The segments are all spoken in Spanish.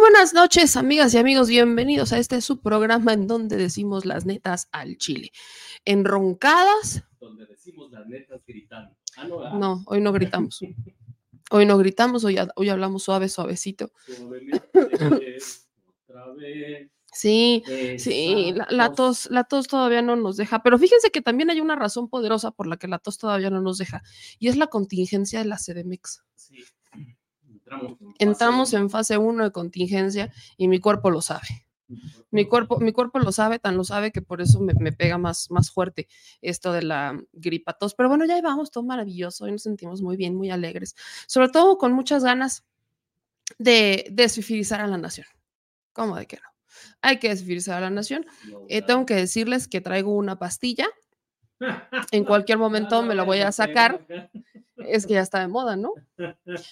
Buenas noches, amigas y amigos. Bienvenidos a este subprograma en donde decimos las netas al chile. Enroncadas. Donde decimos las netas gritando. Ah, no. No, hoy no gritamos. Hoy no gritamos, hoy, hoy hablamos suave, suavecito. Otra vez. Sí, sí, la, la tos, la tos todavía no nos deja, pero fíjense que también hay una razón poderosa por la que la tos todavía no nos deja, y es la contingencia de la CDMX. Sí. Entramos en, fase 1 de contingencia y mi cuerpo lo sabe. Mi cuerpo, mi cuerpo lo sabe, tan lo sabe que por eso me, me pega más, más fuerte esto de la gripa tos. Pero bueno, ya vamos, todo maravilloso, hoy nos sentimos muy bien, muy alegres, sobre todo con muchas ganas de desfifilizar a la nación. ¿Cómo de que no? Hay que desfifilizar a la nación. Eh, tengo que decirles que traigo una pastilla. En cualquier momento me la voy a sacar. Es que ya está de moda, ¿no?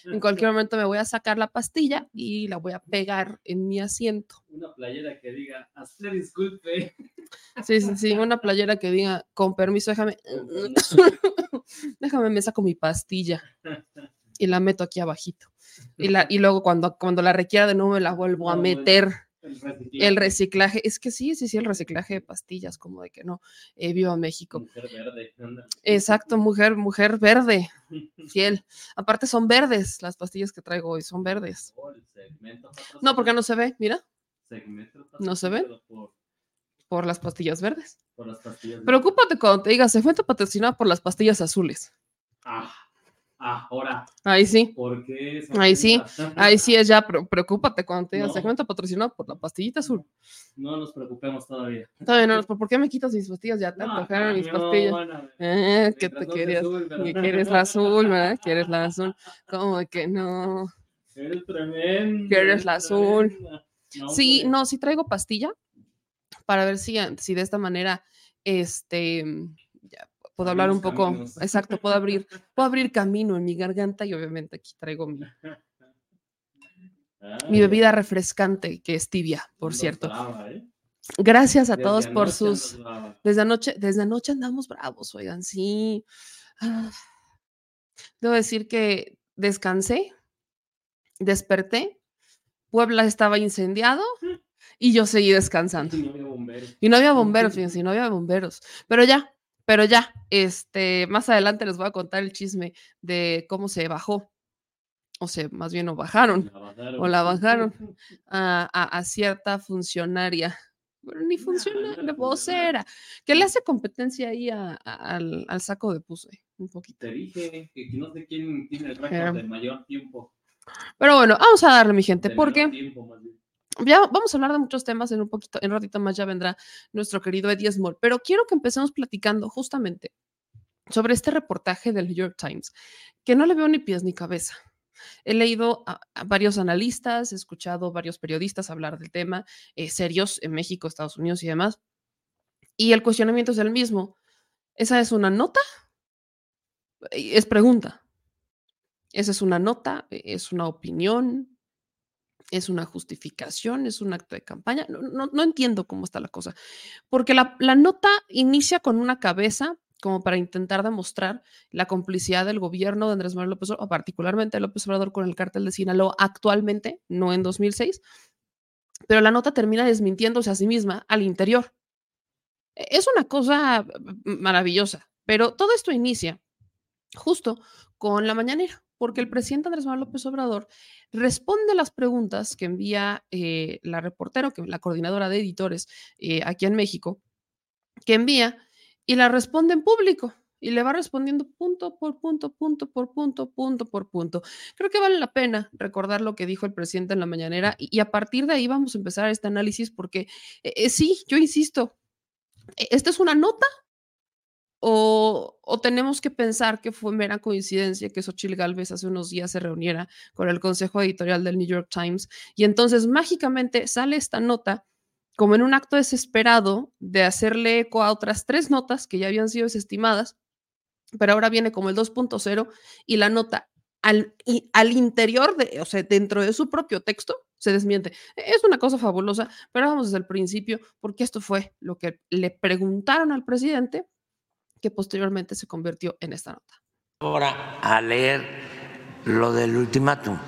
En cualquier momento me voy a sacar la pastilla y la voy a pegar en mi asiento. Una playera que diga, hazle disculpe. Sí, sí, sí, una playera que diga, con permiso, déjame, déjame, me saco mi pastilla y la meto aquí abajito. Y, la, y luego cuando, cuando la requiera de nuevo me la vuelvo a meter. El reciclaje. El reciclaje, es que sí, sí, sí, el reciclaje de pastillas, como de que no, eh, viva México. Mujer verde. Exacto, mujer, mujer verde, fiel. Aparte son verdes las pastillas que traigo hoy, son verdes. Oh, No, porque no se ve, mira, ¿No se ve? Por, las pastillas verdes. por las pastillas. Preocúpate cuando te diga, se fue patrocinada por las pastillas azules. Ah, ahora, Ahí sí, ¿por qué? Ahí sí, ahí sí es ya, pero preocúpate cuando te No. segmento patrocinado por la pastillita azul. No nos preocupemos todavía. Todavía no, ¿por qué me quitas mis pastillas? Ya te No, antojaron mis pastillas. bueno, Eh, mientras te querías, azul, quieres la azul, ¿verdad? Quieres la azul. ¿Cómo de que no? Eres tremendo. Que eres eres la azul. No, Sí, pues, no, sí traigo pastilla para ver si, si de esta manera, este, puedo hablar un poco, caminos. exacto, puedo abrir, puedo abrir camino en mi garganta y obviamente aquí traigo mi, mi Ay, bebida refrescante que es tibia, por cierto. brava, ¿eh? Gracias a Desde todos por sus, desde anoche, desde anoche andamos bravos, oigan, sí. Ah, Debo decir que descansé, desperté, Puebla estaba incendiado y yo seguí descansando. No había bomberos. Y no había bomberos, fíjense, y no había bomberos. Pero ya, pero ya, este, más adelante les voy a contar el chisme de cómo se bajó, o sea, más bien o bajaron La bajaron. O la bajaron. a, a- a cierta funcionaria. Bueno, ni funciona, la funcionaria. vocera, que le hace competencia ahí a- a- al, al saco de puse, un poquito. Te dije que no sé quién tiene el récord de mayor tiempo. Pero bueno, vamos a darle, mi gente, de porque tiempo. Ya vamos a hablar de muchos temas en un poquito, en ratito más ya vendrá nuestro querido Eddie Small, pero quiero que empecemos platicando justamente sobre este reportaje del New York Times, que no le veo ni pies ni cabeza. He leído a, varios analistas, he escuchado varios periodistas hablar del tema, eh, serios en México, Estados Unidos y demás, y el cuestionamiento es el mismo. ¿Esa es una nota? Eh, Es pregunta. ¿Esa es una nota? ¿Es una opinión? ¿Es una justificación? ¿Es un acto de campaña? No, no- no entiendo cómo está la cosa. Porque la, nota inicia con una cabeza como para intentar demostrar la complicidad del gobierno de Andrés Manuel López Obrador, o particularmente de López Obrador con el cártel de Sinaloa actualmente, no en 2006, pero la nota termina desmintiéndose a sí misma al interior. E- Es una cosa mm, maravillosa, pero todo esto inicia justo con la mañanera, porque el presidente Andrés Manuel López Obrador responde las preguntas que envía eh, la reportera, la coordinadora de editores eh, aquí en México, que envía y la responde en público y le va respondiendo punto por punto, punto por punto, punto por punto. Creo que vale la pena recordar lo que dijo el presidente en la mañanera y, a partir de ahí vamos a empezar este análisis porque eh, sí, yo insisto, eh, ¿esta es una nota? O, tenemos que pensar que fue mera coincidencia que Xochitl Galvez hace unos días se reuniera con el consejo editorial del New York Times y entonces mágicamente sale esta nota como en un acto desesperado de hacerle eco a otras tres notas que ya habían sido desestimadas, pero ahora viene como el 2.0 y la nota al, al interior, de, o sea, dentro de su propio texto, se desmiente. Es una cosa fabulosa, pero vamos desde el principio, porque esto fue lo que le preguntaron al presidente, que posteriormente se convirtió en esta nota. ahora a leer lo del ultimátum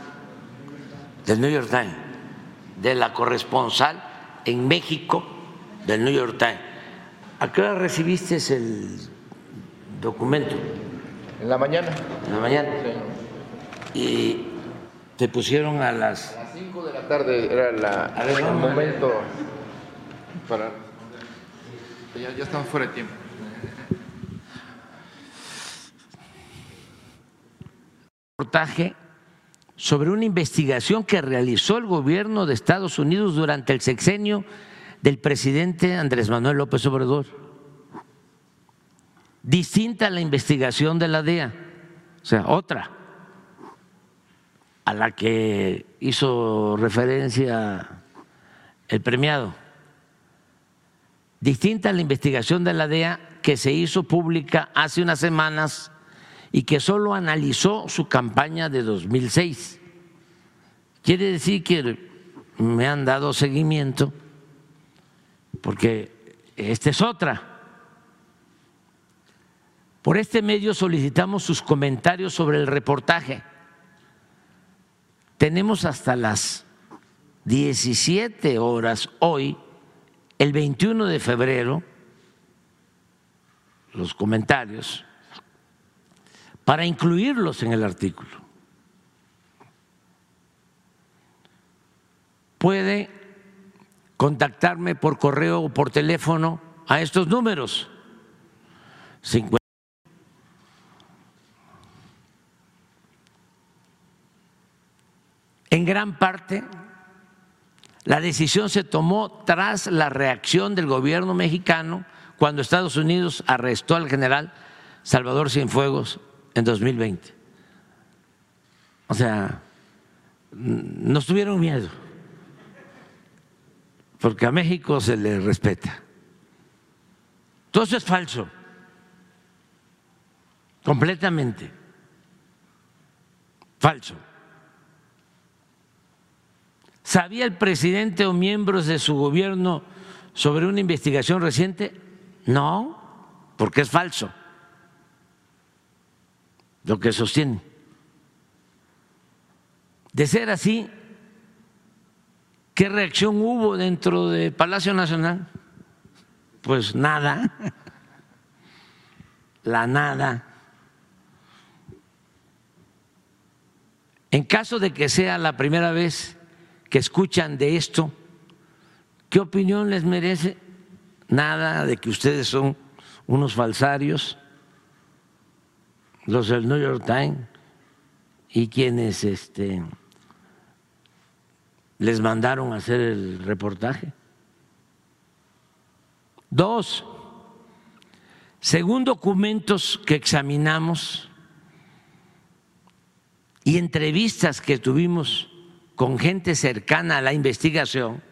del New York Times. de la corresponsal en México del New York Times. ¿A qué hora recibiste el documento? En la mañana. En la mañana. Y te pusieron a las... A las 5 de la tarde era la, A ver, el momento para... Ya, ya estamos fuera de tiempo. Reportaje sobre una investigación que realizó el gobierno de Estados Unidos durante el sexenio del presidente Andrés Manuel López Obrador. Distinta a la investigación de la DEA, o sea, otra, a la que hizo referencia el premiado. Distinta a la investigación de la DEA que se hizo pública hace unas semanas y que solo analizó su campaña de 2006. Quiere decir que me han dado seguimiento porque esta es otra. Por este medio solicitamos sus comentarios sobre el reportaje. Tenemos hasta las 17 horas hoy, el 21 de febrero, los comentarios para incluirlos en el artículo. Puede contactarme por correo o por teléfono a estos números. 50. En gran parte, la decisión se tomó tras la reacción del gobierno mexicano cuando Estados Unidos arrestó al general Salvador Cienfuegos en 2020. O sea, nos tuvieron miedo, porque a México se le respeta. Todo eso es falso, completamente falso. ¿Sabía el presidente o miembros de su gobierno sobre una investigación reciente? No, porque es falso lo que sostiene. De ser así, ¿qué reacción hubo dentro de Palacio Nacional? Pues nada, la nada. En caso de que sea la primera vez que escuchan de esto, ¿qué opinión les merece? Nada de que ustedes son unos falsarios los del New York Times y quienes este, les mandaron a hacer el reportaje. Dos, según documentos que examinamos y entrevistas que tuvimos con gente cercana a la investigación,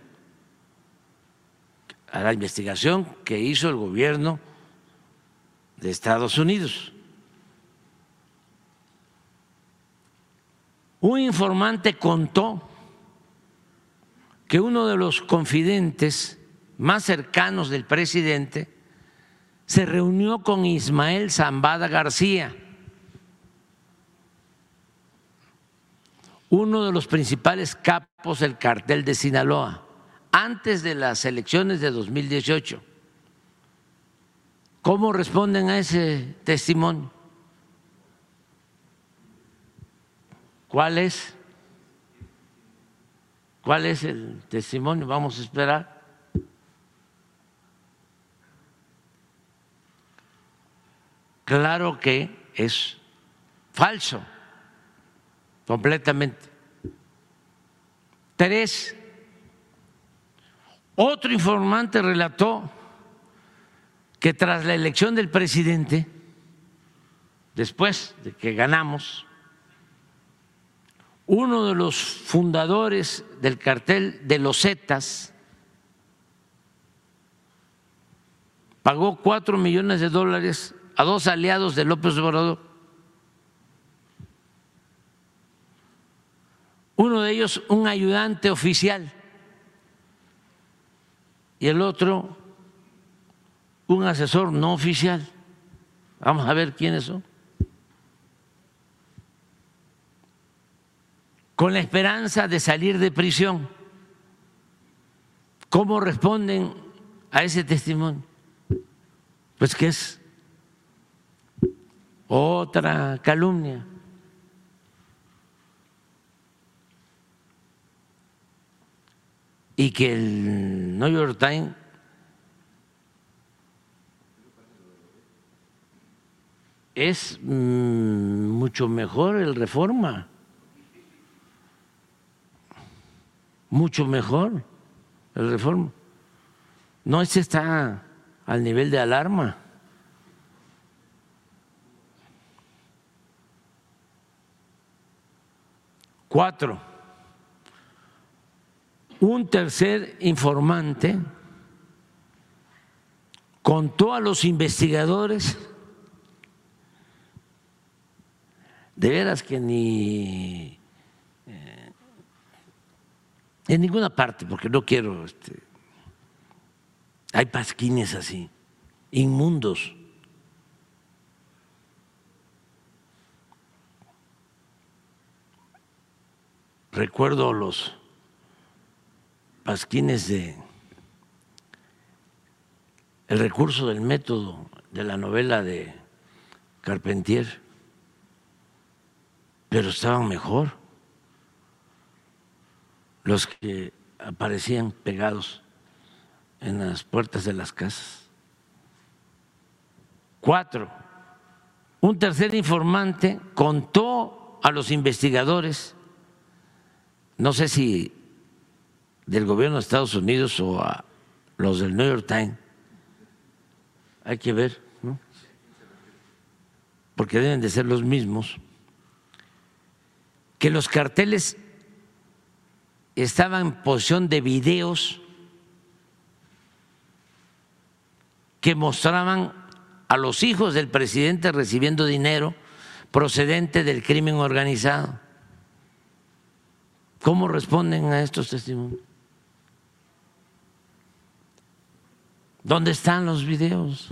a la investigación que hizo el gobierno de Estados Unidos. Un informante contó que uno de los confidentes más cercanos del presidente se reunió con Ismael Zambada García, uno de los principales capos del cartel de Sinaloa, antes de las elecciones de 2018. ¿Cómo responden a ese testimonio? ¿Cuál es? ¿Cuál es el testimonio? Vamos a esperar. Claro que es falso, completamente. Tres, otro informante relató que tras la elección del presidente, después de que ganamos, uno de los fundadores del cartel de los Zetas pagó cuatro millones de dólares a dos aliados de López Obrador. Uno de ellos un ayudante oficial y el otro un asesor no oficial. Vamos a ver quiénes son. Con la esperanza de salir de prisión ¿Cómo responden a ese testimonio? Pues que es otra calumnia. Y que el New York Times es mm, mucho mejor el reforma, mucho mejor el reforma. No, este está al nivel de alarma. Cuatro, un tercer informante contó a los investigadores de veras que ni en ninguna parte, porque no quiero, este, hay pasquines así, inmundos. Recuerdo los pasquines de el recurso del método de la novela de Carpentier pero estaban mejor los que aparecían pegados en las puertas de las casas. Cuatro, un tercer informante contó a los investigadores, no sé si del gobierno de Estados Unidos o a los del New York Times, hay que ver, ¿no? porque deben de ser los mismos que los carteles estaban en posición de videos que mostraban a los hijos del presidente recibiendo dinero procedente del crimen organizado. ¿Cómo responden a estos testimonios? ¿Dónde están los videos?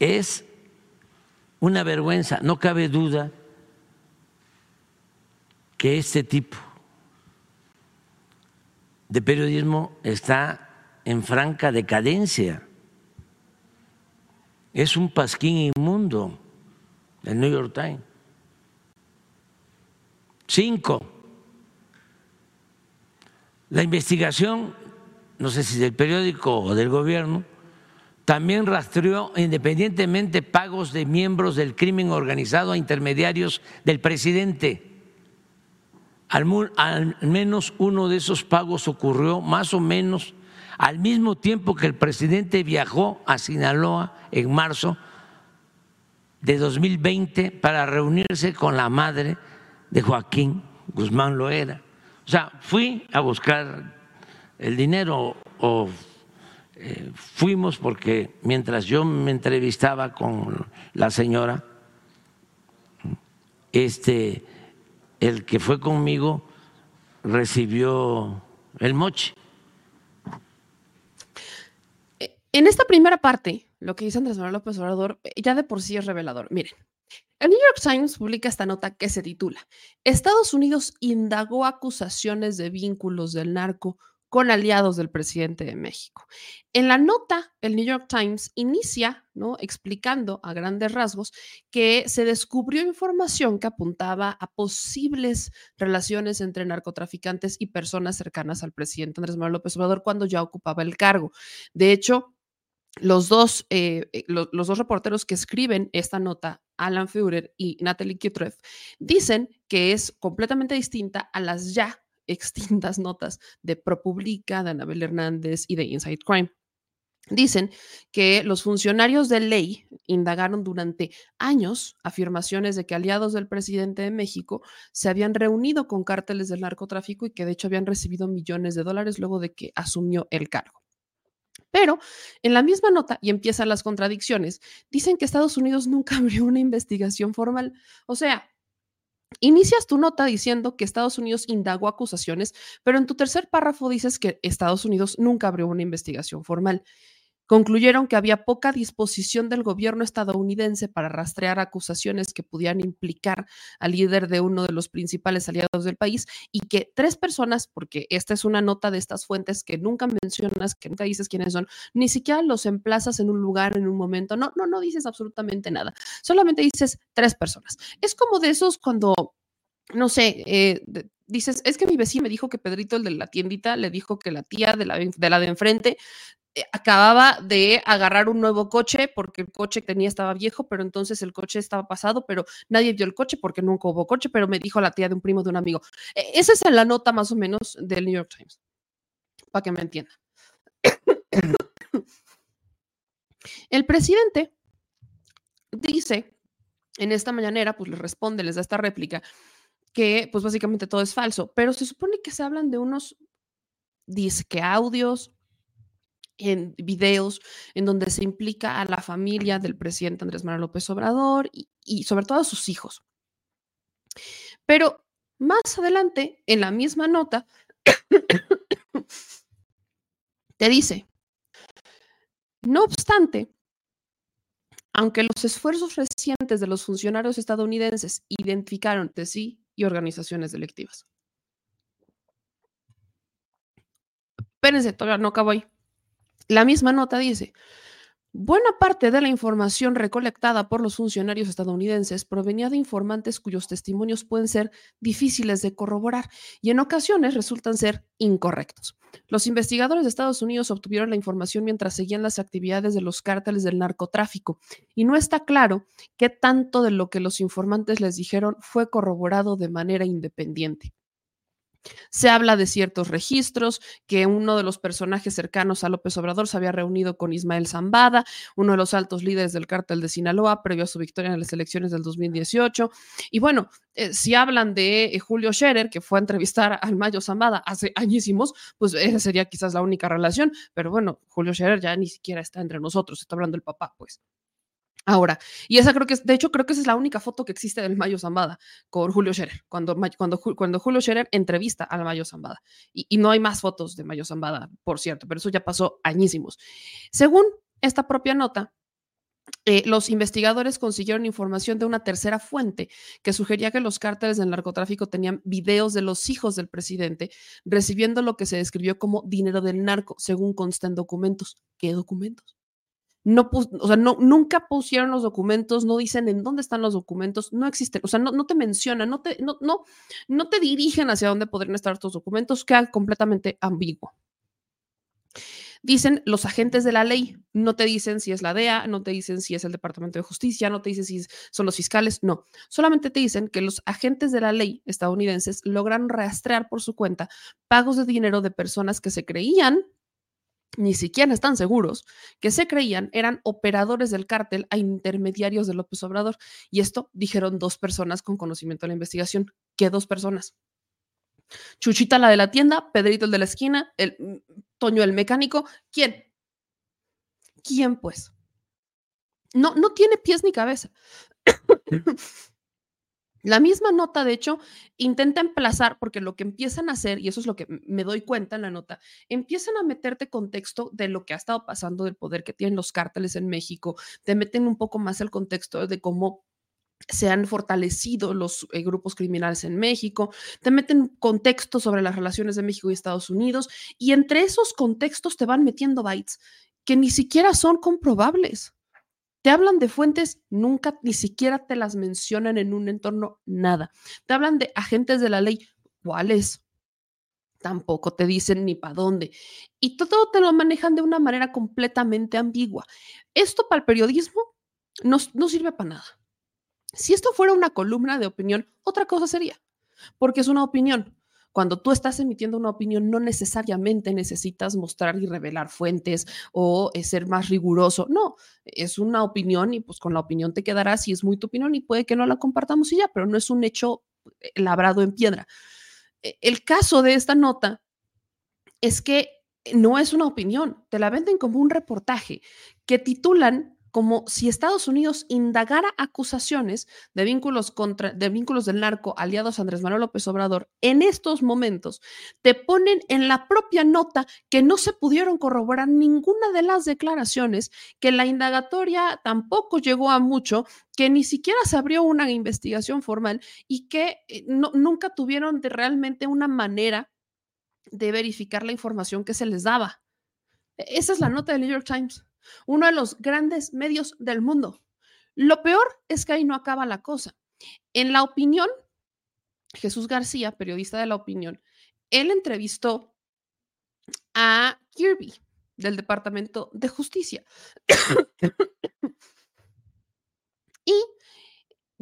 es una vergüenza, no cabe duda que este tipo de periodismo está en franca decadencia. Es un pasquín inmundo, el New York Times. Cinco, la investigación, no sé si del periódico o del gobierno, también rastreó independientemente pagos de miembros del crimen organizado a intermediarios del presidente. Al, menos uno de esos pagos ocurrió más o menos al mismo tiempo que el presidente viajó a Sinaloa en marzo de 2020 para reunirse con la madre de Joaquín Guzmán Loera. O sea, fui a buscar el dinero o fuimos porque mientras yo me entrevistaba con la señora, este, el que fue conmigo recibió el moche. En esta primera parte, lo que dice Andrés Manuel López Obrador eh, ya de por sí es revelador. Miren, el New York Times publica esta nota que se titula Estados Unidos indagó acusaciones de vínculos del narco con aliados del presidente de México. En la nota, el New York Times inicia ¿no? explicando a grandes rasgos que se descubrió información que apuntaba a posibles relaciones entre narcotraficantes y personas cercanas al presidente Andrés Manuel López Obrador cuando ya ocupaba el cargo. De hecho, los dos, eh, eh, reporteros que escriben esta nota, Alan Führer y Natalie Kitreff, dicen que es completamente distinta a las ya extintas notas de ProPublica, de Anabel Hernández y de Inside Crime. Dicen que los funcionarios de ley indagaron durante años afirmaciones de que aliados del presidente de México se habían reunido con cárteles del narcotráfico y que de hecho habían recibido millones de dólares luego de que asumió el cargo. Pero en la misma nota, y empiezan las contradicciones, dicen que Estados Unidos nunca abrió una investigación formal. O sea, Inicias tu nota diciendo que Estados Unidos indagó acusaciones, pero en tu tercer párrafo dices que Estados Unidos nunca abrió una investigación formal. Concluyeron que había poca disposición del gobierno estadounidense para rastrear acusaciones que pudieran implicar al líder de uno de los principales aliados del país y que tres personas, porque esta es una nota de estas fuentes que nunca mencionas, que nunca dices quiénes son, ni siquiera los emplazas en un lugar, en un momento, no, no, no dices absolutamente nada, solamente dices tres personas. Es como de esos cuando no sé, eh, dices, es que mi vecino me dijo que Pedrito, el de la tiendita, le dijo que la tía de la de, enfrente eh, acababa de agarrar un nuevo coche porque el coche que tenía estaba viejo, pero entonces el coche estaba pasado, pero nadie vio el coche porque nunca hubo coche, pero me dijo la tía de un primo de un amigo. E, esa es la nota más o menos del New York Times, para que me entiendan. El presidente dice en esta mañanera, pues le responde, les da esta réplica, que pues básicamente todo es falso, pero se supone que se hablan de unos disque audios, en videos en donde se implica a la familia del presidente Andrés Manuel López Obrador y, y, sobre todo a sus hijos. Pero más adelante, en la misma nota, te dice, no obstante, aunque los esfuerzos recientes de los funcionarios estadounidenses identificaron de sí y organizaciones delictivas. Espérense, todavía no acabo ahí. La misma nota dice, Buena parte de la información recolectada por los funcionarios estadounidenses provenía de informantes cuyos testimonios pueden ser difíciles de corroborar y en ocasiones resultan ser incorrectos. Los investigadores de Estados Unidos obtuvieron la información mientras seguían las actividades de los cárteles del narcotráfico y no está claro qué tanto de lo que los informantes les dijeron fue corroborado de manera independiente. Se habla de ciertos registros, que uno de los personajes cercanos a López Obrador se había reunido con Ismael Zambada, uno de los altos líderes del cártel de Sinaloa, previo a su victoria en las elecciones del 2018. Y bueno, eh, si hablan de eh, Julio Scherer, que fue a entrevistar al Mayo Zambada hace añísimos, pues esa sería quizás la única relación, pero bueno, Julio Scherer ya ni siquiera está entre nosotros, está hablando el papá, pues. Ahora, y esa creo que es, de hecho, creo que esa es la única foto que existe del Mayo Zambada con Julio Scherer, cuando, cuando, cuando Julio Scherer entrevista al Mayo Zambada. Y, no hay más fotos de Mayo Zambada, por cierto, pero eso ya pasó añísimos. Según esta propia nota, eh, los investigadores consiguieron información de una tercera fuente que sugería que los cárteles del narcotráfico tenían videos de los hijos del presidente recibiendo lo que se describió como dinero del narco, según consta en documentos. ¿Qué documentos? No, o sea, nunca pusieron los documentos, no dicen en dónde están los documentos, no existen, o sea, no, no te mencionan, no te, no, no, no te dirigen hacia dónde podrían estar estos documentos, queda completamente ambiguo. Dicen los agentes de la ley, no te dicen si es la DEA, no te dicen si es el Departamento de Justicia, no te dicen si son los fiscales, no. Solamente te dicen que los agentes de la ley estadounidenses logran rastrear por su cuenta pagos de dinero de personas que se creían ni siquiera están seguros, que se creían eran operadores del cártel a intermediarios de López Obrador. Y esto dijeron dos personas con conocimiento de la investigación. ¿Qué dos personas? Chuchita, la de la tienda, Pedrito, el de la esquina, el mm, Toño, el mecánico. ¿Quién? ¿Quién, pues? No, no tiene pies ni cabeza. La misma nota, de hecho, intenta emplazar, porque lo que empiezan a hacer, y eso es lo que me doy cuenta en la nota, empiezan a meterte contexto de lo que ha estado pasando, del poder que tienen los cárteles en México, te meten un poco más el contexto de cómo se han fortalecido los eh, grupos criminales en México, te meten contexto sobre las relaciones de México y Estados Unidos, y entre esos contextos te van metiendo bytes que ni siquiera son comprobables. Te hablan de fuentes, nunca ni siquiera te las mencionan en un entorno, nada. Te hablan de agentes de la ley, ¿cuáles? Tampoco te dicen ni para dónde. Y todo te lo manejan de una manera completamente ambigua. Esto para el periodismo no, sirve para nada. Si esto fuera una columna de opinión, otra cosa sería, porque es una opinión. Cuando tú estás emitiendo una opinión, no necesariamente necesitas mostrar y revelar fuentes o eh, ser más riguroso. No, es una opinión y pues con la opinión te quedarás si es muy tu opinión y puede que no la compartamos y ya, pero no es un hecho eh, labrado en piedra. E, el caso de esta nota es que no es una opinión, te la venden como un reportaje que titulan como si Estados Unidos indagara acusaciones de vínculos, contra, de vínculos del narco aliados a Andrés Manuel López Obrador, en estos momentos te ponen en la propia nota que no se pudieron corroborar ninguna de las declaraciones, que la indagatoria tampoco llegó a mucho, que ni siquiera se abrió una investigación formal y que eh, no, nunca tuvieron de realmente una manera de verificar la información que se les daba. E, esa es la nota del New York Times uno de los grandes medios del mundo. Lo peor es que ahí no acaba la cosa. En la opinión, Jesús García, periodista de la opinión, él entrevistó a Kirby del Departamento de Justicia. y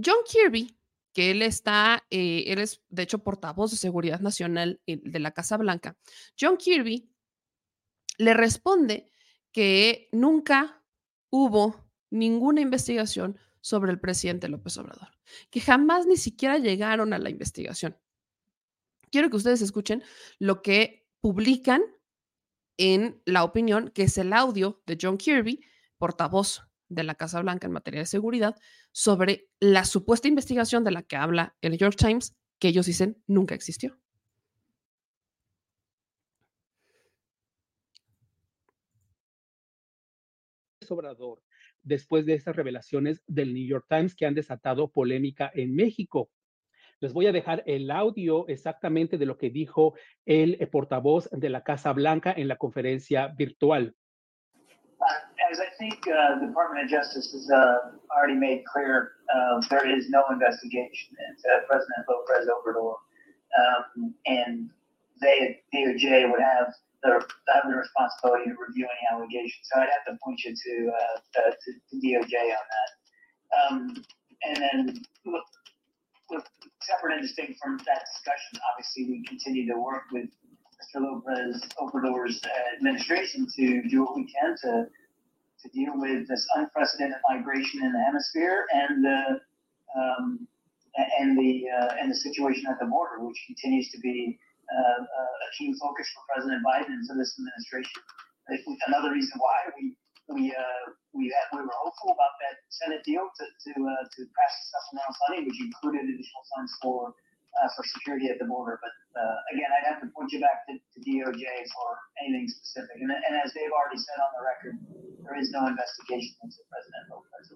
John Kirby, que él está, eh, él es de hecho portavoz de Seguridad Nacional eh, de la Casa Blanca, John Kirby le responde que nunca hubo ninguna investigación sobre el presidente López Obrador, que jamás ni siquiera llegaron a la investigación. Quiero que ustedes escuchen lo que publican en la opinión, que es el audio de John Kirby, portavoz de la Casa Blanca en materia de seguridad, sobre la supuesta investigación de la que habla el New York Times, que ellos dicen nunca existió. Obrador después de estas revelaciones del New York Times que han desatado polémica en México. Les voy a dejar el audio exactamente de lo que dijo el eh, portavoz de la Casa Blanca en la conferencia virtual. As I think uh, the Department of Justice has uh, already made clear, uh, there is no investigation into President Lopez Obrador, um, and they DOJ would have the, have the responsibility to review any allegations. So I'd have to point you to, uh, to, to DOJ on that. Um, and then look, look, separate and distinct from that discussion, obviously we continue to work with Mr. Lopez Obrador's administration to do what we can to to deal with this unprecedented migration in the hemisphere and the um, and the uh, and the situation at the border, which continues to be uh, a key focus for President Biden and for this administration. Another reason why we we uh, we had, we were hopeful about that Senate deal to to, uh, to pass the supplemental funding, which included additional funds for uh, for security at the border. But uh, again, I'd have to point you back to, to DOJ for anything specific. And, and as they've already said on the record, there is no investigation into President Lopez.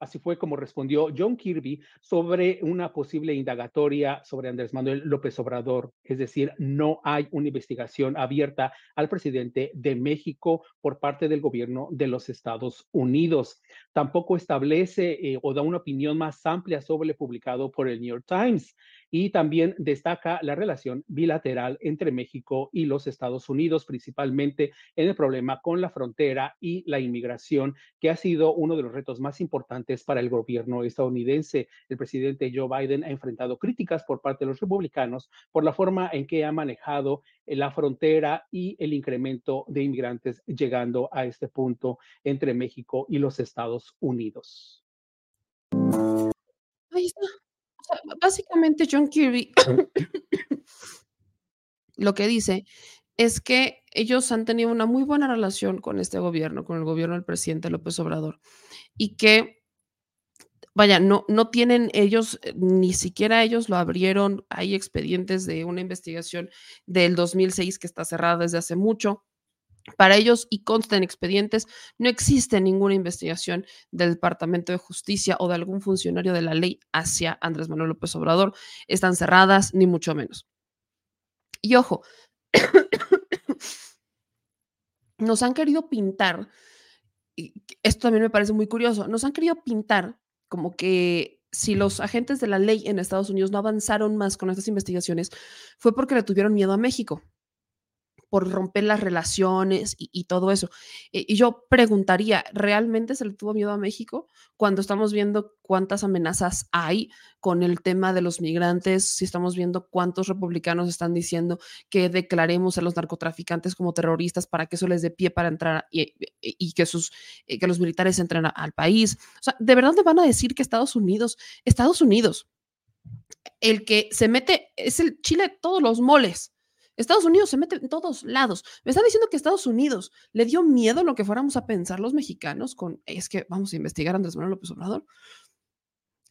Así fue como respondió John Kirby sobre una posible indagatoria sobre Andrés Manuel López Obrador. Es decir, no hay una investigación abierta al presidente de México por parte del gobierno de los Estados Unidos. Tampoco establece eh, o da una opinión más amplia sobre lo publicado por el New York Times y también destaca la relación bilateral entre México y los Estados Unidos, principalmente en el problema con la frontera y la inmigración, que ha sido uno de los retos más importantes para el gobierno estadounidense. El presidente Joe Biden ha enfrentado críticas por parte de los republicanos por la forma en que ha manejado la frontera y el incremento de inmigrantes llegando a este punto entre México y los Estados Unidos. Ahí está básicamente John Kirby lo que dice es que ellos han tenido una muy buena relación con este gobierno, con el gobierno del presidente López Obrador, y que, vaya, no, no tienen ellos, eh, ni siquiera ellos lo abrieron, hay expedientes de una investigación del 2006 que está cerrada desde hace mucho, para ellos, y consta en expedientes, no existe ninguna investigación del Departamento de Justicia o de algún funcionario de la ley hacia Andrés Manuel López Obrador. Están cerradas, ni mucho menos. Y ojo, nos han querido pintar, y esto también me parece muy curioso, nos han querido pintar como que si los agentes de la ley en Estados Unidos no avanzaron más con estas investigaciones, fue porque le tuvieron miedo a México por romper las relaciones y, todo eso. Eh, y yo preguntaría, ¿realmente se le tuvo miedo a México cuando estamos viendo cuántas amenazas hay con el tema de los migrantes? Si estamos viendo cuántos republicanos están diciendo que declaremos a los narcotraficantes como terroristas para que eso les dé pie para entrar y, que, sus, eh, que los militares entren al país. O sea, ¿de verdad le van a decir que Estados Unidos, Estados Unidos, el que se mete es el chile todos los moles? Estados Unidos se mete en todos lados. Me están diciendo que Estados Unidos le dio miedo lo que fuéramos a pensar los mexicanos con, es que vamos a investigar a Andrés Manuel López Obrador.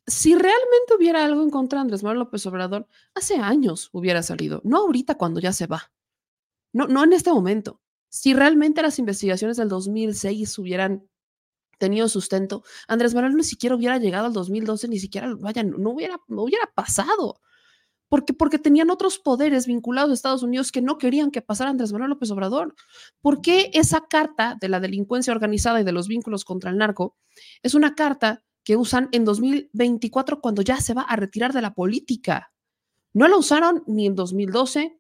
Si realmente hubiera algo en contra de Andrés Manuel López Obrador, hace años hubiera salido, no ahorita cuando ya se va, no, no en este momento. Si realmente las investigaciones del 2006 hubieran tenido sustento, Andrés Manuel ni siquiera hubiera llegado al 2012, ni siquiera, vaya, no hubiera, no hubiera pasado. Porque, porque tenían otros poderes vinculados a Estados Unidos que no querían que pasara Andrés Manuel López Obrador. ¿Por qué esa carta de la delincuencia organizada y de los vínculos contra el narco es una carta que usan en 2024 cuando ya se va a retirar de la política? No la usaron ni en 2012,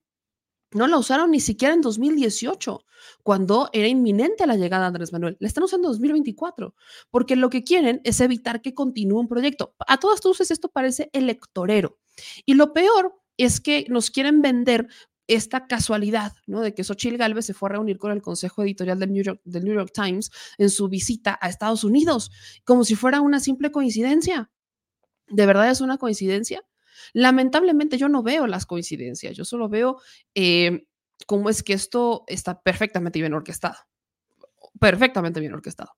no la usaron ni siquiera en 2018, cuando era inminente la llegada de Andrés Manuel. La están usando en 2024, porque lo que quieren es evitar que continúe un proyecto. A todas luces esto parece electorero. Y lo peor es que nos quieren vender esta casualidad, ¿no? De que Xochitl Galvez se fue a reunir con el consejo editorial del New, York, New York Times en su visita a Estados Unidos, como si fuera una simple coincidencia. ¿De verdad es una coincidencia? Lamentablemente yo no veo las coincidencias, yo solo veo eh, cómo es que esto está perfectamente bien orquestado, perfectamente bien orquestado.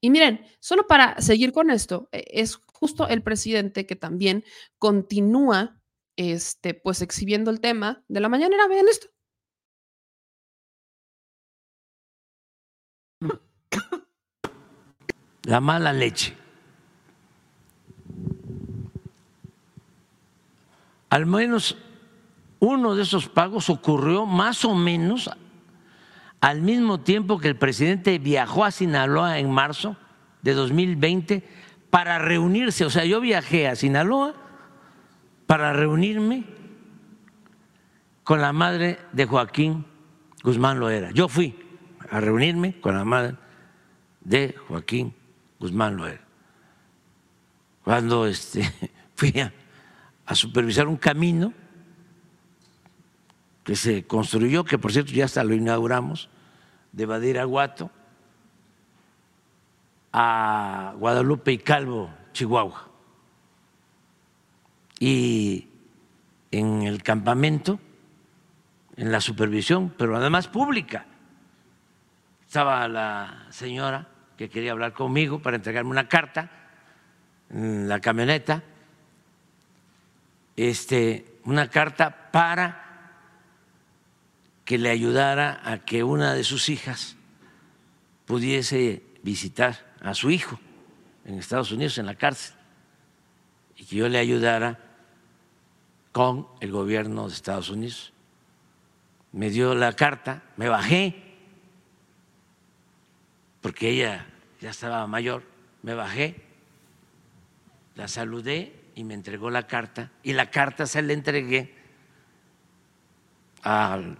Y miren, solo para seguir con esto, e, es justo el presidente que también continúa, este, pues exhibiendo el tema de la mañanera. Vean esto. La mala leche. Al menos uno de esos pagos ocurrió más o menos al mismo tiempo que el presidente viajó a Sinaloa en marzo de 2020 para reunirse. O sea, yo viajé a Sinaloa para reunirme con la madre de Joaquín Guzmán Loera. Yo fui a reunirme con la madre de Joaquín Guzmán Loera. Cuando este, fui a a supervisar un camino que se construyó, que por cierto ya hasta lo inauguramos, de Badiraguato a Guadalupe y Calvo, Chihuahua. Y en el campamento, en la supervisión, pero además pública, estaba la señora que quería hablar conmigo para entregarme una carta en la camioneta este, una carta para que le ayudara a que una de sus hijas pudiese visitar a su hijo en Estados Unidos, en la cárcel, y que yo le ayudara con el gobierno de Estados Unidos. Me dio la carta, me bajé, porque ella ya estaba mayor, me bajé, la saludé y me entregó la carta y la carta se la entregué al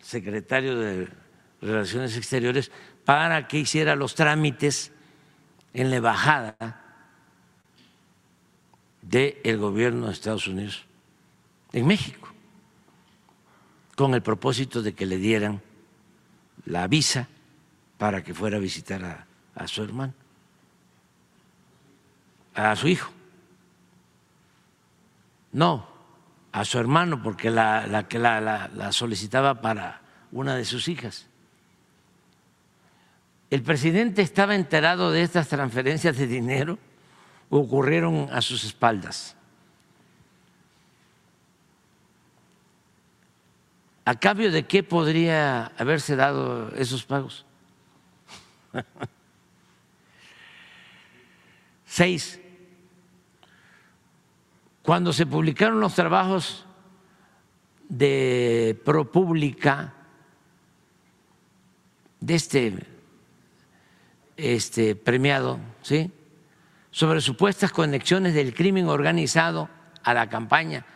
secretario de Relaciones Exteriores para que hiciera los trámites en la embajada del gobierno de Estados Unidos en México, con el propósito de que le dieran la visa para que fuera a visitar a, a su hermano, a su hijo. No, a su hermano, porque la, que la, solicitaba para una de sus hijas. ¿El presidente estaba enterado de estas transferencias de dinero o ocurrieron a sus espaldas? ¿A cambio de qué podría haberse dado esos pagos? Seis, cuando se publicaron los trabajos de ProPública, de este, este premiado, ¿sí? sobre supuestas conexiones del crimen organizado a la campaña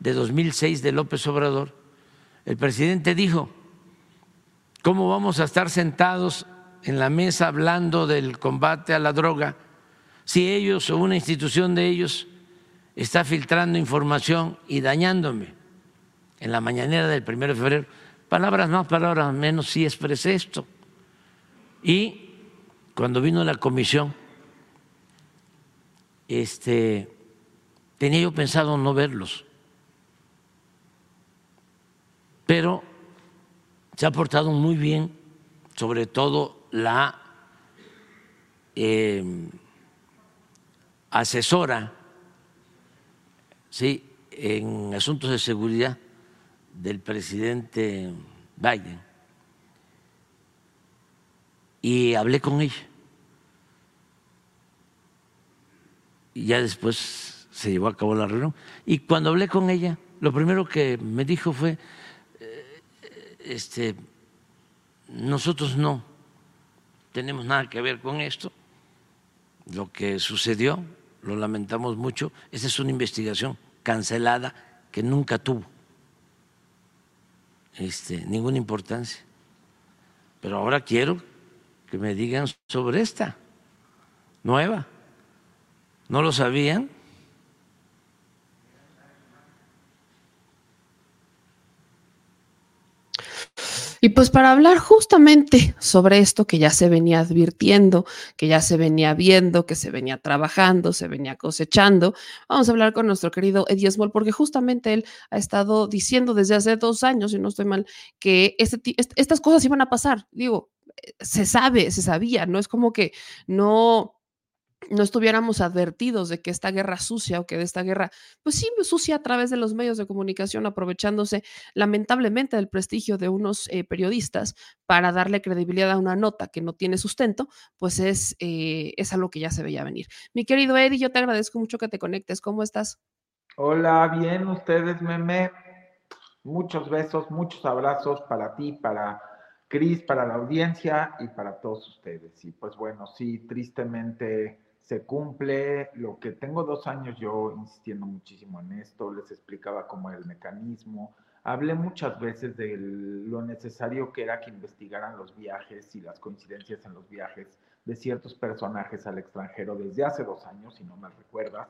de 2006 de López Obrador, el presidente dijo, ¿cómo vamos a estar sentados en la mesa hablando del combate a la droga si ellos o una institución de ellos está filtrando información y dañándome. En la mañanera del primero de febrero, palabras más, palabras menos, sí expresé esto. Y cuando vino la comisión, este, tenía yo pensado no verlos. pero se ha portado muy bien, sobre todo la eh, asesora sí, en asuntos de seguridad del presidente Biden. Y hablé con ella. Y ya después se llevó a cabo la reunión. Y cuando hablé con ella, lo primero que me dijo fue, eh, este, nosotros no tenemos nada que ver con esto, lo que sucedió, lo lamentamos mucho, esa es una investigación cancelada que nunca tuvo este, ninguna importancia. Pero ahora quiero que me digan sobre esta nueva. ¿No lo sabían? Y pues para hablar justamente sobre esto que ya se venía advirtiendo, que ya se venía viendo, que se venía trabajando, se venía cosechando, vamos a hablar con nuestro querido Eddie Small, porque justamente él ha estado diciendo desde hace dos años, si no estoy mal, que este, estas cosas iban a pasar. Digo, se sabe, se sabía, no es como que no no estuviéramos advertidos de que esta guerra sucia o que de esta guerra, pues sí, sucia a través de los medios de comunicación, aprovechándose lamentablemente del prestigio de unos eh, periodistas para darle credibilidad a una nota que no tiene sustento, pues es, eh, es algo que ya se veía venir. Mi querido Eddie, yo te agradezco mucho que te conectes. ¿Cómo estás? Hola, bien, ustedes, meme. Muchos besos, muchos abrazos para ti, para Cris, para la audiencia y para todos ustedes. Y pues bueno, sí, tristemente se cumple. Lo que tengo dos años yo insistiendo muchísimo en esto, les explicaba cómo era el mecanismo, hablé muchas veces de lo necesario que era que investigaran los viajes y las coincidencias en los viajes de ciertos personajes al extranjero desde hace dos años, si no me recuerdas,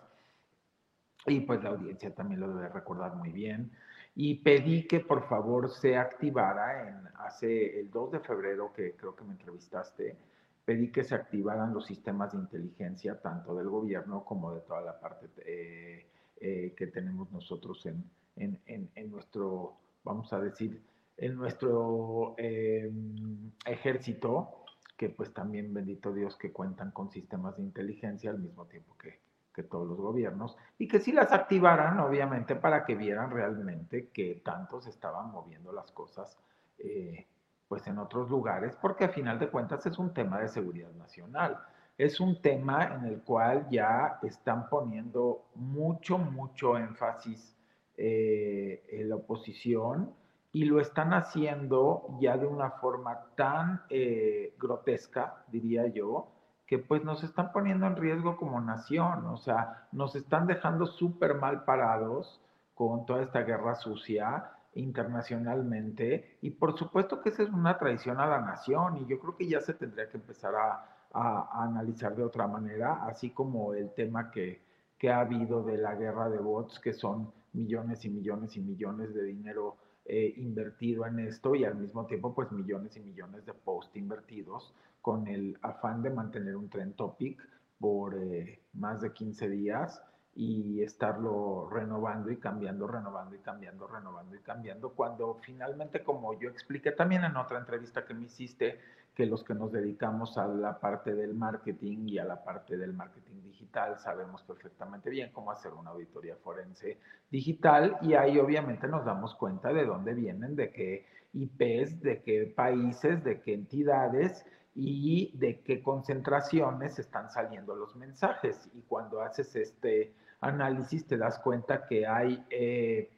y pues la audiencia también lo debe recordar muy bien, y pedí que por favor se activara en hace el 2 de febrero, que creo que me entrevistaste, pedí que se activaran los sistemas de inteligencia tanto del gobierno como de toda la parte eh, eh, que tenemos nosotros en, en, en, nuestro, vamos a decir, en nuestro em, ejército, que pues también, bendito Dios, que cuentan con sistemas de inteligencia al mismo tiempo que, que todos los gobiernos, y que sí las activaran, obviamente, para que vieran realmente que tanto se estaban moviendo las cosas eh, pues en otros lugares, porque a final de cuentas es un tema de seguridad nacional. Es un tema en el cual ya están poniendo mucho, mucho énfasis eh, en la oposición y lo están haciendo ya de una forma tan eh, grotesca, diría yo, que pues nos están poniendo en riesgo como nación, o sea, nos están dejando súper mal parados con toda esta guerra sucia internacionalmente y por supuesto que esa es una traición a la nación y yo creo que ya se tendría que empezar a, analizar de otra manera, así como el tema que, que, ha habido de la guerra de bots, que son millones y millones y millones de dinero eh, invertido en esto y al mismo tiempo pues millones y millones de post invertidos con el afán de mantener un trend topic por eh, más de 15 días y estarlo renovando y cambiando, renovando y cambiando, renovando y cambiando, cuando finalmente, como yo expliqué también en otra entrevista que me hiciste, que los que nos dedicamos a la parte del marketing y a la parte del marketing digital sabemos perfectamente bien cómo hacer una auditoría forense digital y ahí obviamente nos damos cuenta de dónde vienen, de qué IPs, de qué países, de qué entidades y de qué concentraciones están saliendo los mensajes. Y cuando haces este análisis te das cuenta que hay eh,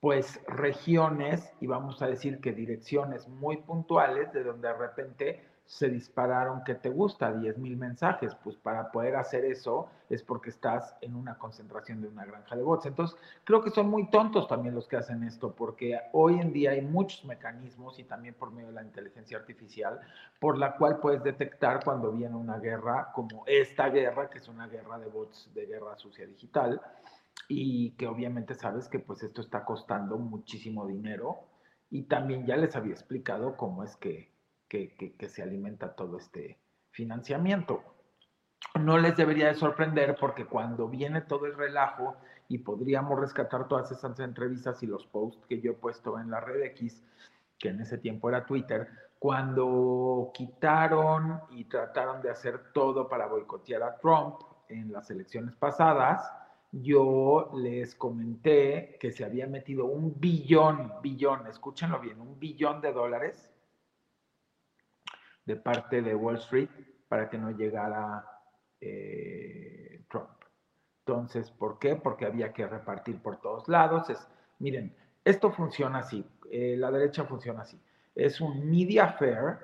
pues regiones y vamos a decir que direcciones muy puntuales de donde de repente se dispararon, que te gusta? 10 mil mensajes. Pues para poder hacer eso es porque estás en una concentración de una granja de bots. Entonces, creo que son muy tontos también los que hacen esto, porque hoy en día hay muchos mecanismos y también por medio de la inteligencia artificial, por la cual puedes detectar cuando viene una guerra como esta guerra, que es una guerra de bots, de guerra sucia digital, y que obviamente sabes que pues esto está costando muchísimo dinero. Y también ya les había explicado cómo es que que, se alimenta todo este financiamiento. no les debería de sorprender porque cuando viene todo el relajo y podríamos rescatar todas esas entrevistas y los posts que yo he puesto en la red X, que en ese tiempo era Twitter, cuando quitaron y trataron de hacer todo para boicotear a Trump en las elecciones pasadas, yo les comenté que se había metido un billón, billón, escúchenlo bien, un billón de dólares de parte de Wall Street para que no llegara eh, Trump. Entonces, ¿por qué? Porque había que repartir por todos lados. Es, miren, esto funciona así, eh, la derecha funciona así. Es un media fair,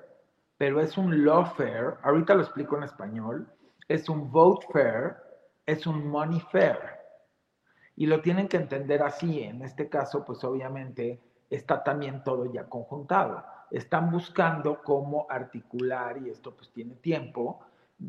pero es un law fair, ahorita lo explico en español, es un vote fair, es un money fair. Y lo tienen que entender así. En este caso, pues obviamente está también todo ya conjuntado. Están buscando cómo articular, y esto pues tiene tiempo,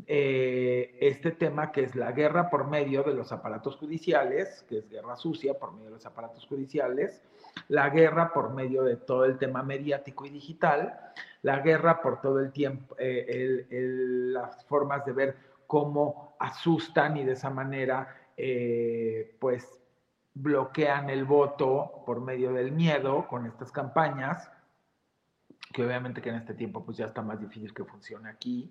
eh, este tema que es la guerra por medio de los aparatos judiciales, que es guerra sucia por medio de los aparatos judiciales, la guerra por medio de todo el tema mediático y digital, la guerra por todo el tiempo, eh, las formas de ver cómo asustan y de esa manera eh, pues bloquean el voto por medio del miedo con estas campañas, que obviamente que en este tiempo pues ya está más difícil que funcione aquí,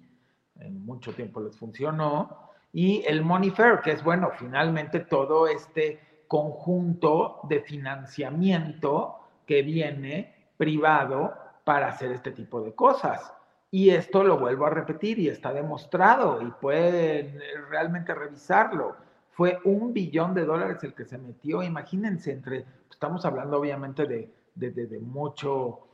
en mucho tiempo les funcionó, y el Money Fair, que es bueno, finalmente todo este conjunto de financiamiento que viene privado para hacer este tipo de cosas. Y esto lo vuelvo a repetir y está demostrado y pueden realmente revisarlo fue un billón de dólares el que se metió. Imagínense, entre, estamos hablando obviamente de, de, mucho,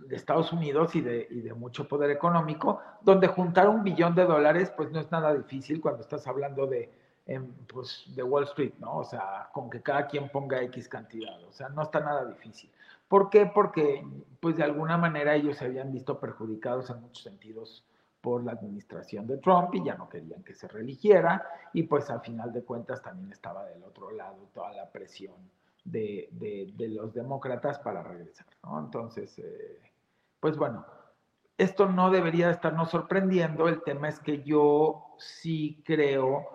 de Estados Unidos y de, y de mucho poder económico, donde juntar un billón de dólares, pues no es nada difícil cuando estás hablando de, em, pues, de Wall Street, ¿no? O sea, con que cada quien ponga X cantidad, o sea, no está nada difícil. ¿Por qué? Porque, pues de alguna manera ellos se habían visto perjudicados en muchos sentidos por la administración de Trump y ya no querían que se religiera y pues al final de cuentas también estaba del otro lado toda la presión de, de, los demócratas para regresar, ¿no? Entonces, eh, pues bueno, esto no debería estarnos sorprendiendo, el tema es que yo sí creo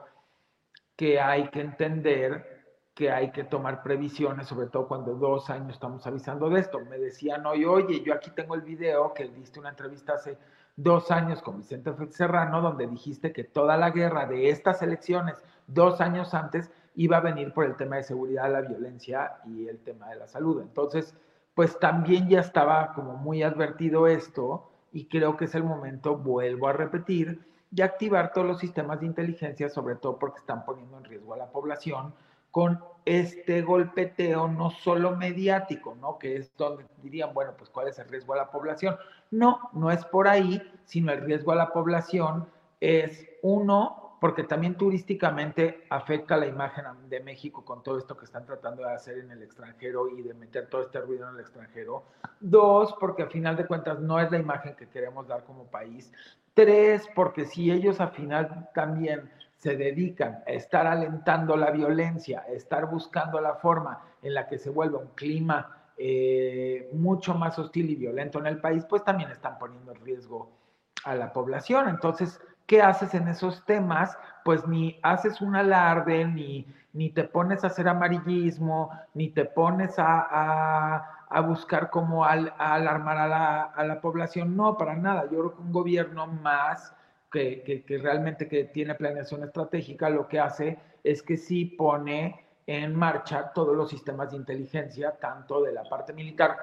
que hay que entender que hay que tomar previsiones, sobre todo cuando dos años estamos avisando de esto. Me decían hoy, oye, yo aquí tengo el video que diste una entrevista hace dos años con Vicente Serrano, donde dijiste que toda la guerra de estas elecciones, dos años antes, iba a venir por el tema de seguridad, la violencia y el tema de la salud. Entonces, pues también ya estaba como muy advertido esto y creo que es el momento, vuelvo a repetir, de activar todos los sistemas de inteligencia, sobre todo porque están poniendo en riesgo a la población con este golpeteo no solo mediático, ¿no? Que es donde dirían, bueno, pues cuál es el riesgo a la población. No, no es por ahí, sino el riesgo a la población es uno, porque también turísticamente afecta la imagen de México con todo esto que están tratando de hacer en el extranjero y de meter todo este ruido en el extranjero. Dos, porque a final de cuentas no es la imagen que queremos dar como país. Tres, porque si ellos al final también se dedican a estar alentando la violencia, a estar buscando la forma en la que se vuelva un clima eh, mucho más hostil y violento en el país, pues también están poniendo en riesgo a la población. Entonces, ¿qué haces en esos temas? Pues ni haces un alarde, ni, ni te pones a hacer amarillismo, ni te pones a, buscar cómo alarmar a la, a la población. No, para nada. Yo creo que un gobierno más que, realmente que tiene planeación estratégica, lo que hace es que sí pone en marcha todos los sistemas de inteligencia, tanto de la parte militar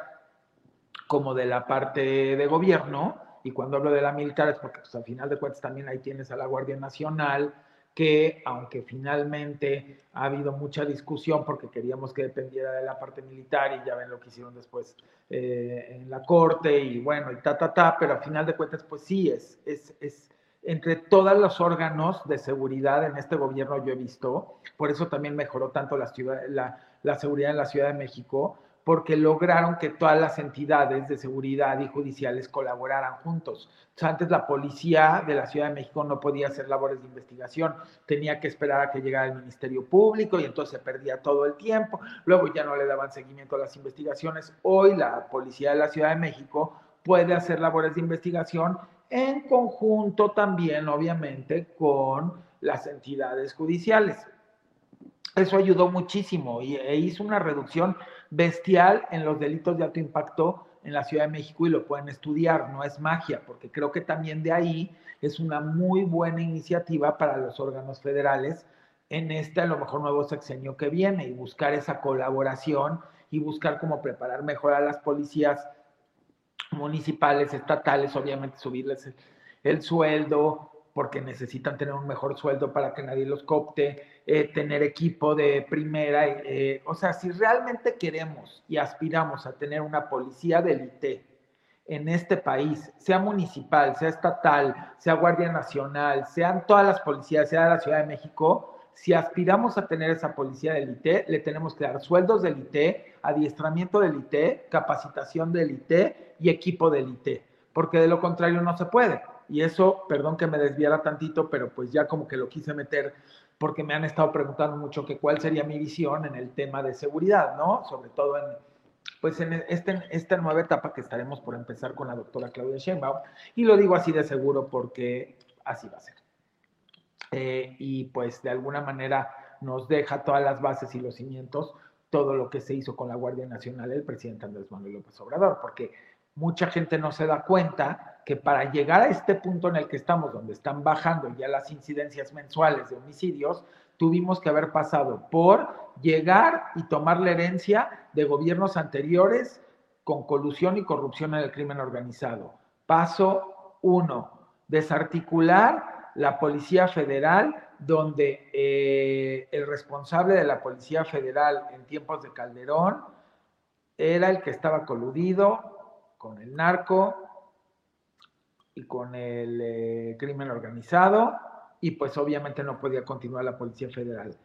como de la parte de gobierno. Y cuando hablo de la militar es porque pues, al final de cuentas también ahí tienes a la Guardia Nacional, que aunque finalmente ha habido mucha discusión porque queríamos que dependiera de la parte militar y ya ven lo que hicieron después eh, en la corte y bueno, y ta, ta, ta, pero al final de cuentas pues sí, es, es, es entre todos los órganos de seguridad en este gobierno yo he visto, por eso también mejoró tanto la, ciudad, la, seguridad en la Ciudad de México, porque lograron que todas las entidades de seguridad y judiciales colaboraran juntos. antes la policía de la Ciudad de México no podía hacer labores de investigación, tenía que esperar a que llegara el Ministerio Público y entonces se perdía todo el tiempo, luego ya no le daban seguimiento a las investigaciones. Hoy la policía de la Ciudad de México puede hacer labores de investigación en conjunto también, obviamente, con las entidades judiciales. Eso ayudó muchísimo y, e hizo una reducción bestial en los delitos de alto impacto en la Ciudad de México y lo pueden estudiar, no es magia, porque creo que también de ahí es una muy buena iniciativa para los órganos federales en este a lo mejor nuevo sexenio que viene y buscar esa colaboración y buscar cómo preparar mejor a las policías municipales, estatales, obviamente subirles el, el sueldo, porque necesitan tener un mejor sueldo para que nadie los copte, eh, tener equipo de primera. eh, o sea, si realmente queremos y aspiramos a tener una policía de élite en este país, sea municipal, sea estatal, sea Guardia Nacional, sean todas las policías, sea de la Ciudad de México, si aspiramos a tener esa policía de élite, le tenemos que dar sueldos de élite, adiestramiento de élite, capacitación de élite y equipo de élite, porque de lo contrario no se puede. Y eso, perdón que me desviara tantito, pero pues ya como que lo quise meter porque me han estado preguntando mucho que cuál sería mi visión en el tema de seguridad, ¿no? Sobre todo en, pues en este, esta nueva etapa que estaremos por empezar con la doctora Claudia Sheinbaum. Y lo digo así de seguro porque así va a ser. Eh, y pues de alguna manera nos deja todas las bases y los cimientos, todo lo que se hizo con la Guardia Nacional del presidente Andrés Manuel López Obrador, porque mucha gente no se da cuenta que para llegar a este punto en el que estamos, donde están bajando ya las incidencias mensuales de homicidios, tuvimos que haber pasado por llegar y tomar la herencia de gobiernos anteriores con colusión y corrupción en el crimen organizado. Paso uno, desarticular la Policía Federal, donde eh, el responsable de la Policía Federal en tiempos de Calderón era el que estaba coludido con el narco y con el eh, crimen organizado y pues obviamente no podía continuar la Policía Federal.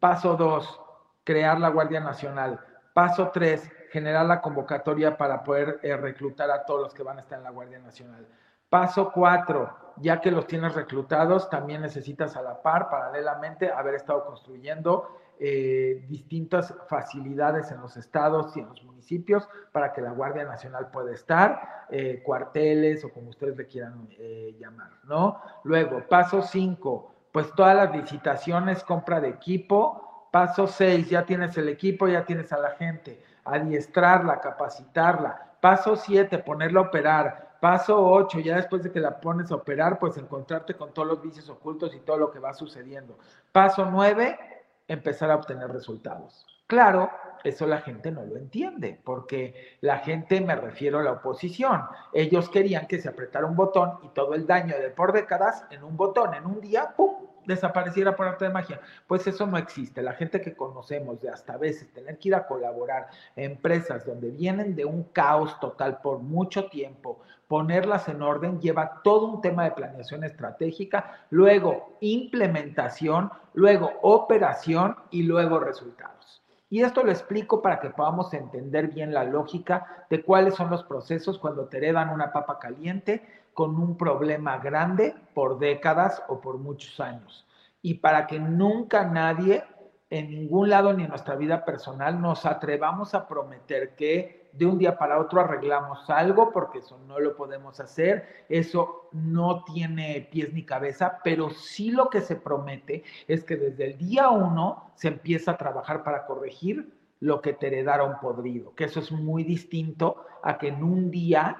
Paso dos, crear la Guardia Nacional. Paso tres, generar la convocatoria para poder eh, reclutar a todos los que van a estar en la Guardia Nacional. Paso cuatro, ya que los tienes reclutados, también necesitas a la par, paralelamente, haber estado construyendo eh, distintas facilidades en los estados y en los municipios para que la Guardia Nacional pueda estar, eh, cuarteles o como ustedes le quieran eh, llamar, ¿no? Luego, paso 5, pues todas las licitaciones, compra de equipo. Paso 6, ya tienes el equipo, ya tienes a la gente, adiestrarla, capacitarla. Paso 7, ponerla a operar. Paso 8, ya después de que la pones a operar, pues encontrarte con todos los vicios ocultos y todo lo que va sucediendo. Paso 9, empezar a obtener resultados. Claro, eso la gente no lo entiende, porque la gente, me refiero a la oposición, ellos querían que se apretara un botón y todo el daño de por décadas en un botón, en un día, ¡pum!, desapareciera por arte de magia. Pues eso no existe. La gente que conocemos de hasta a veces tener que ir a colaborar en empresas donde vienen de un caos total por mucho tiempo, ponerlas en orden lleva todo un tema de planeación estratégica, luego implementación, luego operación y luego resultados. Y esto lo explico para que podamos entender bien la lógica de cuáles son los procesos cuando te heredan una papa caliente con un problema grande por décadas o por muchos años. Y para que nunca nadie en ningún lado ni en nuestra vida personal nos atrevamos a prometer que de un día para otro arreglamos algo, porque eso no lo podemos hacer, eso no tiene pies ni cabeza, pero sí lo que se promete es que desde el día uno se empieza a trabajar para corregir lo que te heredaron podrido, que eso es muy distinto a que en un día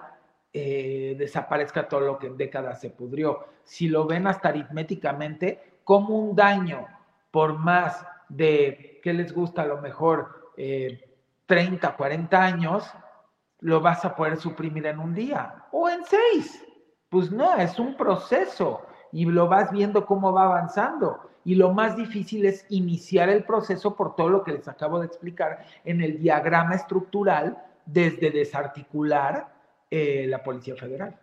eh, desaparezca todo lo que en décadas se pudrió. Si lo ven hasta aritméticamente, como un daño por más de, ¿qué les gusta? A lo mejor eh, 30, 40 años, lo vas a poder suprimir en un día o en seis. Pues no, es un proceso y lo vas viendo cómo va avanzando. Y lo más difícil es iniciar el proceso por todo lo que les acabo de explicar en el diagrama estructural desde desarticular eh, la Policía Federal.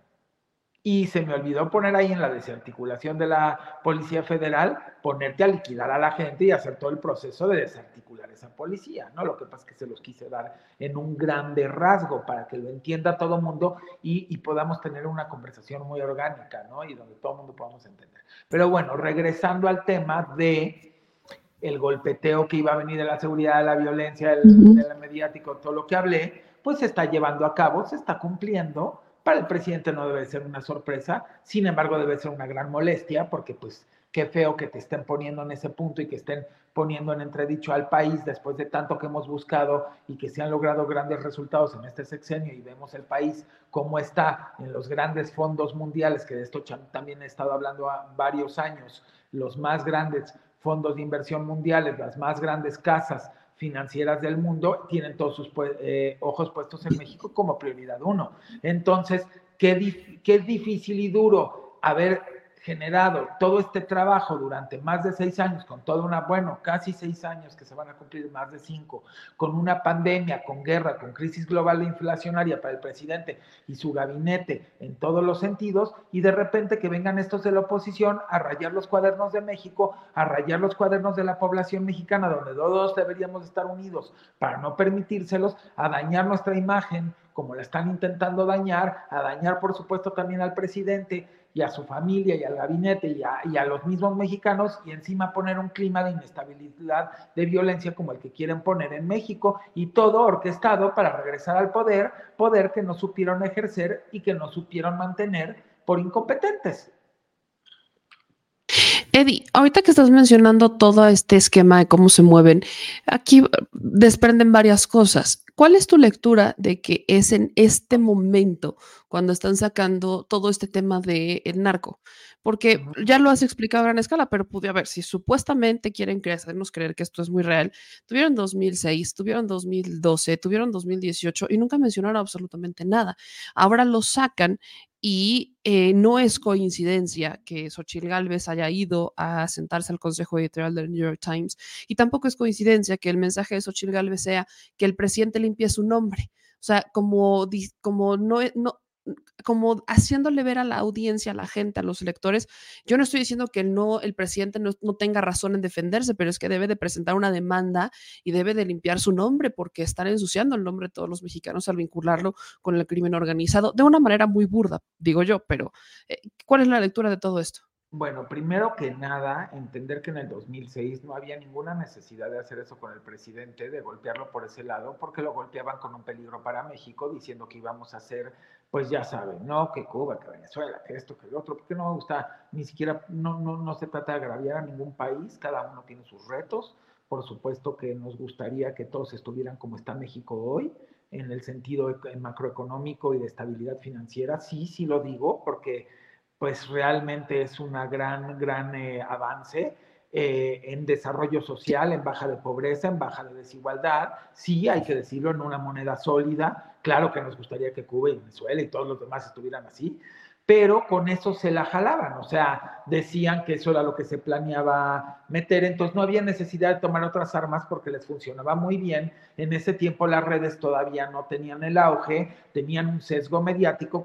Y se me olvidó poner ahí en la desarticulación de la Policía Federal, ponerte a liquidar a la gente y hacer todo el proceso de desarticular esa policía, ¿no? Lo que pasa es que se los quise dar en un grande rasgo para que lo entienda todo el mundo y, y, podamos tener una conversación muy orgánica, ¿no? Y donde todo el mundo podamos entender. Pero bueno, regresando al tema de el golpeteo que iba a venir de la seguridad, de la violencia, del, del mediático, todo lo que hablé, pues se está llevando a cabo, se está cumpliendo para el presidente no debe ser una sorpresa, sin embargo debe ser una gran molestia porque pues qué feo que te estén poniendo en ese punto y que estén poniendo en entredicho al país después de tanto que hemos buscado y que se han logrado grandes resultados en este sexenio y vemos el país cómo está en los grandes fondos mundiales, que de esto también he estado hablando a varios años, los más grandes fondos de inversión mundiales, las más grandes casas financieras del mundo, tienen todos sus eh, ojos puestos en México como prioridad uno. Entonces, qué, qué difícil y duro haber generado todo este trabajo durante más de seis años, con toda una, bueno, casi seis años que se van a cumplir más de cinco, con una pandemia, con guerra, con crisis global e inflacionaria para el presidente y su gabinete en todos los sentidos, y de repente que vengan estos de la oposición a rayar los cuadernos de México, a rayar los cuadernos de la población mexicana, donde todos deberíamos estar unidos para no permitírselos, a dañar nuestra imagen, como la están intentando dañar, a dañar por supuesto también al presidente y a su familia y al gabinete y a, y a, los mismos mexicanos y encima poner un clima de inestabilidad, de violencia como el que quieren poner en México y todo orquestado para regresar al poder, poder que no supieron ejercer y que no supieron mantener por incompetentes. Eddie, ahorita que estás mencionando todo este esquema de cómo se mueven, aquí desprenden varias cosas. ¿Cuál es tu lectura de que es en este momento cuando están sacando todo este tema del el narco? Porque ya lo has explicado a gran escala, pero pude ver, si supuestamente quieren hacernos creer que esto es muy real, tuvieron 2006, tuvieron 2012, tuvieron 2018 y nunca mencionaron absolutamente nada. Ahora lo sacan y eh, no es coincidencia que Xochitl Galvez haya ido a sentarse al consejo editorial del New York Times y tampoco es coincidencia que el mensaje de Xochitl Galvez sea que el presidente limpie su nombre. O sea, como, como no, no, como haciéndole ver a la audiencia, a la gente, a los electores, yo no estoy diciendo que no el presidente no, tenga razón en defenderse, pero es que debe de presentar una demanda y debe de limpiar su nombre porque están ensuciando el nombre de todos los mexicanos al vincularlo con el crimen organizado de una manera muy burda, digo yo, pero eh, ¿cuál es la lectura de todo esto? Bueno, primero que nada, entender que en el 2006 no había ninguna necesidad de hacer eso con el presidente, de golpearlo por ese lado, porque lo golpeaban con un peligro para México, diciendo que íbamos a hacer, pues ya saben, no, que Cuba, que Venezuela, que esto, que el otro, porque no me gusta, ni siquiera, no, no, no se trata de agraviar a ningún país, cada uno tiene sus retos, por supuesto que nos gustaría que todos estuvieran como está México hoy, en el sentido macroeconómico y de estabilidad financiera, sí, sí lo digo, porque pues realmente es una gran, gran eh, avance eh, en desarrollo social, en baja de pobreza, en baja de desigualdad. Sí, hay que decirlo, en una moneda sólida. Claro que nos gustaría que Cuba y Venezuela y todos los demás estuvieran así, pero con eso se la jalaban, o sea, decían que eso era lo que se planeaba meter, entonces no había necesidad de tomar otras armas porque les funcionaba muy bien. En ese tiempo las redes todavía no tenían el auge, tenían un sesgo mediático,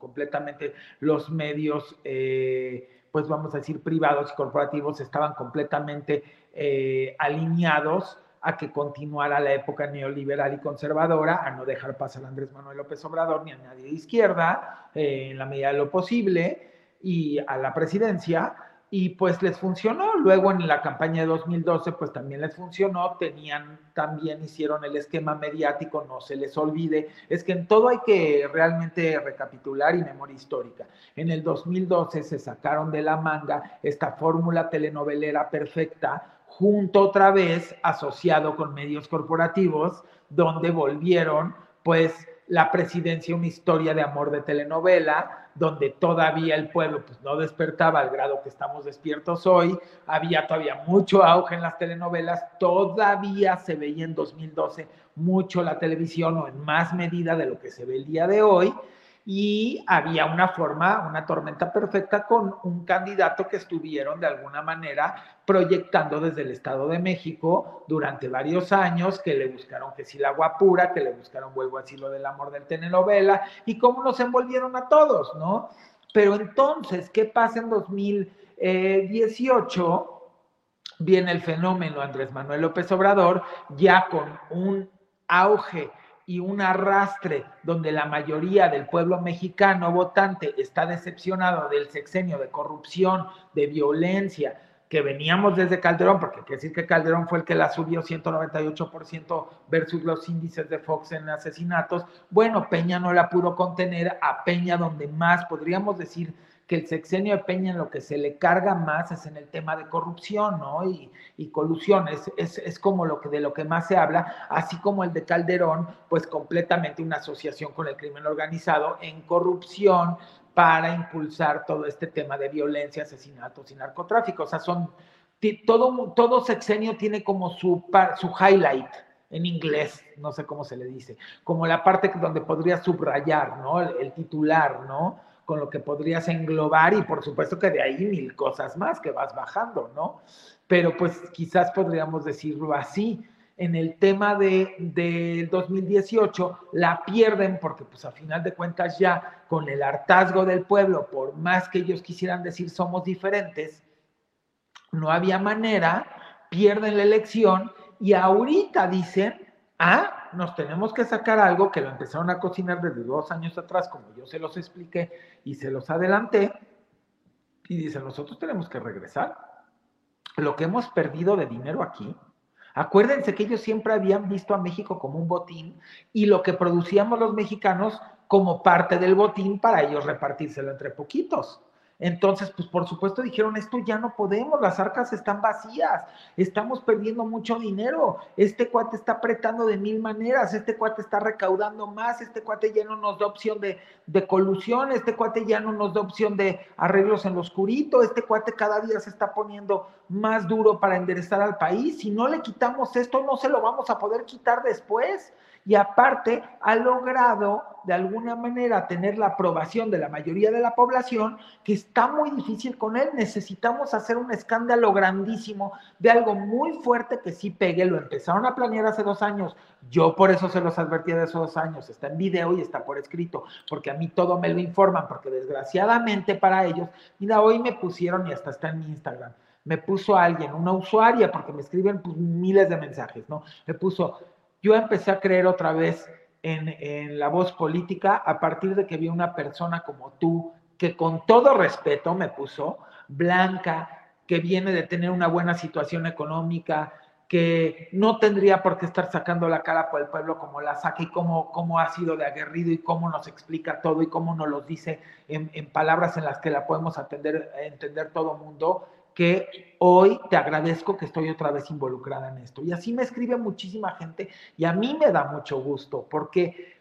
completamente los medios, eh, pues vamos a decir, privados y corporativos estaban completamente eh, alineados a que continuara la época neoliberal y conservadora, a no dejar pasar a Andrés Manuel López Obrador ni a nadie de izquierda, eh, en la medida de lo posible, y a la presidencia, y pues les funcionó. Luego en la campaña de 2012, pues también les funcionó, tenían, también hicieron el esquema mediático, no se les olvide, es que en todo hay que realmente recapitular y memoria histórica. En el 2012 se sacaron de la manga esta fórmula telenovelera perfecta, junto otra vez asociado con medios corporativos, donde volvieron pues la presidencia una historia de amor de telenovela, donde todavía el pueblo pues no despertaba al grado que estamos despiertos hoy, había todavía mucho auge en las telenovelas, todavía se veía en 2012 mucho la televisión o en más medida de lo que se ve el día de hoy, y había una forma, una tormenta perfecta con un candidato que estuvieron de alguna manera proyectando desde el Estado de México durante varios años, que le buscaron que si la agua pura, que le buscaron vuelvo así lo del amor del telenovela, y cómo nos envolvieron a todos, ¿no? Pero entonces, ¿qué pasa en 2018? Viene el fenómeno Andrés Manuel López Obrador, ya con un auge y un arrastre donde la mayoría del pueblo mexicano votante está decepcionado del sexenio de corrupción, de violencia, que veníamos desde Calderón, porque hay que decir que Calderón fue el que la subió 198% versus los índices de Fox en asesinatos, bueno, Peña no la pudo contener, a Peña donde más podríamos decir que el sexenio de Peña en lo que se le carga más es en el tema de corrupción, ¿no? Y, y colusión, es, es, es, como lo que, de lo que más se habla, así como el de Calderón, pues completamente una asociación con el crimen organizado en corrupción para impulsar todo este tema de violencia, asesinatos y narcotráfico. O sea, son, todo, todo sexenio tiene como su, su highlight, en inglés, no sé cómo se le dice, como la parte donde podría subrayar, ¿no? El, el titular, ¿no? Con lo que podrías englobar y por supuesto que de ahí mil cosas más que vas bajando, ¿no? Pero pues quizás podríamos decirlo así. En el tema de, de 2018 la pierden porque pues a final de cuentas ya con el hartazgo del pueblo, por más que ellos quisieran decir somos diferentes, no había manera, pierden la elección y ahorita dicen, ah, nos tenemos que sacar algo que lo empezaron a cocinar desde dos años atrás, como yo se los expliqué y se los adelanté, y dicen, nosotros tenemos que regresar. Lo que hemos perdido de dinero aquí, acuérdense que ellos siempre habían visto a México como un botín y lo que producíamos los mexicanos como parte del botín para ellos repartírselo entre poquitos. Entonces, pues por supuesto dijeron, esto ya no podemos, las arcas están vacías, estamos perdiendo mucho dinero, este cuate está apretando de mil maneras, este cuate está recaudando más, este cuate ya no nos da opción de, de colusión, este cuate ya no nos da opción de arreglos en lo oscurito, este cuate cada día se está poniendo más duro para enderezar al país, si no le quitamos esto, no se lo vamos a poder quitar después y aparte ha logrado de alguna manera tener la aprobación de la mayoría de la población, que está muy difícil con él. Necesitamos hacer un escándalo grandísimo de algo muy fuerte que sí pegue. Lo empezaron a planear hace dos años. Yo por eso se los advertí de esos dos años. Está en video y está por escrito, porque a mí todo me lo informan, porque desgraciadamente para ellos, mira, hoy me pusieron y hasta está en mi Instagram me puso alguien, una usuaria, porque me escriben pues, miles de mensajes, ¿no? Me puso, yo empecé a creer otra vez en, la voz política a partir de que vi una persona como tú, que con todo respeto me puso, blanca, que viene de tener una buena situación económica, que no tendría por qué estar sacando la cara por el pueblo como la saca y cómo, ha sido de aguerrido y cómo nos explica todo y cómo nos lo dice en, palabras en las que la podemos entender todo mundo que hoy te agradezco que estoy otra vez involucrada en esto. Y así me escribe muchísima gente y a mí me da mucho gusto porque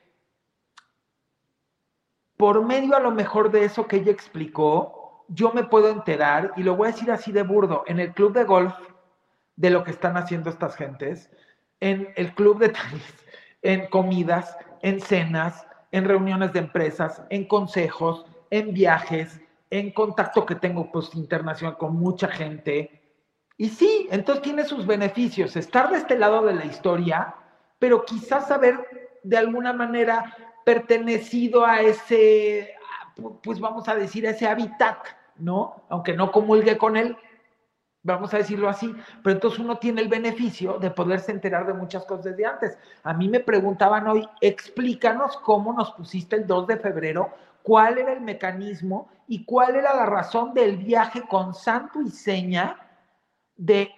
por medio a lo mejor de eso que ella explicó, yo me puedo enterar, y lo voy a decir así de burdo, en el club de golf de lo que están haciendo estas gentes, en el club de tenis, en comidas, en cenas, en reuniones de empresas, en consejos, en viajes, en contacto que tengo pues internacional con mucha gente. Y sí, entonces tiene sus beneficios, estar de este lado de la historia, pero quizás haber de alguna manera pertenecido a ese, pues vamos a decir, a ese hábitat, ¿no? Aunque no comulgue con él, vamos a decirlo así, pero entonces uno tiene el beneficio de poderse enterar de muchas cosas desde antes. A mí me preguntaban hoy, explícanos cómo nos pusiste el 2 de febrero cuál era el mecanismo y cuál era la razón del viaje con santo y seña de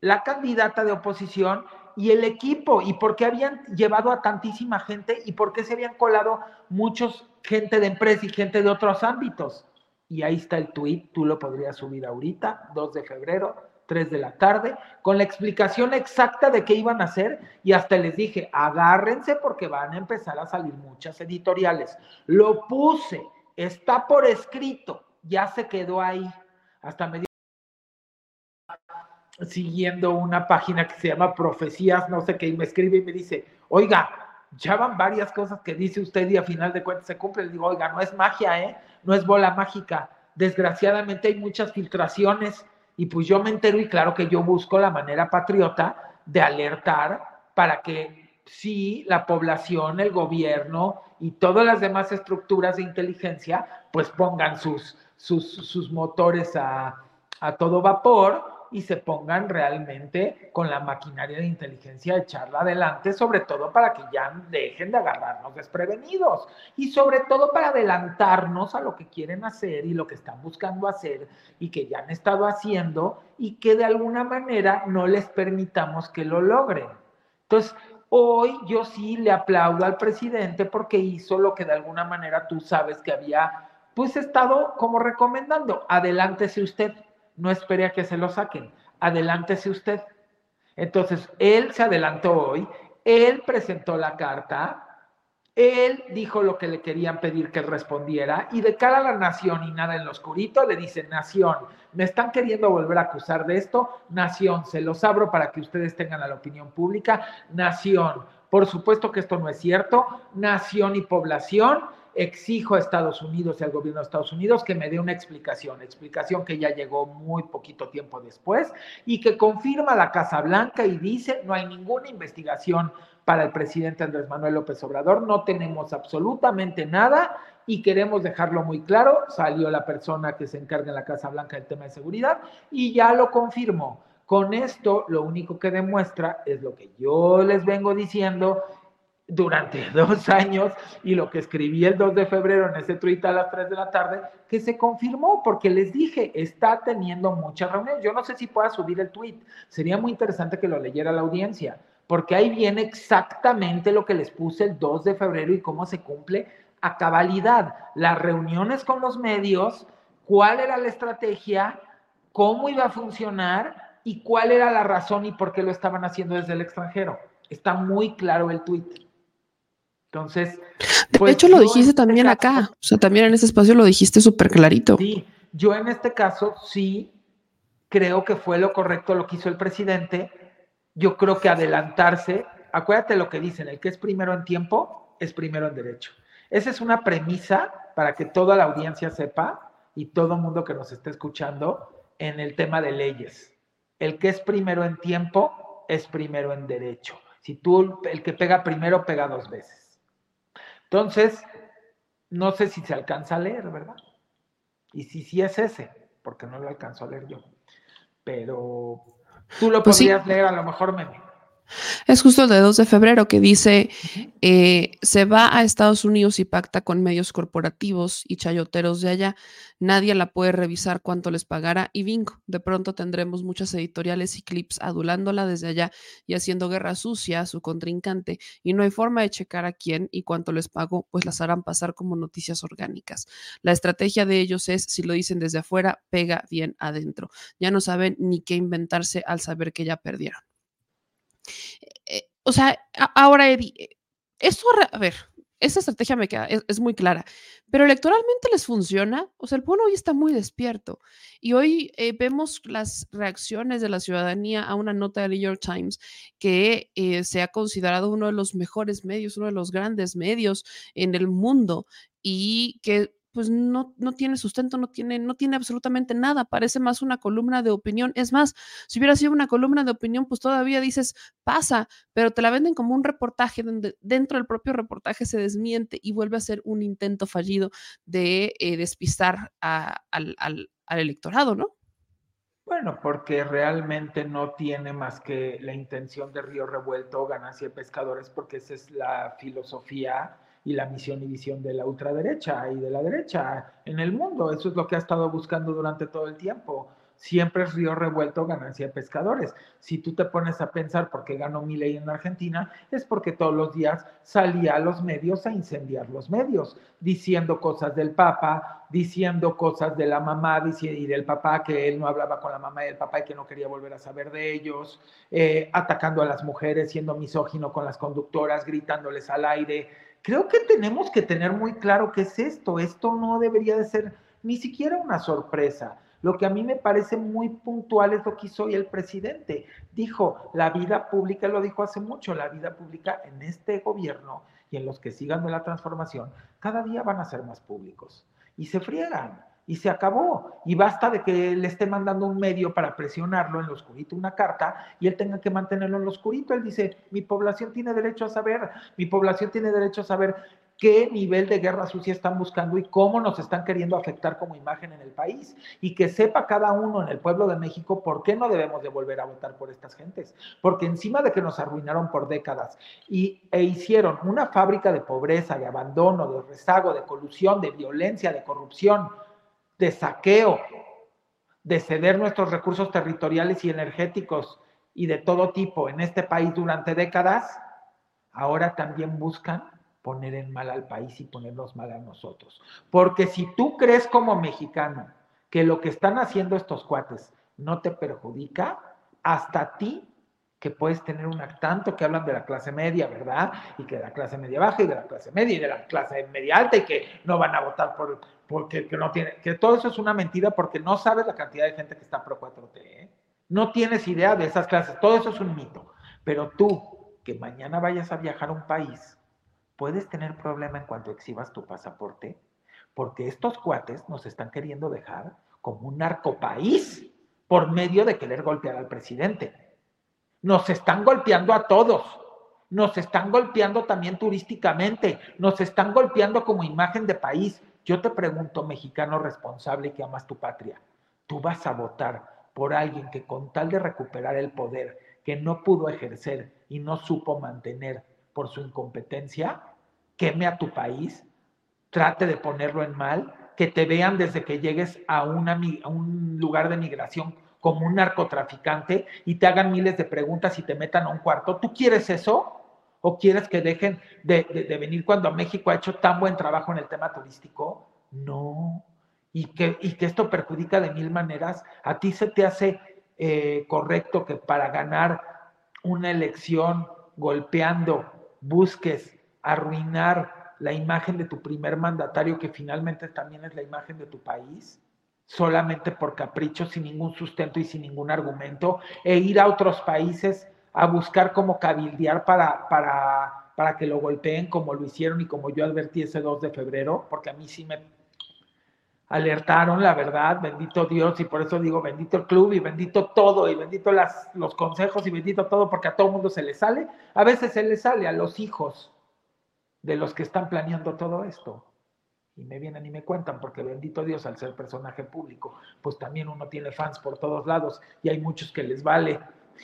la candidata de oposición y el equipo y por qué habían llevado a tantísima gente y por qué se habían colado muchos gente de empresa y gente de otros ámbitos. Y ahí está el tweet, tú lo podrías subir ahorita, 2 de febrero, 3 de la tarde, con la explicación exacta de qué iban a hacer y hasta les dije, agárrense porque van a empezar a salir muchas editoriales. Lo puse, está por escrito, ya se quedó ahí. Hasta me siguiendo una página que se llama Profecías, no sé qué, y me escribe y me dice, oiga, ya van varias cosas que dice usted y a final de cuentas se cumple. Le digo, oiga, no es magia, ¿eh? No es bola mágica. Desgraciadamente hay muchas filtraciones y pues yo me entero y claro que yo busco la manera patriota de alertar para que sí la población, el gobierno y todas las demás estructuras de inteligencia pues pongan sus, sus, sus motores a, a todo vapor y se pongan realmente con la maquinaria de inteligencia a echarla adelante, sobre todo para que ya dejen de agarrarnos desprevenidos y sobre todo para adelantarnos a lo que quieren hacer y lo que están buscando hacer y que ya han estado haciendo y que de alguna manera no les permitamos que lo logren. Entonces, hoy yo sí le aplaudo al presidente porque hizo lo que de alguna manera tú sabes que había pues estado como recomendando, adelántese usted, no espere a que se lo saquen, adelántese usted. Entonces, él se adelantó hoy, él presentó la carta, él dijo lo que le querían pedir que respondiera y de cara a la nación y nada en lo oscurito le dice, nación, me están queriendo volver a acusar de esto, nación, se los abro para que ustedes tengan a la opinión pública, nación, por supuesto que esto no es cierto, nación y población, exijo a Estados Unidos y al gobierno de Estados Unidos que me dé una explicación, explicación que ya llegó muy poquito tiempo después y que confirma la Casa Blanca y dice no hay ninguna investigación para el presidente Andrés Manuel López Obrador, no tenemos absolutamente nada y queremos dejarlo muy claro, salió la persona que se encarga en la Casa Blanca del tema de seguridad y ya lo confirmó. Con esto lo único que demuestra es lo que yo les vengo diciendo durante dos años y lo que escribí el 2 de febrero en ese tweet a las 3 de la tarde, que se confirmó porque les dije, está teniendo muchas reuniones. Yo no sé si pueda subir el tweet, sería muy interesante que lo leyera la audiencia, porque ahí viene exactamente lo que les puse el 2 de febrero y cómo se cumple a cabalidad. Las reuniones con los medios, cuál era la estrategia, cómo iba a funcionar y cuál era la razón y por qué lo estaban haciendo desde el extranjero. Está muy claro el tweet. Entonces. De pues, hecho, lo dijiste este también caso- acá. O sea, también en ese espacio lo dijiste súper clarito. Sí, yo en este caso sí creo que fue lo correcto lo que hizo el presidente. Yo creo que adelantarse, acuérdate lo que dicen, el que es primero en tiempo es primero en derecho. Esa es una premisa para que toda la audiencia sepa y todo el mundo que nos esté escuchando en el tema de leyes. El que es primero en tiempo es primero en derecho. Si tú, el que pega primero, pega dos veces. Entonces, no sé si se alcanza a leer, ¿verdad? Y si sí es ese, porque no lo alcanzo a leer yo. Pero tú lo Pues sí. podrías leer a lo mejor, meme. Es justo el de 2 de febrero que dice, eh, se va a Estados Unidos y pacta con medios corporativos y chayoteros de allá. Nadie la puede revisar cuánto les pagará y bingo, de pronto tendremos muchas editoriales y clips adulándola desde allá y haciendo guerra sucia a su contrincante y no hay forma de checar a quién y cuánto les pagó, pues las harán pasar como noticias orgánicas. La estrategia de ellos es, si lo dicen desde afuera, pega bien adentro. Ya no saben ni qué inventarse al saber que ya perdieron. Eh, o sea, ahora, Eddie, eh, esto, a ver, esa estrategia me queda, es, muy clara, pero electoralmente les funciona. O sea, el pueblo hoy está muy despierto y hoy eh, vemos las reacciones de la ciudadanía a una nota del New York Times que se ha considerado uno de los mejores medios, uno de los grandes medios en el mundo y que pues no, no tiene sustento, no tiene, no tiene absolutamente nada, parece más una columna de opinión. Es más, si hubiera sido una columna de opinión, pues todavía dices, pasa, pero te la venden como un reportaje donde dentro del propio reportaje se desmiente y vuelve a ser un intento fallido de eh, despistar al, al- electorado, ¿no? Bueno, porque realmente no tiene más que la intención de Río Revuelto, ganancia de pescadores, porque esa es la filosofía y la misión y visión de la ultraderecha y de la derecha en el mundo. Eso es lo que ha estado buscando durante todo el tiempo. Siempre es Río Revuelto, ganancia de pescadores. Si tú te pones a pensar por qué ganó Milei en Argentina, es porque todos los días salía a los medios a incendiar los medios, diciendo cosas del Papa, diciendo cosas de la mamá y del papá, que él no hablaba con la mamá y el papá y que no quería volver a saber de ellos, eh, atacando a las mujeres, siendo misógino con las conductoras, gritándoles al aire. Creo que tenemos que tener muy claro qué es esto. Esto no debería de ser ni siquiera una sorpresa. Lo que a mí me parece muy puntual es lo que hizo hoy el presidente. Dijo, la vida pública, lo dijo hace mucho, la vida pública en este gobierno y en los que sigan de la transformación, cada día van a ser más públicos. Y se friegan, y se acabó. Y basta de que le esté mandando un medio para presionarlo en lo oscurito, una carta, y él tenga que mantenerlo en lo oscurito. Él dice, mi población tiene derecho a saber, mi población tiene derecho a saber qué nivel de guerra sucia están buscando y cómo nos están queriendo afectar como imagen en el país. Y que sepa cada uno en el pueblo de México por qué no debemos de volver a votar por estas gentes. Porque encima de que nos arruinaron por décadas y, e hicieron una fábrica de pobreza, de abandono, de rezago, de colusión, de violencia, de corrupción, de saqueo, de ceder nuestros recursos territoriales y energéticos y de todo tipo en este país durante décadas, ahora también buscan poner en mal al país y ponernos mal a nosotros. Porque si tú crees como mexicano que lo que están haciendo estos cuates no te perjudica, hasta a ti que puedes tener un tanto que hablan de la clase media, ¿verdad? Y que de la clase media baja y de la clase media y de la clase media alta y que no van a votar por porque que no tiene, que todo eso es una mentira porque no sabes la cantidad de gente que está pro 4T, ¿eh? No tienes idea de esas clases, todo eso es un mito. Pero tú, que mañana vayas a viajar a un país puedes tener problema en cuanto exhibas tu pasaporte, porque estos cuates nos están queriendo dejar como un narcopaís por medio de querer golpear al presidente. Nos están golpeando a todos. Nos están golpeando también turísticamente. Nos están golpeando como imagen de país. Yo te pregunto, mexicano responsable que amas tu patria, ¿tú vas a votar por alguien que con tal de recuperar el poder que no pudo ejercer y no supo mantener por su incompetencia, queme a tu país, trate de ponerlo en mal, que te vean desde que llegues a, a un lugar de migración como un narcotraficante y te hagan miles de preguntas y te metan a un cuarto. ¿Tú quieres eso? ¿O quieres que dejen de, venir cuando México ha hecho tan buen trabajo en el tema turístico? No. Y que, y que esto perjudica de mil maneras. ¿A ti se te hace eh, correcto que para ganar una elección golpeando busques arruinar la imagen de tu primer mandatario, que finalmente también es la imagen de tu país, solamente por capricho, sin ningún sustento y sin ningún argumento, e ir a otros países a buscar cómo cabildear para, para, para que lo golpeen como lo hicieron y como yo advertí ese 2 de febrero, porque a mí sí me alertaron, la verdad, bendito Dios, y por eso digo, bendito el club y bendito todo, y bendito las, los consejos y bendito todo, porque a todo mundo se le sale, a veces se le sale a los hijos de los que están planeando todo esto. Y me vienen y me cuentan, porque bendito Dios, al ser personaje público, pues también uno tiene fans por todos lados y hay muchos que les vale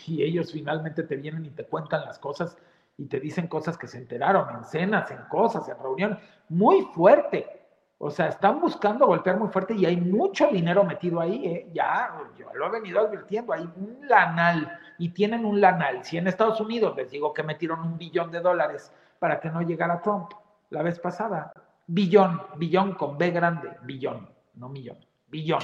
y ellos finalmente te vienen y te cuentan las cosas y te dicen cosas que se enteraron en cenas, en cosas, en reuniones, muy fuerte. O sea, están buscando golpear muy fuerte y hay mucho dinero metido ahí, ¿eh? ya, yo lo he venido advirtiendo, hay un lanal y tienen un lanal. Si en Estados Unidos les digo que metieron un billón de dólares para que no llegara Trump la vez pasada, billón, billón con B grande, billón, no millón, billón.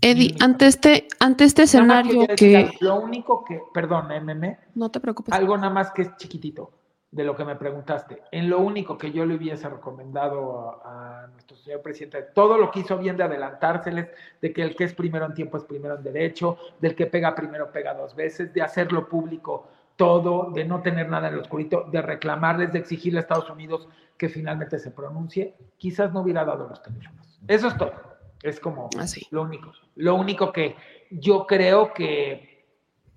Eddie, ante este, ante este escenario que... Lo único que, perdón, MM, no te preocupes. Algo nada más que es chiquitito de lo que me preguntaste. En lo único que yo le hubiese recomendado a, nuestro señor presidente, todo lo que hizo bien de adelantárseles, de que el que es primero en tiempo es primero en derecho, del que pega primero pega dos veces, de hacerlo público todo, de no tener nada en el oscurito, de reclamarles, de exigirle a Estados Unidos que finalmente se pronuncie, quizás no hubiera dado los teléfonos. Eso es todo. Es como Así. lo único. Lo único que yo creo que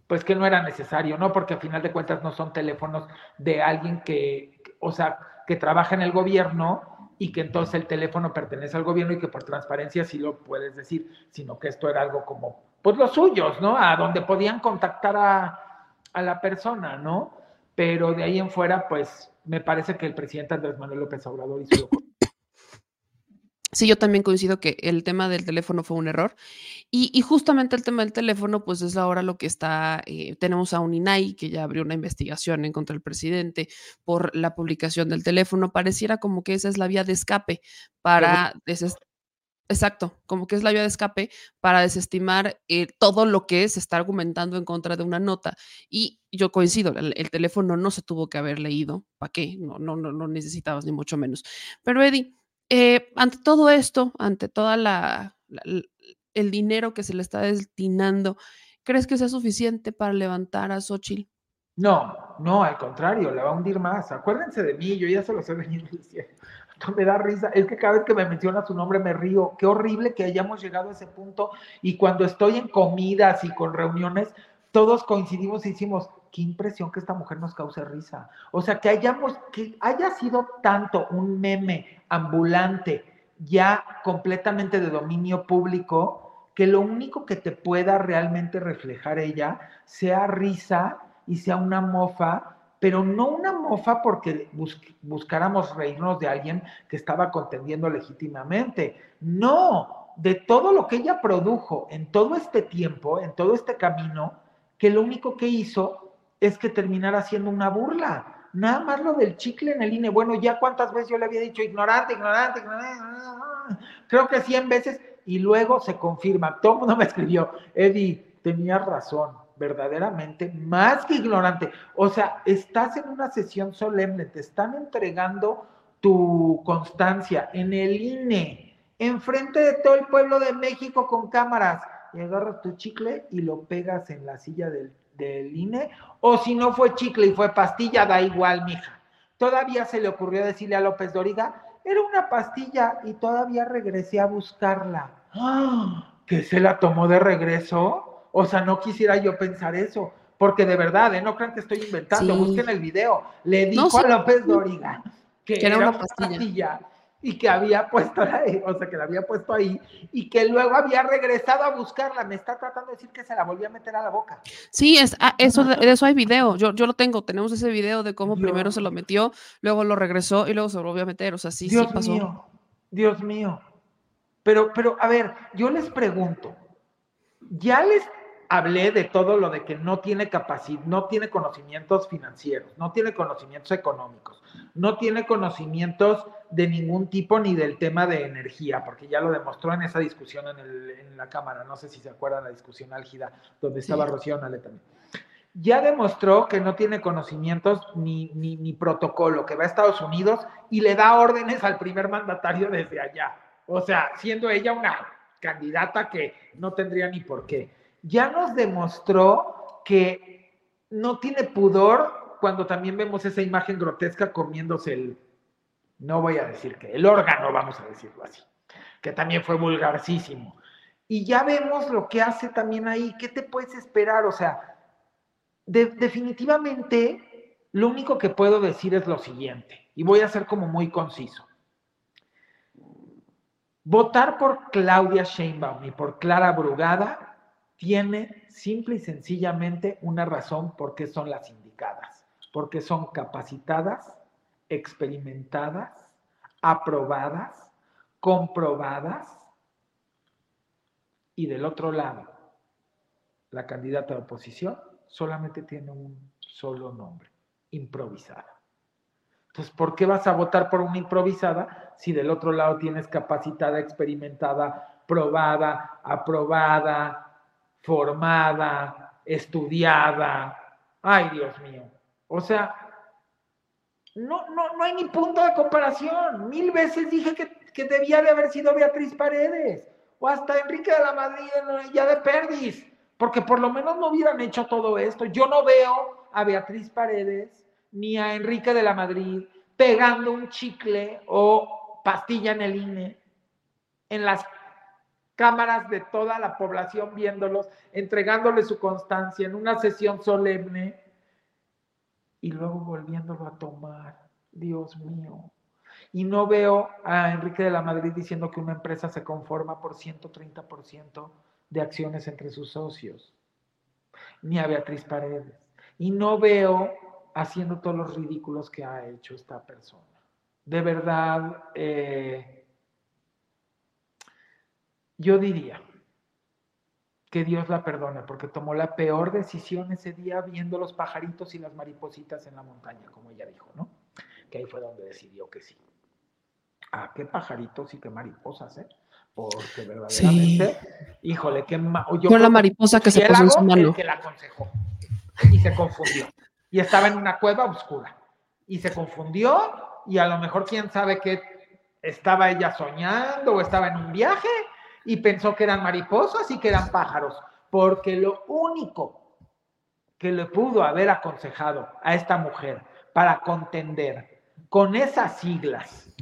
pues que no era necesario, ¿no? Porque al final de cuentas no son teléfonos de alguien que, o sea, que trabaja en el gobierno y que entonces el teléfono pertenece al gobierno y que por transparencia sí lo puedes decir, sino que esto era algo como, pues los suyos, ¿no? A donde podían contactar a, a la persona, ¿no? Pero de ahí en fuera, pues me parece que el presidente Andrés Manuel López Obrador hizo Sí, yo también coincido que el tema del teléfono fue un error. Y, justamente el tema del teléfono, pues es ahora lo que está, eh, tenemos a un INAI que ya abrió una investigación en contra del presidente por la publicación del teléfono. Pareciera como que esa es la vía de escape para... Exacto, como que es la vía de escape para desestimar eh, todo lo que se está argumentando en contra de una nota. Y yo coincido, el, el teléfono no se tuvo que haber leído, ¿para qué? No, no, no, no necesitabas ni mucho menos. Pero Eddie, eh, ante todo esto, ante toda la, el dinero que se le está destinando, ¿crees que sea suficiente para levantar a Xochitl? No, no, al contrario, la va a hundir más. Acuérdense de mí, yo ya se los he venido diciendo. Me da risa, es que cada vez que me menciona su nombre me río. Qué horrible que hayamos llegado a ese punto y cuando estoy en comidas y con reuniones, todos coincidimos y hicimos, qué impresión que esta mujer nos cause risa. O sea, que hayamos, que haya sido tanto un meme ambulante, ya completamente de dominio público, que lo único que te pueda realmente reflejar ella sea risa y sea una mofa, pero no una mofa porque bus- buscáramos reírnos de alguien que estaba contendiendo legítimamente. No, de todo lo que ella produjo en todo este tiempo, en todo este camino, que lo único que hizo es que terminara siendo una burla. Nada más lo del chicle en el INE. Bueno, ya cuántas veces yo le había dicho ignorante, ignorante, ignorante. Creo que 100 veces y luego se confirma. Todo el mundo me escribió, Eddie, tenías razón, verdaderamente, más que ignorante. O sea, estás en una sesión solemne, te están entregando tu constancia en el INE, enfrente de todo el pueblo de México con cámaras, y agarras tu chicle y lo pegas en la silla del, del INE, o si no fue chicle y fue pastilla, da igual, mija. Todavía se le ocurrió decirle a López Doriga, era una pastilla y todavía regresé a buscarla. ¡Ah! ¿Que se la tomó de regreso? O sea, no quisiera yo pensar eso, porque de verdad, ¿eh? no crean que estoy inventando, Sí. busquen el video. Le dijo No, sí. a López Doriga que, Que era era una pastilla. pastilla y que había puesto ahí, o sea, que la había puesto ahí y que luego había regresado a buscarla. Me está tratando de decir que se la volvió a meter a la boca. Sí, es, ah, eso, de, eso hay video. Yo, yo lo tengo. Tenemos ese video de cómo Dios primero se lo metió, luego lo regresó y luego se lo volvió a meter. O sea, sí, Dios sí pasó. mío, Dios mío. Pero, pero, a ver, yo les pregunto, ya les hablé de todo lo de que no tiene capacidad, no tiene conocimientos financieros, no tiene conocimientos económicos, no tiene conocimientos de ningún tipo ni del tema de energía, porque ya lo demostró en esa discusión en, el- en la Cámara, no sé si se acuerdan la discusión álgida donde estaba Sí. Rocío Nale también. Ya demostró que no tiene conocimientos ni, ni, ni protocolo, que va a Estados Unidos y le da órdenes al primer mandatario desde allá. O sea, siendo ella una candidata que no tendría ni por qué. Ya nos demostró que no tiene pudor cuando también vemos esa imagen grotesca comiéndose el, no voy a decir que, el órgano, vamos a decirlo así, que también fue vulgarcísimo. Y ya vemos lo que hace también ahí. ¿Qué te puedes esperar? O sea, de- definitivamente lo único que puedo decir es lo siguiente, y voy a ser como muy conciso. Votar por Claudia Sheinbaum y por Clara Brugada tiene simple y sencillamente una razón por qué son las indicadas, porque son capacitadas, experimentadas, aprobadas, comprobadas, y del otro lado, la candidata de oposición solamente tiene un solo nombre, improvisada. Entonces, ¿por qué vas a votar por una improvisada si del otro lado tienes capacitada, experimentada, probada, aprobada, formada, estudiada? Ay, Dios mío. O sea, no, no, no hay ni punto de comparación. Mil veces dije que, que debía de haber sido Beatriz Paredes o hasta Enrique de la Madrid ya de Perdis, porque por lo menos no hubieran hecho todo esto. Yo no veo a Beatriz Paredes ni a Enrique de la Madrid pegando un chicle o pastilla en el INE en las cámaras de toda la población viéndolos, entregándole su constancia en una sesión solemne y luego volviéndolo a tomar. Dios mío. Y no veo a Enrique de la Madrid diciendo que una empresa se conforma por 130% de acciones entre sus socios, ni a Beatriz Paredes. Y no veo haciendo todos los ridículos que ha hecho esta persona. De verdad, eh, yo diría que Dios la perdone porque tomó la peor decisión ese día viendo los pajaritos y las maripositas en la montaña, como ella dijo, ¿no? Que ahí fue donde decidió que sí. Ah, qué pajaritos y qué mariposas, ¿eh? Porque verdaderamente, híjole, qué ma- yo Fue la mariposa que se puso en su mano. El que la aconsejó y se confundió. Y estaba en una cueva oscura. Y se confundió y a lo mejor quién sabe qué estaba ella soñando o estaba en un viaje y pensó que eran mariposas y que eran pájaros. Porque lo único que le pudo haber aconsejado a esta mujer para contender con esas siglas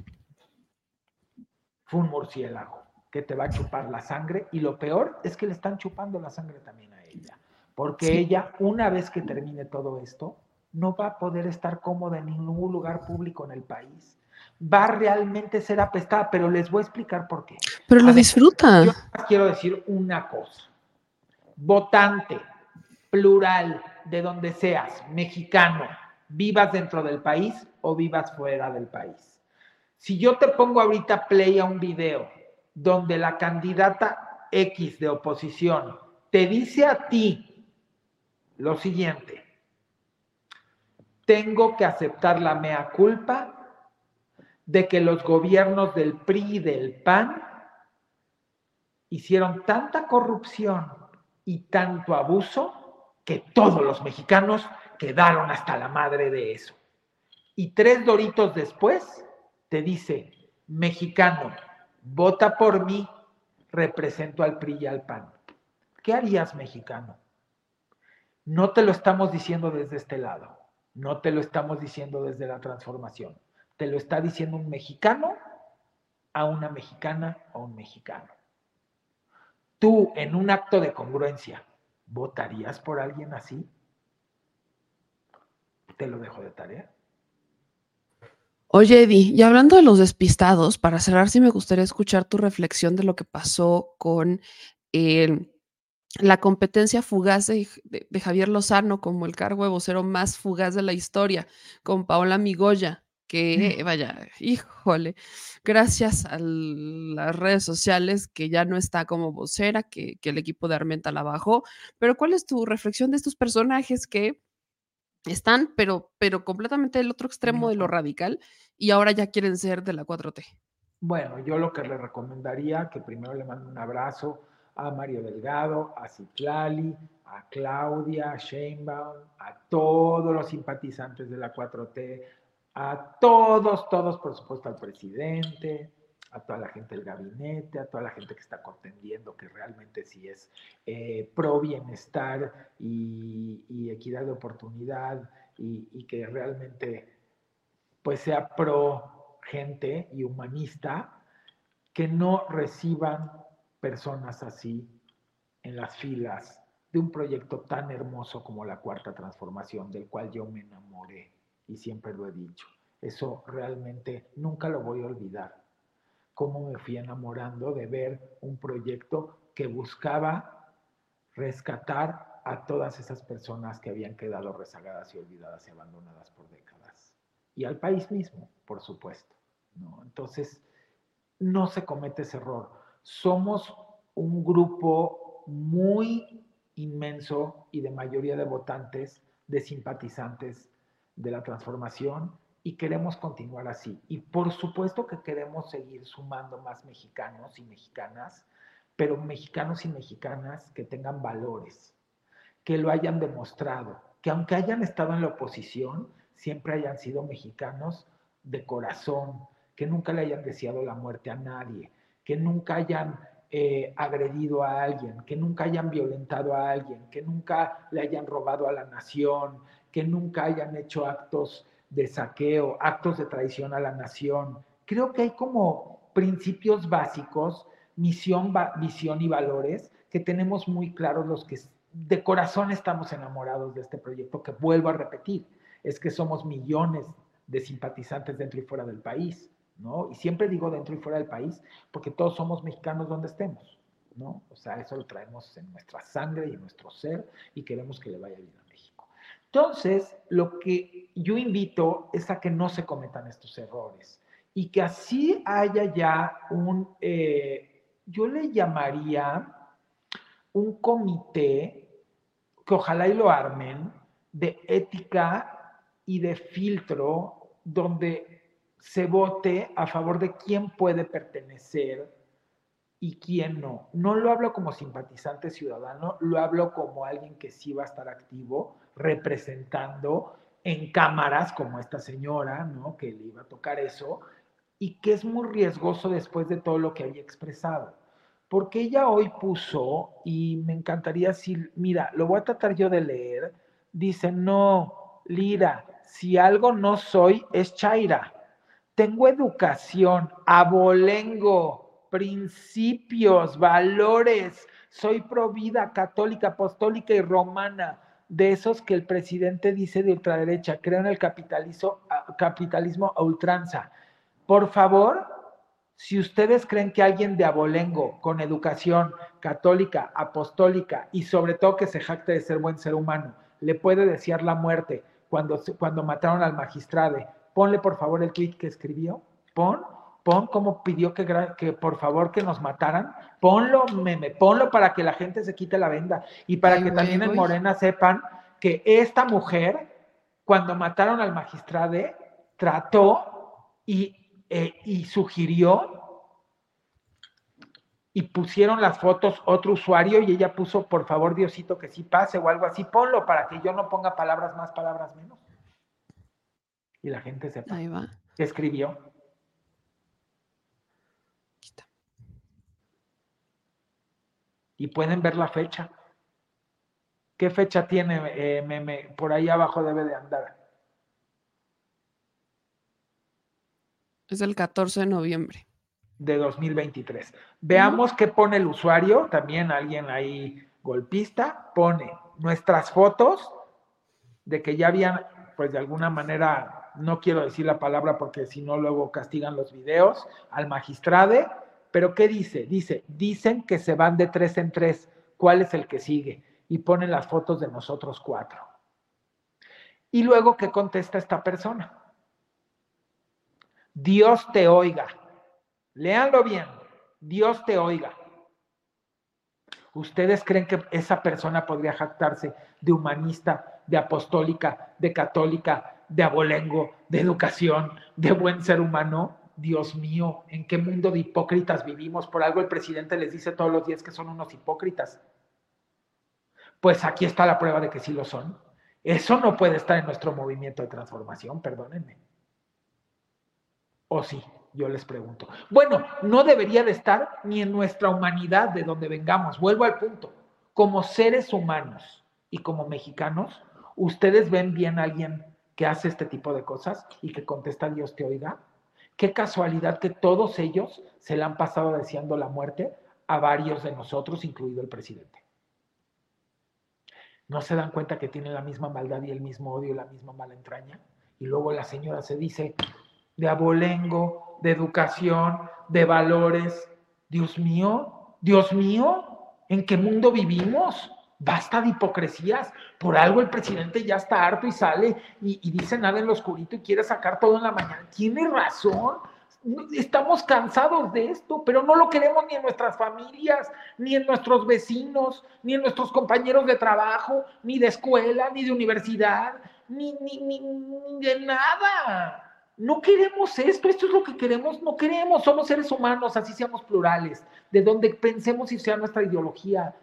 fue un murciélago que te va a chupar la sangre y lo peor es que le están chupando la sangre también a ella. porque Sí. ella, una vez que termine todo esto, no va a poder estar cómoda en ningún lugar público en el país. Va a realmente ser apestada, pero les voy a explicar por qué. Pero lo disfruta. Yo quiero decir una cosa. Votante, plural, de donde seas, mexicano, vivas dentro del país o vivas fuera del país. Si yo te pongo ahorita play a un video donde la candidata X de oposición te dice a ti lo siguiente, tengo que aceptar la mea culpa de que los gobiernos del PRI y del PAN hicieron tanta corrupción y tanto abuso que todos los mexicanos quedaron hasta la madre de eso. Y tres doritos después te dice, mexicano, vota por mí, represento al PRI y al PAN. ¿Qué harías, mexicano? No te lo estamos diciendo desde este lado, no te lo estamos diciendo desde la transformación, te lo está diciendo un mexicano a una mexicana o un mexicano. Tú, en un acto de congruencia, ¿votarías por alguien así? Te lo dejo de tarea. Oye, Eddie, y hablando de los despistados, para cerrar, sí me gustaría escuchar tu reflexión de lo que pasó con la competencia fugaz de, de- de Javier Lozano como el cargo de vocero más fugaz de la historia, con Paola Migoya, que vaya, híjole, gracias a las redes sociales que ya no está como vocera, que, que el equipo de Armenta la bajó. Pero ¿cuál es tu reflexión de estos personajes que están, pero, pero completamente del otro extremo de lo radical y ahora ya quieren ser de la 4T? Bueno, yo lo que le recomendaría, que primero le mando un abrazo a Mario Delgado, a Citlali, a Claudia, a Sheinbaum, a todos los simpatizantes de la 4T, a todos, todos, por supuesto, al presidente, a toda la gente del gabinete, a toda la gente que está contendiendo, que realmente sí es eh, pro bienestar y, equidad de oportunidad y, y que realmente pues sea pro gente y humanista, que no reciban personas así en las filas de un proyecto tan hermoso como la Cuarta Transformación, del cual yo me enamoré y siempre lo he dicho. Eso realmente nunca lo voy a olvidar. Cómo me fui enamorando de ver un proyecto que buscaba rescatar a todas esas personas que habían quedado rezagadas y olvidadas y abandonadas por décadas. Y al país mismo, por supuesto. ¿no? Entonces, no se comete ese error. Somos un grupo muy inmenso y de mayoría de votantes, de simpatizantes de la transformación y queremos continuar así. Y por supuesto que queremos seguir sumando más mexicanos y mexicanas, pero mexicanos y mexicanas que tengan valores, que lo hayan demostrado, que aunque hayan estado en la oposición, siempre hayan sido mexicanos de corazón, que nunca le hayan deseado la muerte a nadie, que nunca hayan eh, agredido a alguien, que nunca hayan violentado a alguien, que nunca le hayan robado a la nación, que nunca hayan hecho actos de saqueo, actos de traición a la nación. Creo que hay como principios básicos, misión, visión y valores que tenemos muy claros los que de corazón estamos enamorados de este proyecto, que vuelvo a repetir, es que somos millones de simpatizantes dentro y fuera del país, ¿no? Y siempre digo dentro y fuera del país, porque todos somos mexicanos donde estemos, ¿no? O sea, eso lo traemos en nuestra sangre y en nuestro ser y queremos que le vaya bien. Entonces, lo que yo invito es a que no se cometan estos errores y que así haya ya un, eh, yo le llamaría un comité que ojalá y lo armen de ética y de filtro donde se vote a favor de quién puede pertenecer y quién no. No lo hablo como simpatizante ciudadano, lo hablo como alguien que sí va a estar activo representando en cámaras como esta señora, ¿no? Que le iba a tocar eso y que es muy riesgoso después de todo lo que había expresado. Porque ella hoy puso, y me encantaría si, mira, lo voy a tratar yo de leer, dice, no, Lira, si algo no soy, es Chaira. Tengo educación, abolengo, principios, valores, soy pro vida, católica, apostólica y romana, de esos que el presidente dice de ultraderecha, creo en el capitalismo, a- ultranza. Por favor, si ustedes creen que alguien de abolengo, con educación católica, apostólica y sobre todo que se jacte de ser buen ser humano, le puede desear la muerte cuando, cuando mataron al magistrado, ponle por favor el tweet que escribió, pon, pon como pidió que, por favor que nos mataran, ponlo, meme, ponlo para que la gente se quite la venda y para Ay, que güey, también en. Morena sepan que esta mujer, cuando mataron al magistrado, trató y, eh, y sugirió y pusieron las fotos otro usuario y ella puso, por favor, Diosito, que sí pase o algo así, ponlo para que yo no ponga palabras más, palabras menos. Y la gente sepa. Ahí va. ¿Qué escribió? Aquí está. Y pueden ver la fecha. ¿Qué fecha tiene, eh, meme? Por ahí abajo debe de andar. Es el 14 de noviembre. de 2023. Veamos qué pone el usuario, también alguien ahí golpista, pone nuestras fotos de que ya habían, pues de alguna manera, no quiero decir la palabra porque si no luego castigan los videos, al magistrade, pero ¿qué dice? Dice, dicen que se van de tres en tres, ¿cuál es el que sigue? Y ponen las fotos de nosotros cuatro. Y luego, ¿qué contesta esta persona? Dios te oiga. Léanlo bien. Dios te oiga. ¿Ustedes creen que esa persona podría jactarse de humanista, de apostólica, de católica, de abolengo, de educación, de buen ser humano? Dios mío, ¿en qué mundo de hipócritas vivimos? Por algo el presidente les dice todos los días que son unos hipócritas. Pues aquí está la prueba de que sí lo son. Eso no puede estar en nuestro movimiento de transformación, perdónenme. ¿O sí? Yo les pregunto. Bueno, no debería de estar ni en nuestra humanidad de donde vengamos. Vuelvo al punto. Como seres humanos y como mexicanos, ¿ustedes ven bien a alguien que hace este tipo de cosas y que contesta Dios te oiga? Qué casualidad que todos ellos se le han pasado deseando la muerte a varios de nosotros, incluido el presidente. ¿No se dan cuenta que tienen la misma maldad y el mismo odio la misma mala entraña? Y luego la señora se dice de abolengo, de educación, de valores. Dios mío, Dios mío, ¿en qué mundo vivimos? Basta de hipocresías. Por algo el presidente ya está harto y sale y, dice nada en lo oscurito y quiere sacar todo en la mañana. Tiene razón. Estamos cansados de esto, pero no lo queremos ni en nuestras familias, ni en nuestros vecinos, ni en nuestros compañeros de trabajo, ni de escuela, ni de universidad, ni, ni, ni, ni de nada. No queremos esto, esto es lo que queremos, no queremos, somos seres humanos, así seamos plurales, de donde pensemos y sea nuestra ideología.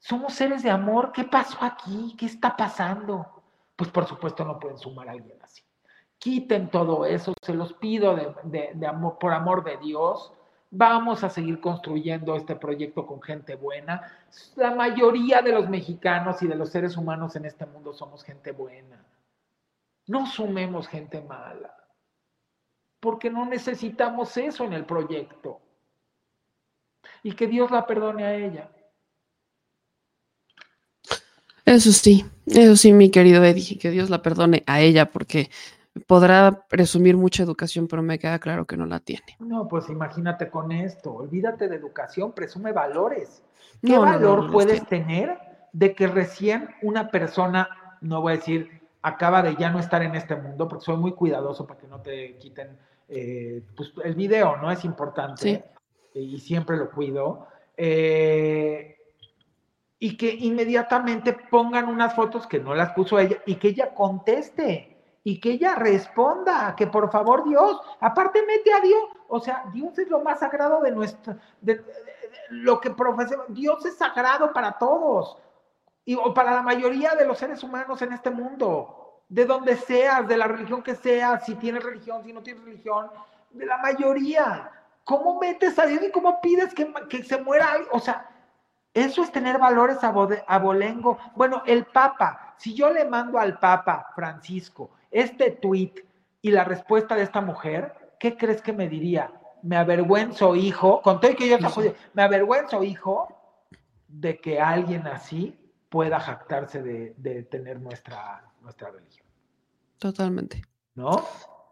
Somos seres de amor, ¿qué pasó aquí? ¿Qué está pasando? Pues por supuesto no pueden sumar a alguien así. Quiten todo eso, se los pido de, amor, por amor de Dios. Vamos a seguir construyendo este proyecto con gente buena. La mayoría de los mexicanos y de los seres humanos en este mundo somos gente buena. No sumemos gente mala porque no necesitamos eso en el proyecto. Y que Dios la perdone a ella. Eso sí, eso sí, mi querido Eddie, que Dios la perdone a ella porque podrá presumir mucha educación, pero me queda claro que no la tiene. No, pues imagínate con esto, olvídate de educación, presume valores. ¿Qué No, valor no, no, puedes tener de que recién una persona, no voy a decir, acaba de ya no estar en este mundo, porque soy muy cuidadoso para que no te quiten eh, pues, el video, ¿no? Es importante Sí. y siempre lo cuido. Eh, y que inmediatamente pongan unas fotos que no las puso ella y que ella conteste y que ella responda, que por favor Dios, aparte mete a Dios, o sea, Dios es lo más sagrado de nuestra, de, lo que profesamos, Dios es sagrado para todos y o para la mayoría de los seres humanos en este mundo, de donde seas, de la religión que seas, si tienes religión, si no tienes religión, de la mayoría. ¿Cómo metes a Dios y cómo pides que, que se muera? O sea, eso es tener valores abolengo. Bueno, el Papa, si yo le mando al Papa Francisco este tweet y la respuesta de esta mujer, ¿qué crees que me diría? Me avergüenzo, hijo, con todo que yo Sí, me avergüenzo, hijo, de que alguien así pueda jactarse de, de tener nuestra, nuestra religión, Totalmente. ¿no?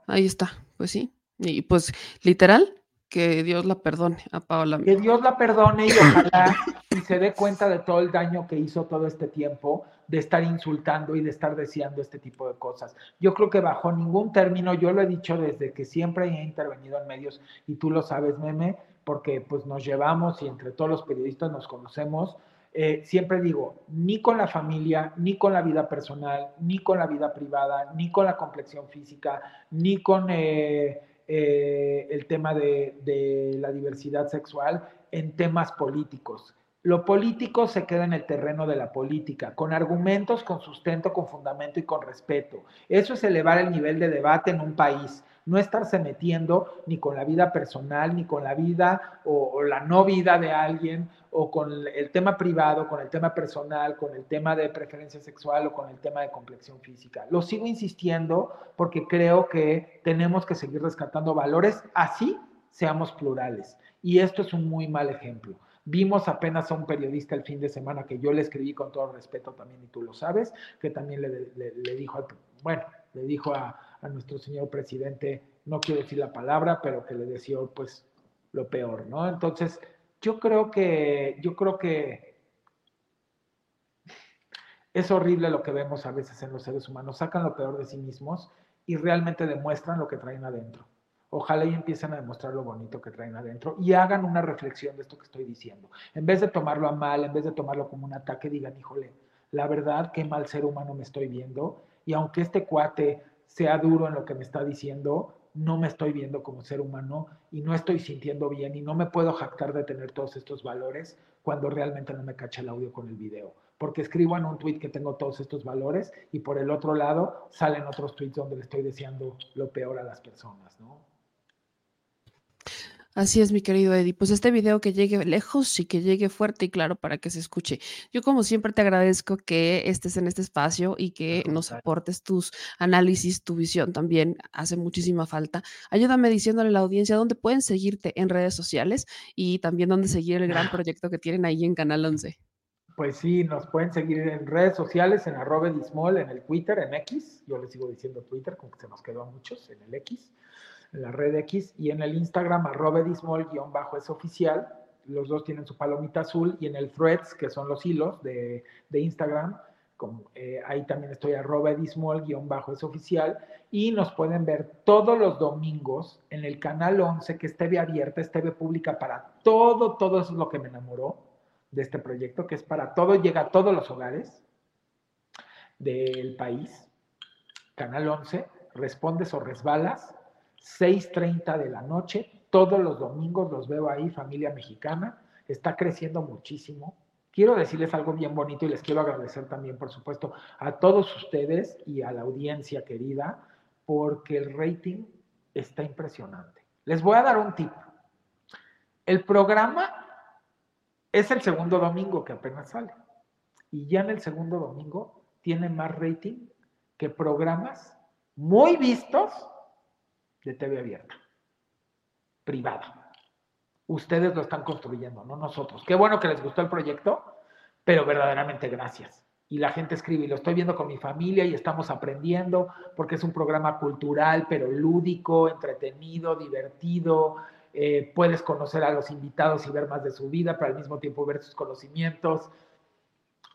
Ahí está, pues sí. Y pues literal, que Dios la perdone a Paola. Que Dios la perdone y ojalá y se dé cuenta de todo el daño que hizo todo este tiempo de estar insultando y de estar deseando este tipo de cosas. Yo creo que bajo ningún término, yo lo he dicho desde que siempre he intervenido en medios y tú lo sabes, meme, porque pues nos llevamos y entre todos los periodistas nos conocemos. Eh, siempre digo, ni con la familia, ni con la vida personal, ni con la vida privada, ni con la complexión física, ni con eh, eh, el tema de, de la diversidad sexual en temas políticos. Lo político se queda en el terreno de la política, con argumentos, con sustento, con fundamento y con respeto. Eso es elevar el nivel de debate en un país, no estarse metiendo ni con la vida personal, ni con la vida o, la no vida de alguien, o con el tema privado, con el tema personal, con el tema de preferencia sexual o con el tema de complexión física. Lo sigo insistiendo porque creo que tenemos que seguir rescatando valores, así seamos plurales. Y esto es un muy mal ejemplo. Vimos apenas a un periodista el fin de semana que yo le escribí con todo respeto también, y tú lo sabes, que también le, dijo, al, bueno, le dijo a, nuestro señor presidente, no quiero decir la palabra, pero que le decía pues lo peor, ¿no? Entonces, yo creo que, yo creo que es horrible lo que vemos a veces en los seres humanos, sacan lo peor de sí mismos y realmente demuestran lo que traen adentro. Ojalá y empiecen a demostrar lo bonito que traen adentro y hagan una reflexión de esto que estoy diciendo. En vez de tomarlo a mal, en vez de tomarlo como un ataque, digan, híjole, la verdad, qué mal ser humano me estoy viendo. Y aunque este cuate sea duro en lo que me está diciendo, no me estoy viendo como ser humano y no estoy sintiendo bien y no me puedo jactar de tener todos estos valores cuando realmente no me cacha el audio con el video. Porque escribo en un tweet que tengo todos estos valores y por el otro lado salen otros tweets donde le estoy deseando lo peor a las personas, ¿no? Así es, mi querido Eddie. Pues este video que llegue lejos y que llegue fuerte y claro para que se escuche. Yo como siempre te agradezco que estés en este espacio y que nos aportes tus análisis, tu visión también hace muchísima falta. Ayúdame diciéndole a la audiencia dónde pueden seguirte en redes sociales y también dónde seguir el gran proyecto que tienen ahí en Canal 11. Pues sí, nos pueden seguir en redes sociales, en arroba en el Twitter, en X. Yo les sigo diciendo Twitter, como que se nos quedó a muchos, en el X en la red X y en el Instagram arroba edismol-es oficial. Los dos tienen su palomita azul y en el threads, que son los hilos de, de Instagram, eh, ahí también estoy arroba edismol-es oficial y nos pueden ver todos los domingos en el canal 11 que es TV abierta, es TV pública para todo, todo eso es lo que me enamoró de este proyecto, que es para todo, llega a todos los hogares del país. Canal 11, respondes o resbalas, 6.30 de la noche, todos los domingos los veo ahí, familia mexicana, está creciendo muchísimo. Quiero decirles algo bien bonito y les quiero agradecer también, por supuesto, a todos ustedes y a la audiencia querida, porque el rating está impresionante. Les voy a dar un tip. El programa es el segundo domingo que apenas sale. Y ya en el segundo domingo tiene más rating que programas muy vistos de TV abierta, privada. Ustedes lo están construyendo, no nosotros. Qué bueno que les gustó el proyecto, pero verdaderamente gracias. Y la gente escribe, y lo estoy viendo con mi familia y estamos aprendiendo, porque es un programa cultural, pero lúdico, entretenido, divertido. Eh, puedes conocer a los invitados y ver más de su vida, pero al mismo tiempo ver sus conocimientos.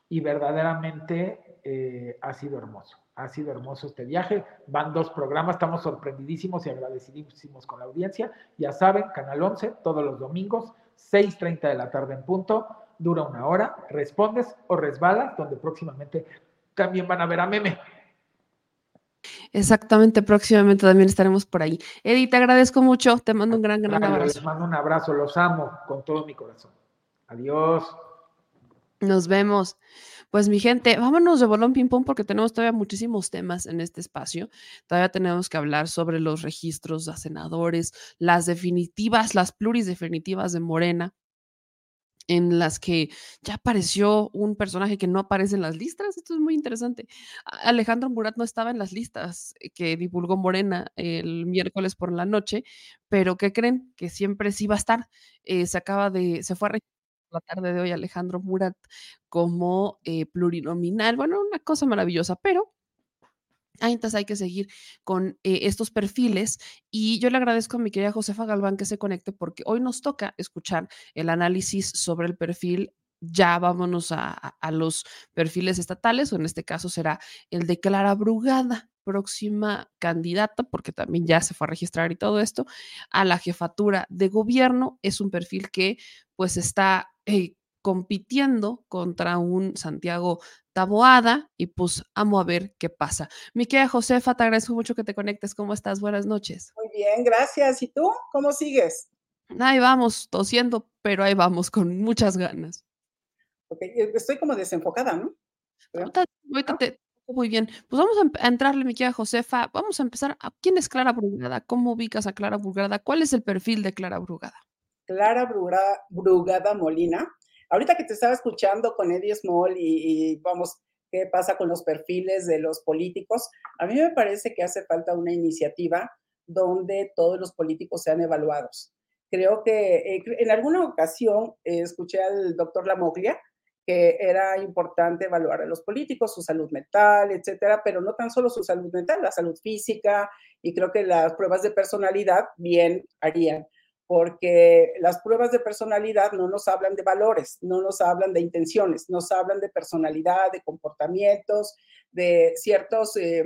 Y verdaderamente eh, ha sido hermoso. Ha sido hermoso este viaje. Van dos programas, estamos sorprendidísimos y agradecidísimos con la audiencia. Ya saben, Canal 11, todos los domingos, 6.30 de la tarde en punto, dura una hora. Respondes o resbalas, donde próximamente también van a ver a Meme. Exactamente, próximamente también estaremos por ahí. Eddie, te agradezco mucho, te mando un gran, gran abrazo. Les mando un abrazo, los amo con todo mi corazón. Adiós. Nos vemos. Pues mi gente, vámonos de bolón ping pong porque tenemos todavía muchísimos temas en este espacio. Todavía tenemos que hablar sobre los registros a senadores, las definitivas, las pluris definitivas de Morena, en las que ya apareció un personaje que no aparece en las listas. Esto es muy interesante. Alejandro Murat no estaba en las listas que divulgó Morena el miércoles por la noche, pero ¿qué creen? Que siempre sí va a estar. Eh, se acaba de, se fue a registrar la tarde de hoy Alejandro Murat como eh, plurinominal. Bueno, una cosa maravillosa, pero Ah, entonces hay que seguir con eh, estos perfiles y yo le agradezco a mi querida Josefa Galván que se conecte porque hoy nos toca escuchar el análisis sobre el perfil. Ya vámonos a, a los perfiles estatales o en este caso será el de Clara Brugada, próxima candidata, porque también ya se fue a registrar y todo esto, a la jefatura de gobierno. Es un perfil que pues está eh, compitiendo contra un Santiago Taboada y pues amo a ver qué pasa. Mi querida Josefa, te agradezco mucho que te conectes. ¿Cómo estás? Buenas noches. Muy bien, gracias. ¿Y tú? ¿Cómo sigues? Ahí vamos, tosiendo, pero ahí vamos, con muchas ganas. Ok, estoy como desenfocada, ¿no? Ahorita, ahorita te, muy bien. Pues vamos a, entrarle, mi querida Josefa. Vamos a empezar. ¿A ¿Quién es Clara Brugada? ¿Cómo ubicas a Clara Brugada? ¿Cuál es el perfil de Clara Brugada? Clara Brugada, Brugada Molina ahorita que te estaba escuchando con Eddie Small y, vamos, qué pasa con los perfiles de los políticos, a mí me parece que hace falta una iniciativa donde todos los políticos sean evaluados. Creo que eh, en alguna ocasión eh, escuché al doctor Lamoglia que era importante evaluar a los políticos, su salud mental, etcétera, pero no tan solo su salud mental, la salud física, y creo que las pruebas de personalidad bien harían porque las pruebas de personalidad no nos hablan de valores, no nos hablan de intenciones, nos hablan de personalidad, de comportamientos, de ciertos, eh,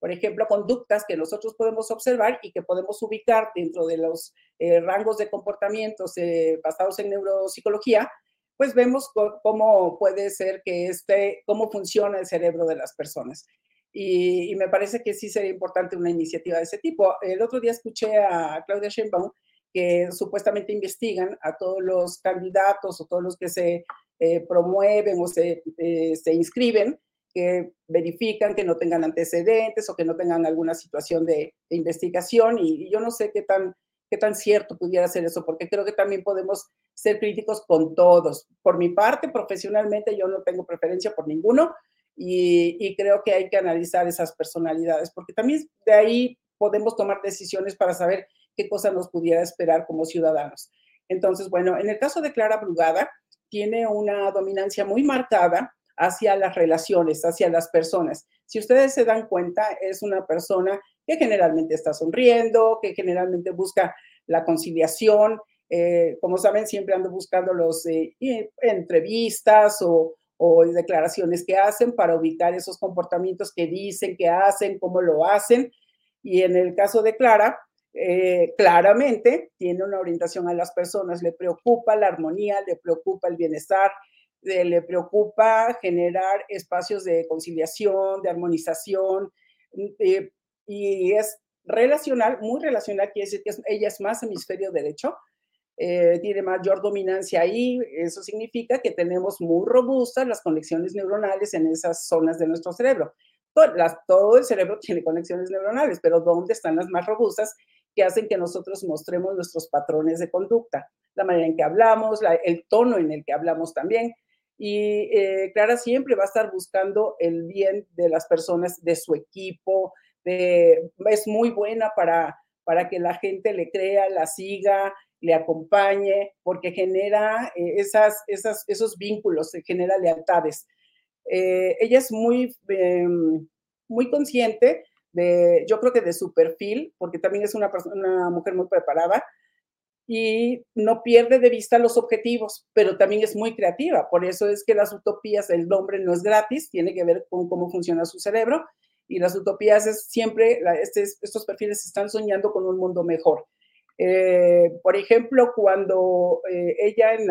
por ejemplo, conductas que nosotros podemos observar y que podemos ubicar dentro de los eh, rangos de comportamientos eh, basados en neuropsicología, pues vemos cómo puede ser que este, cómo funciona el cerebro de las personas. Y, y, me parece que sí sería importante una iniciativa de ese tipo. El otro día escuché a Claudia Sheinbaum que supuestamente investigan a todos los candidatos o todos los que se eh, promueven o se, eh, se inscriben, que verifican que no tengan antecedentes o que no tengan alguna situación de, investigación. Y, yo no sé qué tan, qué tan cierto pudiera ser eso, porque creo que también podemos ser críticos con todos. Por mi parte, profesionalmente, yo no tengo preferencia por ninguno. Y, y creo que hay que analizar esas personalidades, porque también de ahí podemos tomar decisiones para saber qué cosa nos pudiera esperar como ciudadanos. Entonces, bueno, en el caso de Clara Brugada, tiene una dominancia muy marcada hacia las relaciones, hacia las personas. Si ustedes se dan cuenta, es una persona que generalmente está sonriendo, que generalmente busca la conciliación. Eh, como saben, siempre ando buscando los eh, entrevistas o, o declaraciones que hacen para ubicar esos comportamientos que dicen, que hacen, cómo lo hacen. Y en el caso de Clara, eh, claramente tiene una orientación a las personas, le preocupa la armonía, le preocupa el bienestar, le preocupa generar espacios de conciliación, de armonización, eh, y es relacional, muy relacional, quiere decir que ella es más hemisferio derecho, eh, tiene mayor dominancia ahí, eso significa que tenemos muy robustas las conexiones neuronales en esas zonas de nuestro cerebro. Todo, todo el cerebro tiene conexiones neuronales, pero ¿dónde están las más robustas? Que hacen que nosotros mostremos nuestros patrones de conducta, la manera en que hablamos, el tono en el que hablamos también. Y eh, Clara siempre va a estar buscando el bien de las personas, de su equipo, es muy buena para, para que la gente le crea, la siga, le acompañe, porque genera eh, esos vínculos, se genera lealtades. Eh, ella es muy, em, muy consciente yo creo que de su perfil, porque también es una, una mujer muy preparada y no pierde de vista los objetivos, pero también es muy creativa. Por eso es que las utopías, el nombre no es gratis, tiene que ver con cómo funciona su cerebro y las utopías es siempre, este, estos perfiles están soñando con un mundo mejor. Eh, por ejemplo, cuando eh, ella en,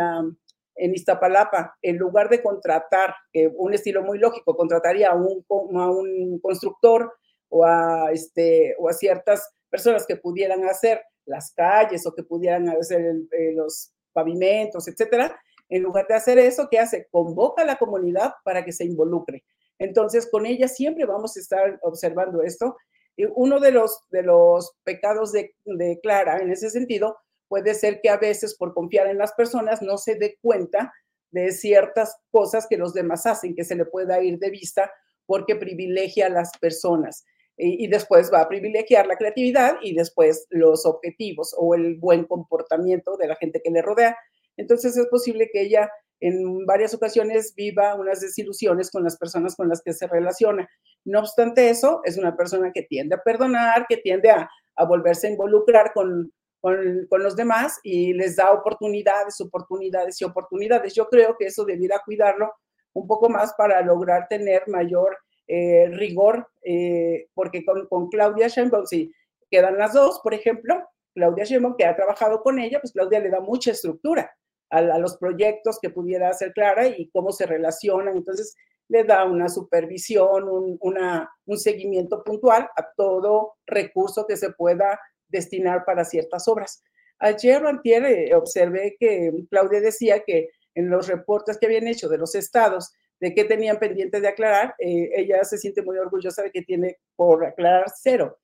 en Iztapalapa, en lugar de contratar, un estilo muy lógico, contrataría a un, a un constructor o a, este, o a ciertas personas que pudieran hacer las calles o que pudieran hacer eh, los pavimentos, etcétera. En lugar de hacer eso, ¿qué hace? Convoca a la comunidad para que se involucre. Entonces, con ella siempre vamos a estar observando esto. Y uno de los, de los pecados de, de Clara en ese sentido puede ser que a veces por confiar en las personas no se dé cuenta de ciertas cosas que los demás hacen, que se le pueda ir de vista porque privilegia a las personas y, después va a privilegiar la creatividad y después los objetivos o el buen comportamiento de la gente que le rodea. Entonces es posible que ella en varias ocasiones viva unas desilusiones con las personas con las que se relaciona. No obstante eso, es una persona que tiende a perdonar, que tiende a, a volverse a involucrar con, con, con, los demás y les da oportunidades, oportunidades y oportunidades. Yo creo que eso debiera cuidarlo un poco más para lograr tener mayor eh, rigor, eh, porque con, con Claudia Sheinbaum, si quedan las dos, por ejemplo, Claudia Sheinbaum, que ha trabajado con ella, pues Claudia le da mucha estructura a, a, los proyectos que pudiera hacer Clara y cómo se relacionan. Entonces, le da una supervisión, un, una, un seguimiento puntual a todo recurso que se pueda destinar para ciertas obras. Ayer antier eh, observé que Claudia decía que en los reportes que habían hecho de los estados de qué tenían pendiente de aclarar, eh, ella se siente muy orgullosa de que tiene por aclarar cero.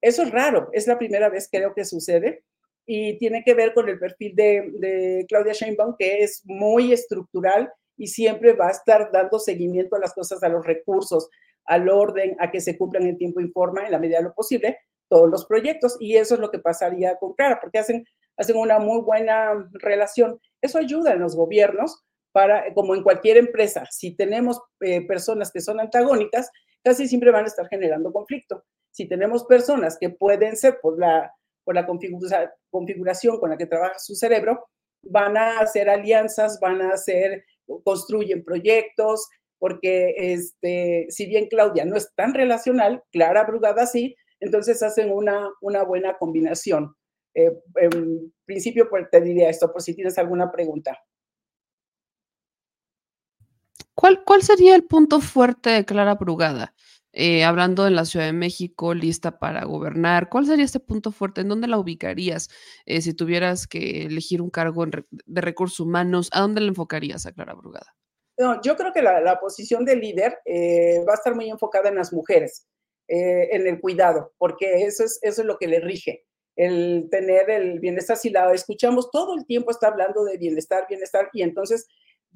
Eso es raro, es la primera vez creo que sucede y tiene que ver con el perfil de, Claudia Sheinbaum, que es muy estructural y siempre va a estar dando seguimiento a las cosas, a los recursos, al orden, a que se cumplan en tiempo informa en la medida de lo posible todos los proyectos. Y eso es lo que pasaría con Clara, porque hacen, hacen una muy buena relación. Eso ayuda en los gobiernos para, como en cualquier empresa, si tenemos eh, personas que son antagónicas, casi siempre van a estar generando conflicto. Si tenemos personas que pueden ser por la, por la configura, configuración con la que trabaja su cerebro, van a hacer alianzas, van a hacer, construyen proyectos, porque este, si bien Claudia no es tan relacional, Clara Brugada sí, entonces hacen una, una buena combinación. Eh, en principio, pues te diría esto, por si tienes alguna pregunta. ¿Cuál, ¿Cuál sería el punto fuerte de Clara Brugada? Eh, hablando en la Ciudad de México, lista para gobernar, ¿cuál sería este punto fuerte? ¿En dónde la ubicarías eh, si tuvieras que elegir un cargo de recursos humanos? ¿A dónde le enfocarías a Clara Brugada? No, yo creo que la, la posición de líder eh, va a estar muy enfocada en las mujeres, eh, en el cuidado, porque eso es, eso es lo que le rige, el tener el bienestar. Si la escuchamos todo el tiempo, está hablando de bienestar, bienestar, y entonces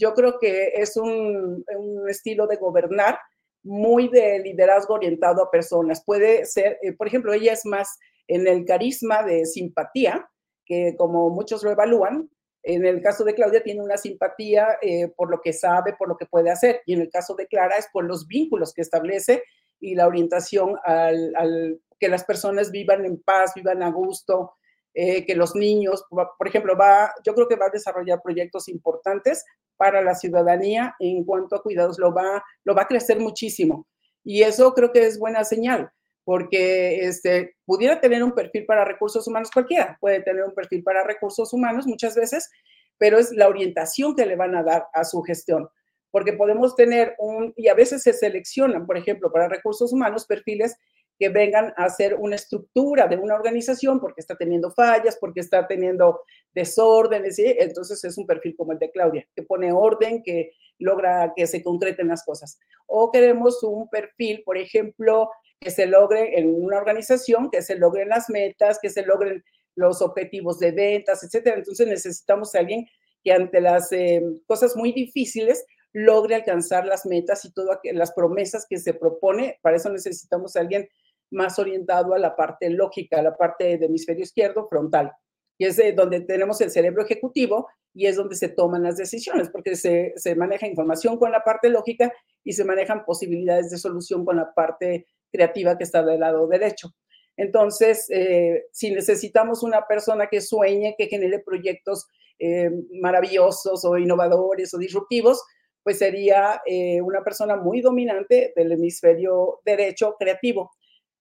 yo creo que es un, un estilo de gobernar muy de liderazgo orientado a personas. Puede ser, eh, por ejemplo, ella es más en el carisma de simpatía, que como muchos lo evalúan, en el caso de Claudia tiene una simpatía eh, por lo que sabe, por lo que puede hacer, y en el caso de Clara es por los vínculos que establece y la orientación al, al que las personas vivan en paz, vivan a gusto, eh, que los niños, por ejemplo, va, yo creo que va a desarrollar proyectos importantes para la ciudadanía en cuanto a cuidados, lo va, lo va a crecer muchísimo. Y eso creo que es buena señal, porque este, pudiera tener un perfil para recursos humanos cualquiera, puede tener un perfil para recursos humanos muchas veces, pero es la orientación que le van a dar a su gestión, porque podemos tener un, y a veces se seleccionan, por ejemplo, para recursos humanos, perfiles que vengan a hacer una estructura de una organización porque está teniendo fallas, porque está teniendo desórdenes, ¿sí? entonces es un perfil como el de Claudia, que pone orden, que logra que se concreten las cosas. O queremos un perfil, por ejemplo, que se logre en una organización, que se logren las metas, que se logren los objetivos de ventas, etcétera. Entonces necesitamos a alguien que ante las eh, cosas muy difíciles logre alcanzar las metas y todas las promesas que se propone. Para eso necesitamos a alguien más orientado a la parte lógica, a la parte del hemisferio izquierdo frontal, y es donde tenemos el cerebro ejecutivo y es donde se toman las decisiones, porque se, se maneja información con la parte lógica y se manejan posibilidades de solución con la parte creativa que está del lado derecho. Entonces, eh, si necesitamos una persona que sueñe, que genere proyectos eh, maravillosos o innovadores o disruptivos, pues sería eh, una persona muy dominante del hemisferio derecho creativo.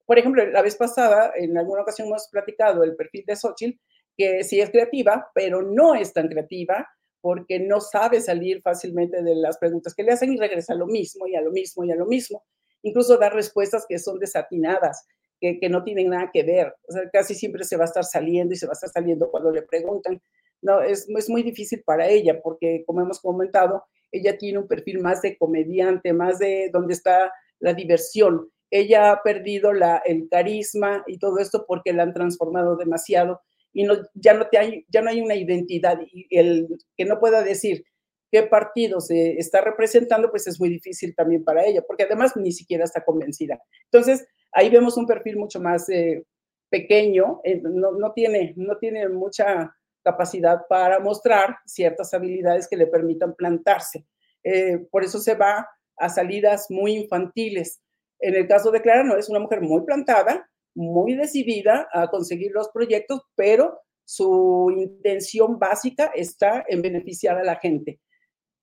Por ejemplo, la vez pasada, en alguna ocasión hemos platicado el perfil de Xochitl, que sí es creativa, pero no es tan creativa porque no sabe salir fácilmente de las preguntas que le hacen y regresa a lo mismo y a lo mismo y a lo mismo. Incluso da respuestas que son desatinadas, que, que no tienen nada que ver. O sea, casi siempre se va a estar saliendo y se va a estar saliendo cuando le preguntan. No, es, es muy difícil para ella porque, como hemos comentado, ella tiene un perfil más de comediante, más de donde está la diversión ella ha perdido la, el carisma y todo esto porque la han transformado demasiado y no, ya, no te hay, ya no hay una identidad y el que no pueda decir qué partido se está representando, pues es muy difícil también para ella, porque además ni siquiera está convencida. Entonces, ahí vemos un perfil mucho más eh, pequeño, eh, no, no, tiene, no tiene mucha capacidad para mostrar ciertas habilidades que le permitan plantarse. Eh, por eso se va a salidas muy infantiles. En el caso de Clara, no es una mujer muy plantada, muy decidida a conseguir los proyectos, pero su intención básica está en beneficiar a la gente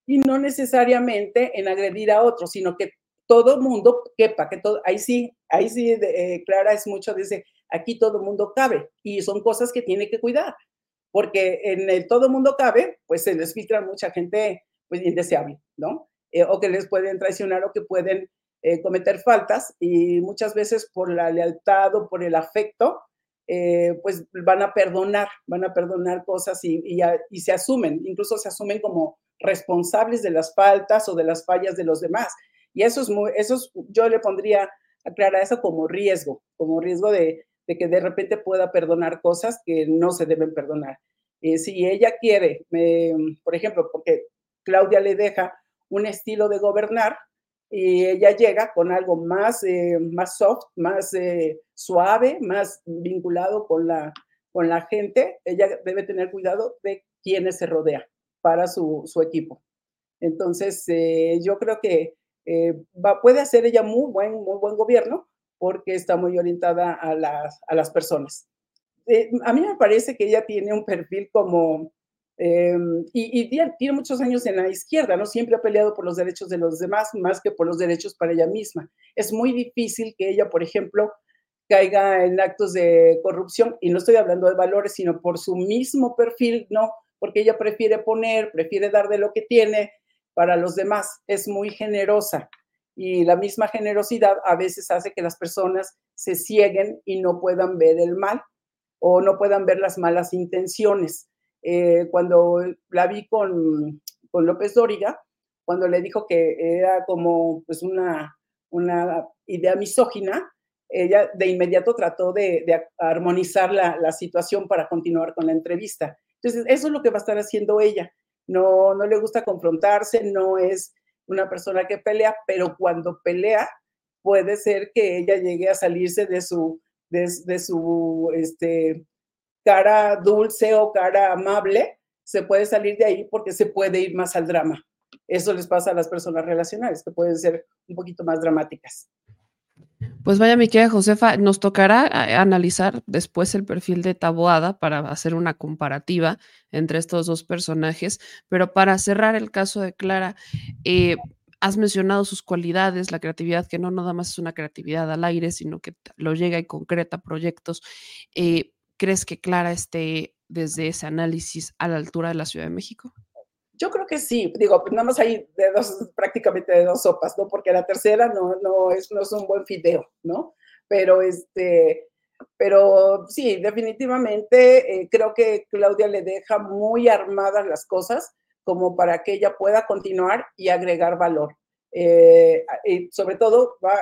y no necesariamente en agredir a otros, sino que todo mundo quepa, que todo, ahí sí, ahí sí, eh, Clara es mucho, dice, aquí todo mundo cabe y son cosas que tiene que cuidar, porque en el todo mundo cabe, pues se les filtra mucha gente pues indeseable, ¿no? Eh, o que les pueden traicionar o que pueden eh, cometer faltas y muchas veces por la lealtad o por el afecto, pues van a perdonar, van a perdonar cosas y, y, se asumen, incluso se asumen como responsables de las faltas o de las fallas de los demás. Y eso es muy, eso yo le pondría a Clara eso como riesgo, como riesgo de, que de repente pueda perdonar cosas que no se deben perdonar. Eh, si ella quiere, por ejemplo, porque Claudia le deja un estilo de gobernar y ella llega con algo más, eh, más soft, más eh, suave, más vinculado con la, con la gente, ella debe tener cuidado de quienes se rodea para su, equipo. Entonces, eh, yo creo que va, puede hacer ella muy buen, muy buen gobierno porque está muy orientada a las, a las personas. A mí me parece que ella tiene un perfil como, em, y, y, tiene muchos años en la izquierda, ¿no? Siempre ha peleado por los derechos de los demás más que por los derechos para ella misma. Es muy difícil que ella, por ejemplo, caiga en actos de corrupción, y no estoy hablando de valores, sino por su mismo perfil, ¿no? porque ella prefiere poner, prefiere dar de lo que tiene para los demás. Es muy generosa y la misma generosidad a veces hace que las personas se cieguen y no puedan ver el mal o no puedan ver las malas intenciones. Eh, cuando la vi con, con López Dóriga, cuando le dijo que era como pues una, una idea misógina, ella de inmediato trató de, armonizar la, la, situación para continuar con la entrevista. Entonces, eso es lo que va a estar haciendo ella. No, no le gusta confrontarse, no es una persona que pelea, pero cuando pelea, puede ser que ella llegue a salirse de su, de, su este, cara dulce o cara amable, se puede salir de ahí porque se puede ir más al drama. Eso les pasa a las personas relacionales, que pueden ser un poquito más dramáticas. Pues vaya, mi querida Josefa, nos tocará eh, analizar después el perfil de Taboada para hacer una comparativa entre estos dos personajes, pero para cerrar el caso de Clara, eh, has mencionado sus cualidades, la creatividad, que no nada más es una creatividad al aire, sino que lo llega y concreta proyectos. Eh, ¿Crees que Clara esté desde ese análisis a la altura de la Ciudad de México? Yo creo que sí, digo, nada más hay de dos, prácticamente de dos sopas, ¿no? Porque la tercera no, no, es, no es un buen fideo, ¿no? Pero este, pero sí, definitivamente eh, creo que Claudia le deja muy armadas las cosas como para que ella pueda continuar y agregar valor. Eh, sobre todo, va,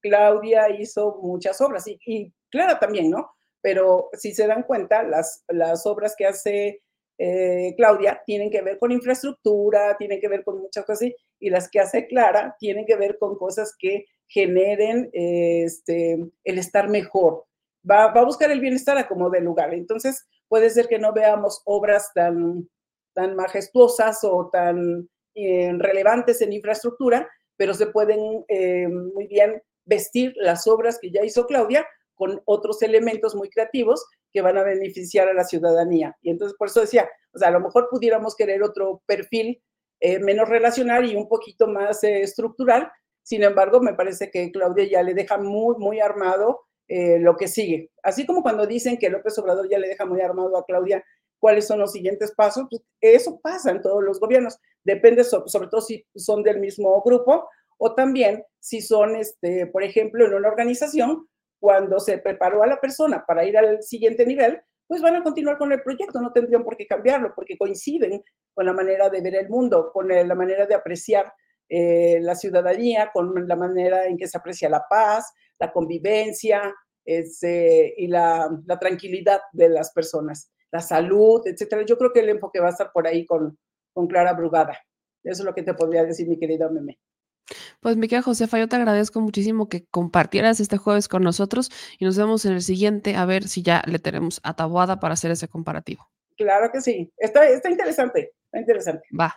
Claudia hizo muchas obras y, y Clara también, ¿no? Pero si se dan cuenta, las, las obras que hace eh, Claudia tienen que ver con infraestructura, tienen que ver con muchas cosas, y las que hace Clara tienen que ver con cosas que generen este, el estar mejor. Va, a buscar el bienestar a como de lugar. Entonces, puede ser que no veamos obras tan, tan majestuosas o tan eh, relevantes en infraestructura, pero se pueden eh, muy bien vestir las obras que ya hizo Claudia con otros elementos muy creativos que van a beneficiar a la ciudadanía. Y entonces por eso decía, o sea, a lo mejor pudiéramos querer otro perfil eh, menos relacional y un poquito más eh, estructural. Sin embargo, me parece que Claudia ya le deja muy, muy armado eh, lo que sigue. Así como cuando dicen que López Obrador ya le deja muy armado a Claudia cuáles son los siguientes pasos, pues eso pasa en todos los gobiernos. Depende sobre todo si son del mismo grupo o también si son, este, por ejemplo, en una organización, cuando se preparó a la persona para ir al siguiente nivel, pues van a continuar con el proyecto, no tendrían por qué cambiarlo, porque coinciden con la manera de ver el mundo, con la manera de apreciar eh, la ciudadanía, con la manera en que se aprecia la paz, la convivencia este, y la, la, tranquilidad de las personas, la salud, etcétera. Yo creo que el enfoque va a estar por ahí con, con Clara Brugada. Eso es lo que te podría decir, mi querida Meme. Pues mi querida Josefa, yo te agradezco muchísimo que compartieras este jueves con nosotros y nos vemos en el siguiente a ver si ya le tenemos atabuada para hacer ese comparativo. Claro que sí. Está, está interesante, está interesante. Va.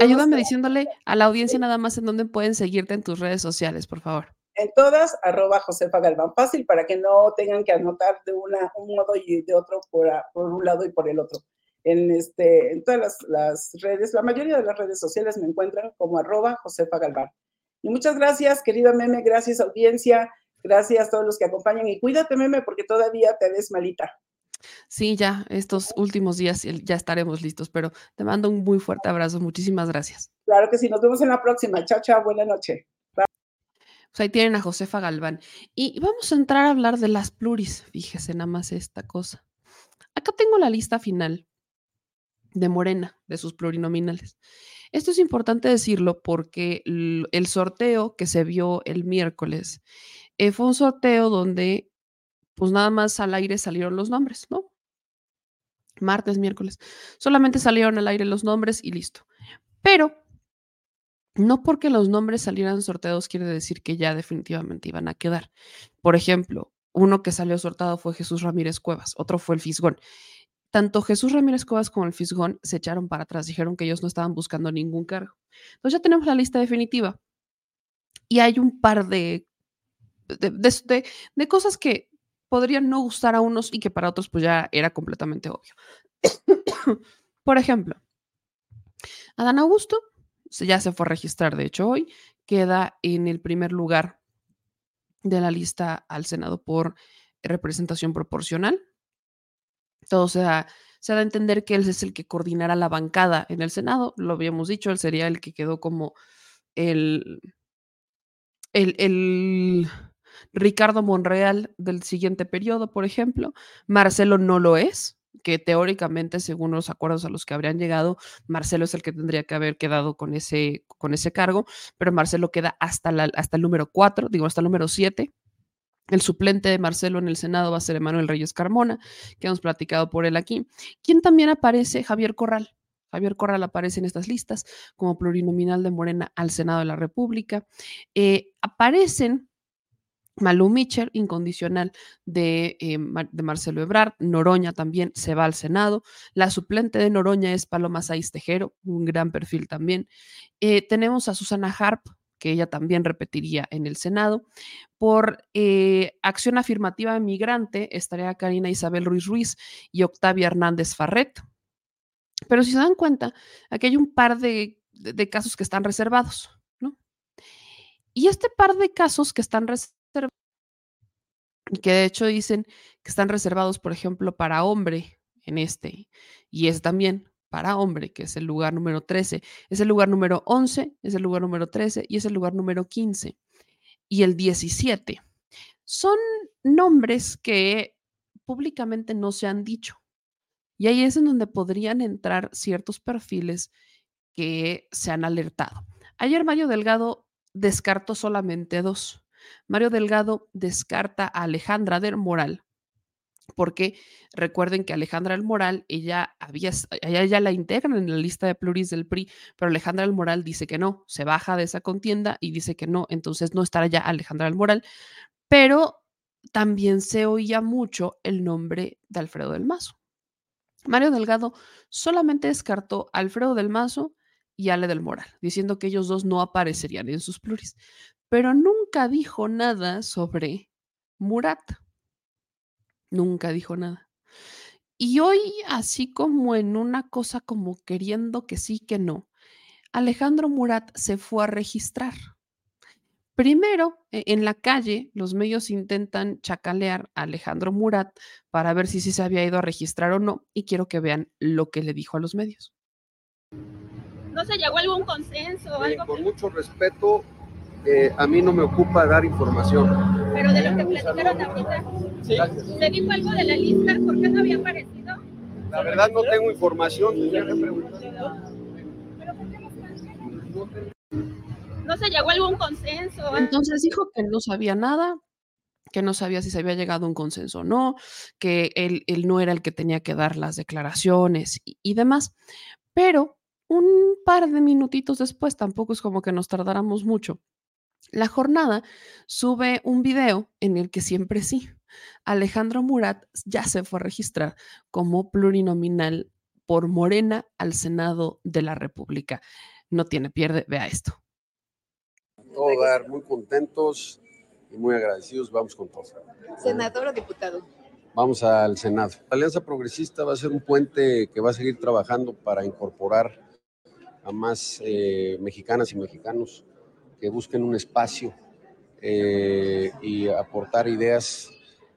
Ayúdame diciéndole a la audiencia nada más en dónde pueden seguirte en tus redes sociales, por favor. en todas, arroba Josefa Galván. Fácil para que no tengan que anotar de una, un modo y de otro por, por un lado y por el otro. En, este, en todas las, las redes, la mayoría de las redes sociales me encuentran como arroba Josefa Galván. Y muchas gracias, querida Meme, gracias audiencia, gracias a todos los que acompañan y cuídate, Meme, porque todavía te ves malita. Sí, ya estos últimos días ya estaremos listos, pero te mando un muy fuerte abrazo. Muchísimas gracias. Claro que sí, nos vemos en la próxima. Chao, chao, buena noche. Pues ahí tienen a Josefa Galván. Y vamos a entrar a hablar de las pluris. Fíjese nada más esta cosa. Acá tengo la lista final de Morena, de sus plurinominales. Esto es importante decirlo porque el sorteo que se vio el miércoles eh, fue un sorteo donde pues nada más al aire salieron los nombres, ¿no? Martes, miércoles. Solamente salieron al aire los nombres y listo. Pero no porque los nombres salieran sorteados quiere decir que ya definitivamente iban a quedar. Por ejemplo, uno que salió sortado fue Jesús Ramírez Cuevas, otro fue el Fisgón. Tanto Jesús Ramírez Cuevas como el Fisgón se echaron para atrás, dijeron que ellos no estaban buscando ningún cargo. Entonces ya tenemos la lista definitiva. Y hay un par de, de, de- cosas que podrían no gustar a unos y que para otros pues ya era completamente obvio. Por ejemplo, Adán Augusto ya se fue a registrar, de hecho hoy, queda en el primer lugar de la lista al Senado por representación proporcional. Todo se da, se da a entender que él es el que coordinará la bancada en el Senado, lo habíamos dicho, él sería el que quedó como el, el, el Ricardo Monreal del siguiente periodo, por ejemplo. Marcelo no lo es, que teóricamente, según los acuerdos a los que habrían llegado, Marcelo es el que tendría que haber quedado con ese, con ese cargo, pero Marcelo queda hasta, la, hasta el número 4, digo, hasta el número 7. El suplente de Marcelo en el Senado va a ser Emanuel Reyes Carmona, que hemos platicado por él aquí. ¿Quién también aparece? Javier Corral. Javier Corral aparece en estas listas como plurinominal de Morena al Senado de la República. Eh, aparecen Malú Mitchell, incondicional de, eh, de Marcelo Ebrard. Noroña también se va al Senado. La suplente de Noroña es Paloma Saiz Tejero, un gran perfil también. Eh, tenemos a Susana Harp, que ella también repetiría en el Senado. Por eh, acción afirmativa migrante estaría Karina Isabel Ruiz Ruiz y Octavia Hernández Farret. Pero si se dan cuenta, aquí hay un par de, de- de casos que están reservados, ¿no? Y este par de casos que están reservados, y que de hecho dicen que están reservados, por ejemplo, para hombre en este, y es también para hombre, que es el lugar número 13, es el lugar número 11, es el lugar número 13 y es el lugar número 15 y el 17. Son nombres que públicamente no se han dicho. Y ahí es en donde podrían entrar ciertos perfiles que se han alertado. Ayer Mario Delgado descartó solamente dos. Mario Delgado descarta a Alejandra del Moral, porque recuerden que Alejandra del Moral, ella había, ella ya la integran en la lista de pluris del PRI, pero Alejandra del Moral dice que no, se baja de esa contienda y dice que no, entonces no estará ya Alejandra del Moral, pero también se oía mucho el nombre de Alfredo del Mazo. Mario Delgado solamente descartó a Alfredo del Mazo y Ale del Moral, diciendo que ellos dos no aparecerían en sus pluris, pero nunca dijo nada sobre Murat. Nunca dijo nada. Y hoy, así como en una cosa como queriendo que sí, que no, Alejandro Murat se fue a registrar. Primero, e- en la calle, los medios intentan chacalear a Alejandro Murat para ver si sí se había ido a registrar o no, y quiero que vean lo que le dijo a los medios. ¿No se llegó a algún consenso o Eh, algo? con mucho respeto, eh, a mí no me ocupa dar información. Pero de lo que platicaron ahorita, ¿se dijo algo de la lista? ¿Por qué no había aparecido? La verdad no tengo información, tendría que preguntar. ¿No se llegó a algún consenso? Entonces dijo que no sabía nada, que no sabía si se había llegado a un consenso o no, que él, él no era el que tenía que dar las declaraciones y, y demás. Pero un par de minutitos después, tampoco es como que nos tardáramos mucho. La jornada sube un video en el que siempre sí Alejandro Murat ya se fue a registrar como plurinominal por Morena al Senado de la República. No tiene pierde, vea esto. Todo dar muy contentos y muy agradecidos. Vamos con todo. ¿Senador o diputado? Vamos al Senado. La Alianza Progresista va a ser un puente que va a seguir trabajando para incorporar a más eh, mexicanas y mexicanos que busquen un espacio eh, y aportar ideas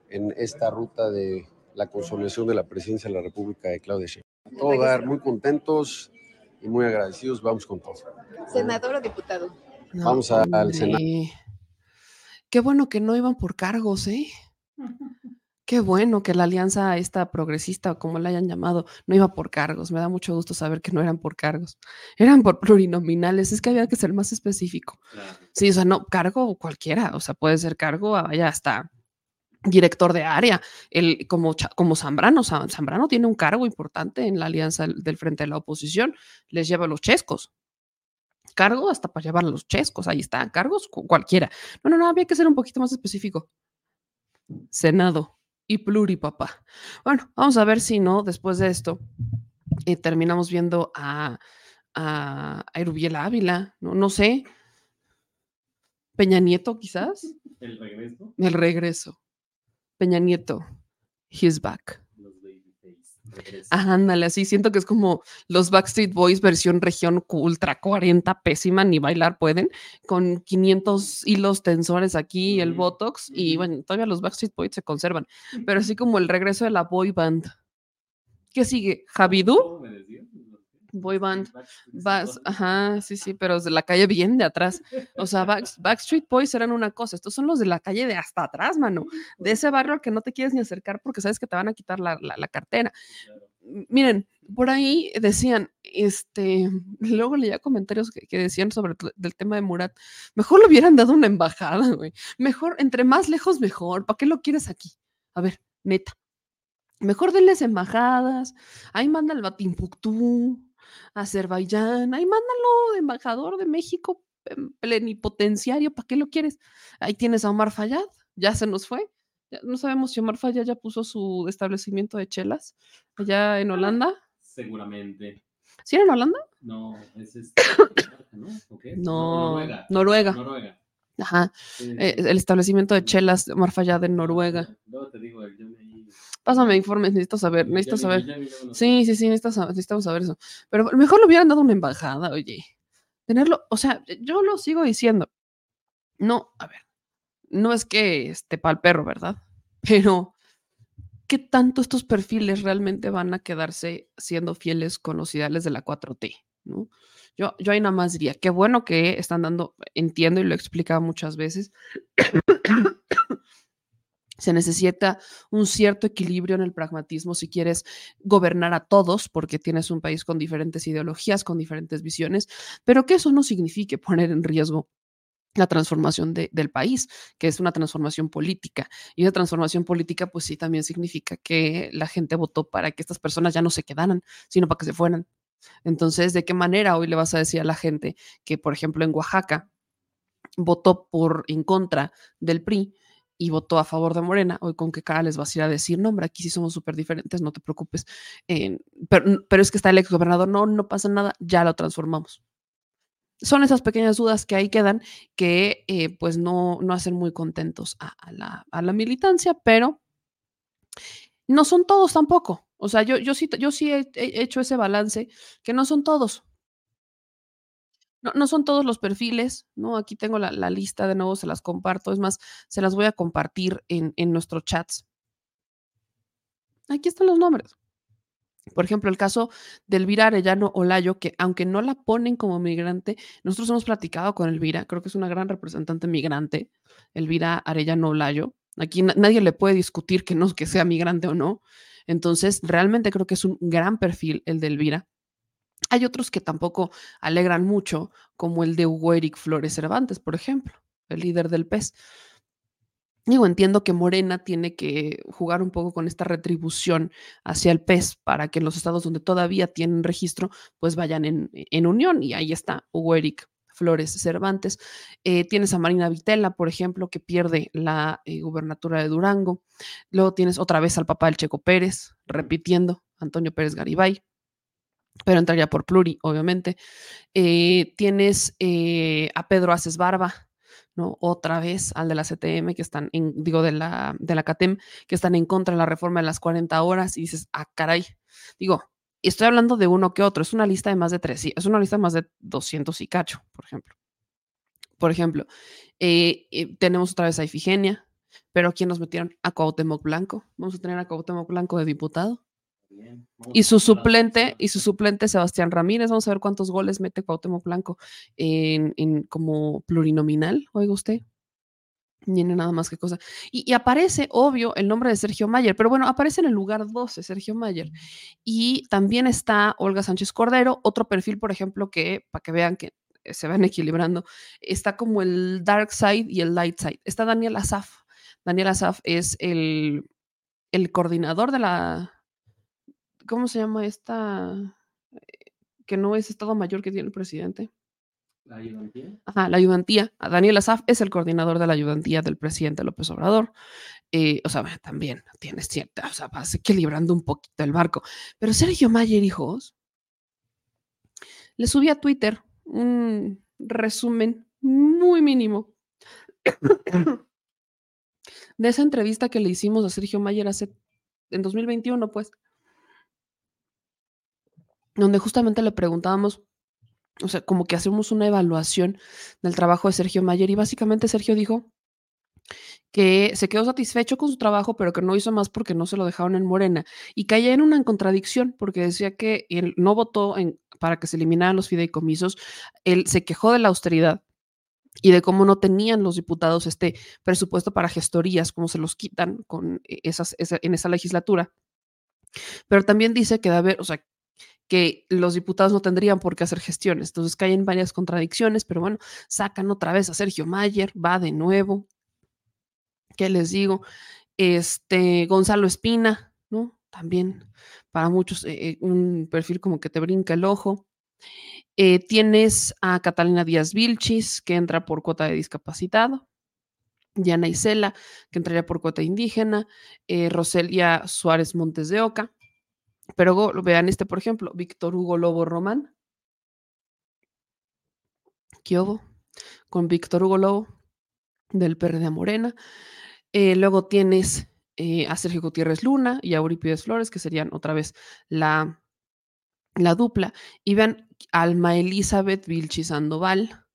en esta ruta de la consolidación de la presidencia de la República de Claudia Sheinbaum. A todo dar, muy contentos y muy agradecidos. Vamos con todo. ¿Senador o diputado? No, Vamos a- al Senado. Qué bueno que no iban por cargos, ¿eh? Qué bueno que la alianza esta progresista, o como la hayan llamado, no iba por cargos. Me da mucho gusto saber que no eran por cargos. Eran por plurinominales. Es que había que ser más específico. Claro. Sí, o sea, no, cargo cualquiera. O sea, puede ser cargo, vaya, hasta director de área, el, como, como Zambrano. Zambrano tiene un cargo importante en la alianza del frente de la oposición. Les lleva los chescos. Cargo hasta para llevar los chescos. Ahí está. Cargos cu- cualquiera. No, no, no, había que ser un poquito más específico. Senado y pluripapá. Bueno, vamos a ver si no, después de esto, eh, terminamos viendo a, a, a Erubiel Ávila, no, no sé, Peña Nieto quizás, El regreso. el regreso. Peña Nieto, he's back. Ah, Ándale, así siento que es como los Backstreet Boys versión región ultra 40, pésima, ni bailar pueden, con 500 hilos tensores aquí, el Botox, y bueno, todavía los Backstreet Boys se conservan, pero así como el regreso de la boy band. ¿Qué sigue? ¿Javidú? Boy band. Backstreet Vas, ajá, sí, sí, pero de la calle bien de atrás. O sea, Back- Backstreet Boys eran una cosa, estos son los de la calle de hasta atrás, mano. De ese barrio al que no te quieres ni acercar porque sabes que te van a quitar la, la- la cartera. Miren, por ahí decían, este, luego leía comentarios que, que decían sobre del tema de Murat, mejor le hubieran dado una embajada, güey. Mejor, entre más lejos, mejor. ¿Para qué lo quieres aquí? A ver, neta. Mejor denles embajadas. Ahí manda al Batimpuctú, Azerbaiyán. Ahí mándalo de embajador de México, em, plenipotenciario. ¿Para qué lo quieres? Ahí tienes a Omar Fayad. Ya se nos fue. Ya no sabemos si Omar Fayad ya puso su establecimiento de chelas allá en Holanda. Seguramente. ¿Sí era en Holanda? No, es este. ¿no? Noruega. Noruega. Noruega. Ajá. Sí, eh, el establecimiento de chelas de Omar Fayad en Noruega. Luego te digo, yo me ahí. Pásame informes, necesito saber, necesito saber. Sí, sí, sí, necesitas sa- necesitamos saber eso. Pero mejor le hubieran dado una embajada, oye. Tenerlo, o sea, yo lo sigo diciendo. No, a ver, no es que esté pa'l perro, ¿verdad? Pero, ¿qué tanto estos perfiles realmente van a quedarse siendo fieles con los ideales de la 4T? ¿no? Yo, yo ahí nada más diría, qué bueno que están dando, entiendo y lo he explicado muchas veces, se necesita un cierto equilibrio en el pragmatismo si quieres gobernar a todos, porque tienes un país con diferentes ideologías, con diferentes visiones, pero que eso no signifique poner en riesgo la transformación de- del país, que es una transformación política. Y esa transformación política, pues sí, también significa que la gente votó para que estas personas ya no se quedaran, sino para que se fueran. Entonces, ¿de qué manera hoy le vas a decir a la gente que, por ejemplo, en Oaxaca votó por en contra del PRI y votó a favor de Morena, hoy con qué cara les vas a ir a decir, no, hombre, aquí sí somos súper diferentes, no te preocupes. pero, pero es que está el exgobernador, no, no pasa nada, ya lo transformamos. Son esas pequeñas dudas que ahí quedan que eh, pues no, no hacen muy contentos a, la, a la militancia, pero no son todos tampoco. O sea, yo, yo sí, yo sí he hecho ese balance, que no son todos. No, no son todos los perfiles, ¿no? Aquí tengo la, la lista, de nuevo se las comparto. Es más, se las voy a compartir en, en nuestros chats. Aquí están los nombres. Por ejemplo, el caso de Elvira Arellano Olayo, que aunque no la ponen como migrante, nosotros hemos platicado con Elvira, creo que es una gran representante migrante, Elvira Arellano Olayo. Aquí na- nadie le puede discutir que no que sea migrante o no. Entonces, realmente creo que es un gran perfil el de Elvira. Hay otros que tampoco alegran mucho, como el de Hugo Eric Flores Cervantes, por ejemplo, el líder del PES. Digo, entiendo que Morena tiene que jugar un poco con esta retribución hacia el PES para que los estados donde todavía tienen registro, pues vayan en, en unión. Y ahí está Hugo Eric Flores Cervantes. Eh, tienes a Marina Vitela, por ejemplo, que pierde la eh, gubernatura de Durango. Luego tienes otra vez al papá del Checo Pérez, repitiendo, Antonio Pérez Garibay, pero entraría por Pluri, obviamente. Eh, tienes eh, a Pedro Aces Barba, ¿no? Otra vez al de la CTM, que están, en, digo, de la, de la CATEM, que están en contra de la reforma de las 40 horas, y dices, ah, caray. Digo, estoy hablando de uno que otro, es una lista de más de tres, es una lista de más de 200 y cacho, por ejemplo. Por ejemplo, eh, tenemos otra vez a Ifigenia, pero ¿quién nos metieron? A Cuauhtémoc Blanco. Vamos a tener a Cuauhtémoc Blanco de diputado. Y su suplente, y su suplente Sebastián Ramírez, vamos a ver cuántos goles mete Cuauhtémoc Blanco en, en como plurinominal, oiga usted. Tiene nada más que cosa. Y, y aparece, obvio, el nombre de Sergio Mayer, pero bueno, aparece en el lugar 12, Sergio Mayer. Y también está Olga Sánchez Cordero, otro perfil, por ejemplo, que, para que vean que eh, se van equilibrando, está como el dark side y el light side. Está Daniel Azaf. Daniel Azaf es el, el coordinador de la, ¿cómo se llama esta? Eh, Que no es Estado Mayor que tiene el presidente. ¿La ayudantía? Ajá, la ayudantía. Daniel Azaf es el coordinador de la ayudantía del presidente López Obrador. Eh, o sea, también tienes cierta, o sea, vas equilibrando un poquito el barco. Pero Sergio Mayer, hijos, le subí a Twitter un resumen muy mínimo de esa entrevista que le hicimos a Sergio Mayer hace en 2021, pues, donde justamente le preguntábamos, o sea, como que hacemos una evaluación del trabajo de Sergio Mayer y básicamente Sergio dijo que se quedó satisfecho con su trabajo, pero que no hizo más porque no se lo dejaron en Morena y caía en una contradicción porque decía que él no votó para que se eliminaran los fideicomisos, él se quejó de la austeridad y de cómo no tenían los diputados este presupuesto para gestorías, cómo se los quitan con e- esas, esa- en esa legislatura. Pero también dice que de haber, o sea, que los diputados no tendrían por qué hacer gestiones. Entonces caen varias contradicciones, pero bueno, sacan otra vez a Sergio Mayer, va de nuevo. ¿Qué les digo? Este Gonzalo Espina, ¿no? También para muchos eh, eh, un perfil como que te brinca el ojo. Eh, tienes a Catalina Díaz Vilchis, que entra por cuota de discapacitado. Diana Isela, que entraría por cuota indígena. Roselia Suárez Montes de Oca. Pero vean este, por ejemplo, Víctor Hugo Lobo Román. ¿Qué hubo? Con Víctor Hugo Lobo del PRD a Morena. Eh, luego tienes eh, a Sergio Gutiérrez Luna y a Eurípides Flores, que serían otra vez la, la dupla. Y vean, Alma Elizabeth Vilchi Sandoval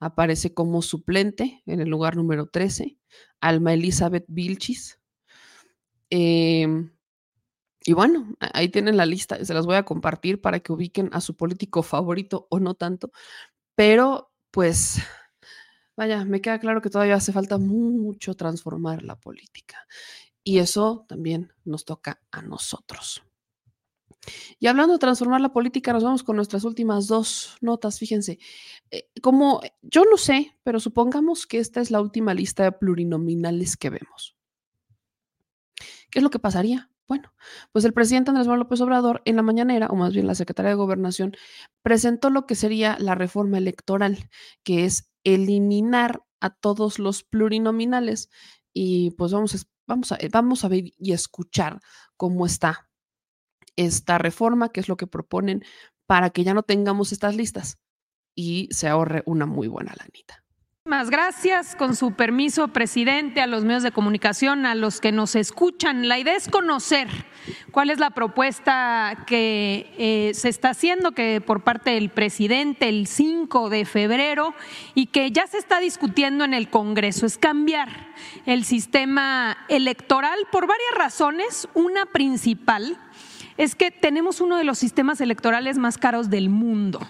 aparece como suplente en el lugar número 13. Alma Elizabeth Vilchis. Em, y bueno, ahí tienen la lista, se las voy a compartir para que ubiquen a su político favorito o no tanto, pero pues vaya, me queda claro que todavía hace falta mucho transformar la política y eso también nos toca a nosotros. Y hablando de transformar la política, nos vamos con nuestras últimas dos notas. Fíjense, eh, como yo no sé, pero supongamos que esta es la última lista de plurinominales que vemos. ¿Qué es lo que pasaría? Bueno, pues el presidente Andrés Manuel López Obrador en la mañanera, o más bien la secretaria de Gobernación, presentó lo que sería la reforma electoral, que es eliminar a todos los plurinominales. Y pues vamos a, vamos a, vamos a ver y escuchar cómo está esta reforma, qué es lo que proponen para que ya no tengamos estas listas y se ahorre una muy buena lanita. Muchísimas gracias. Con su permiso, presidente, a los medios de comunicación, a los que nos escuchan. La idea es conocer cuál es la propuesta que eh, se está haciendo que por parte del presidente el 5 de febrero y que ya se está discutiendo en el Congreso. Es cambiar el sistema electoral por varias razones. Una principal es que tenemos uno de los sistemas electorales más caros del mundo.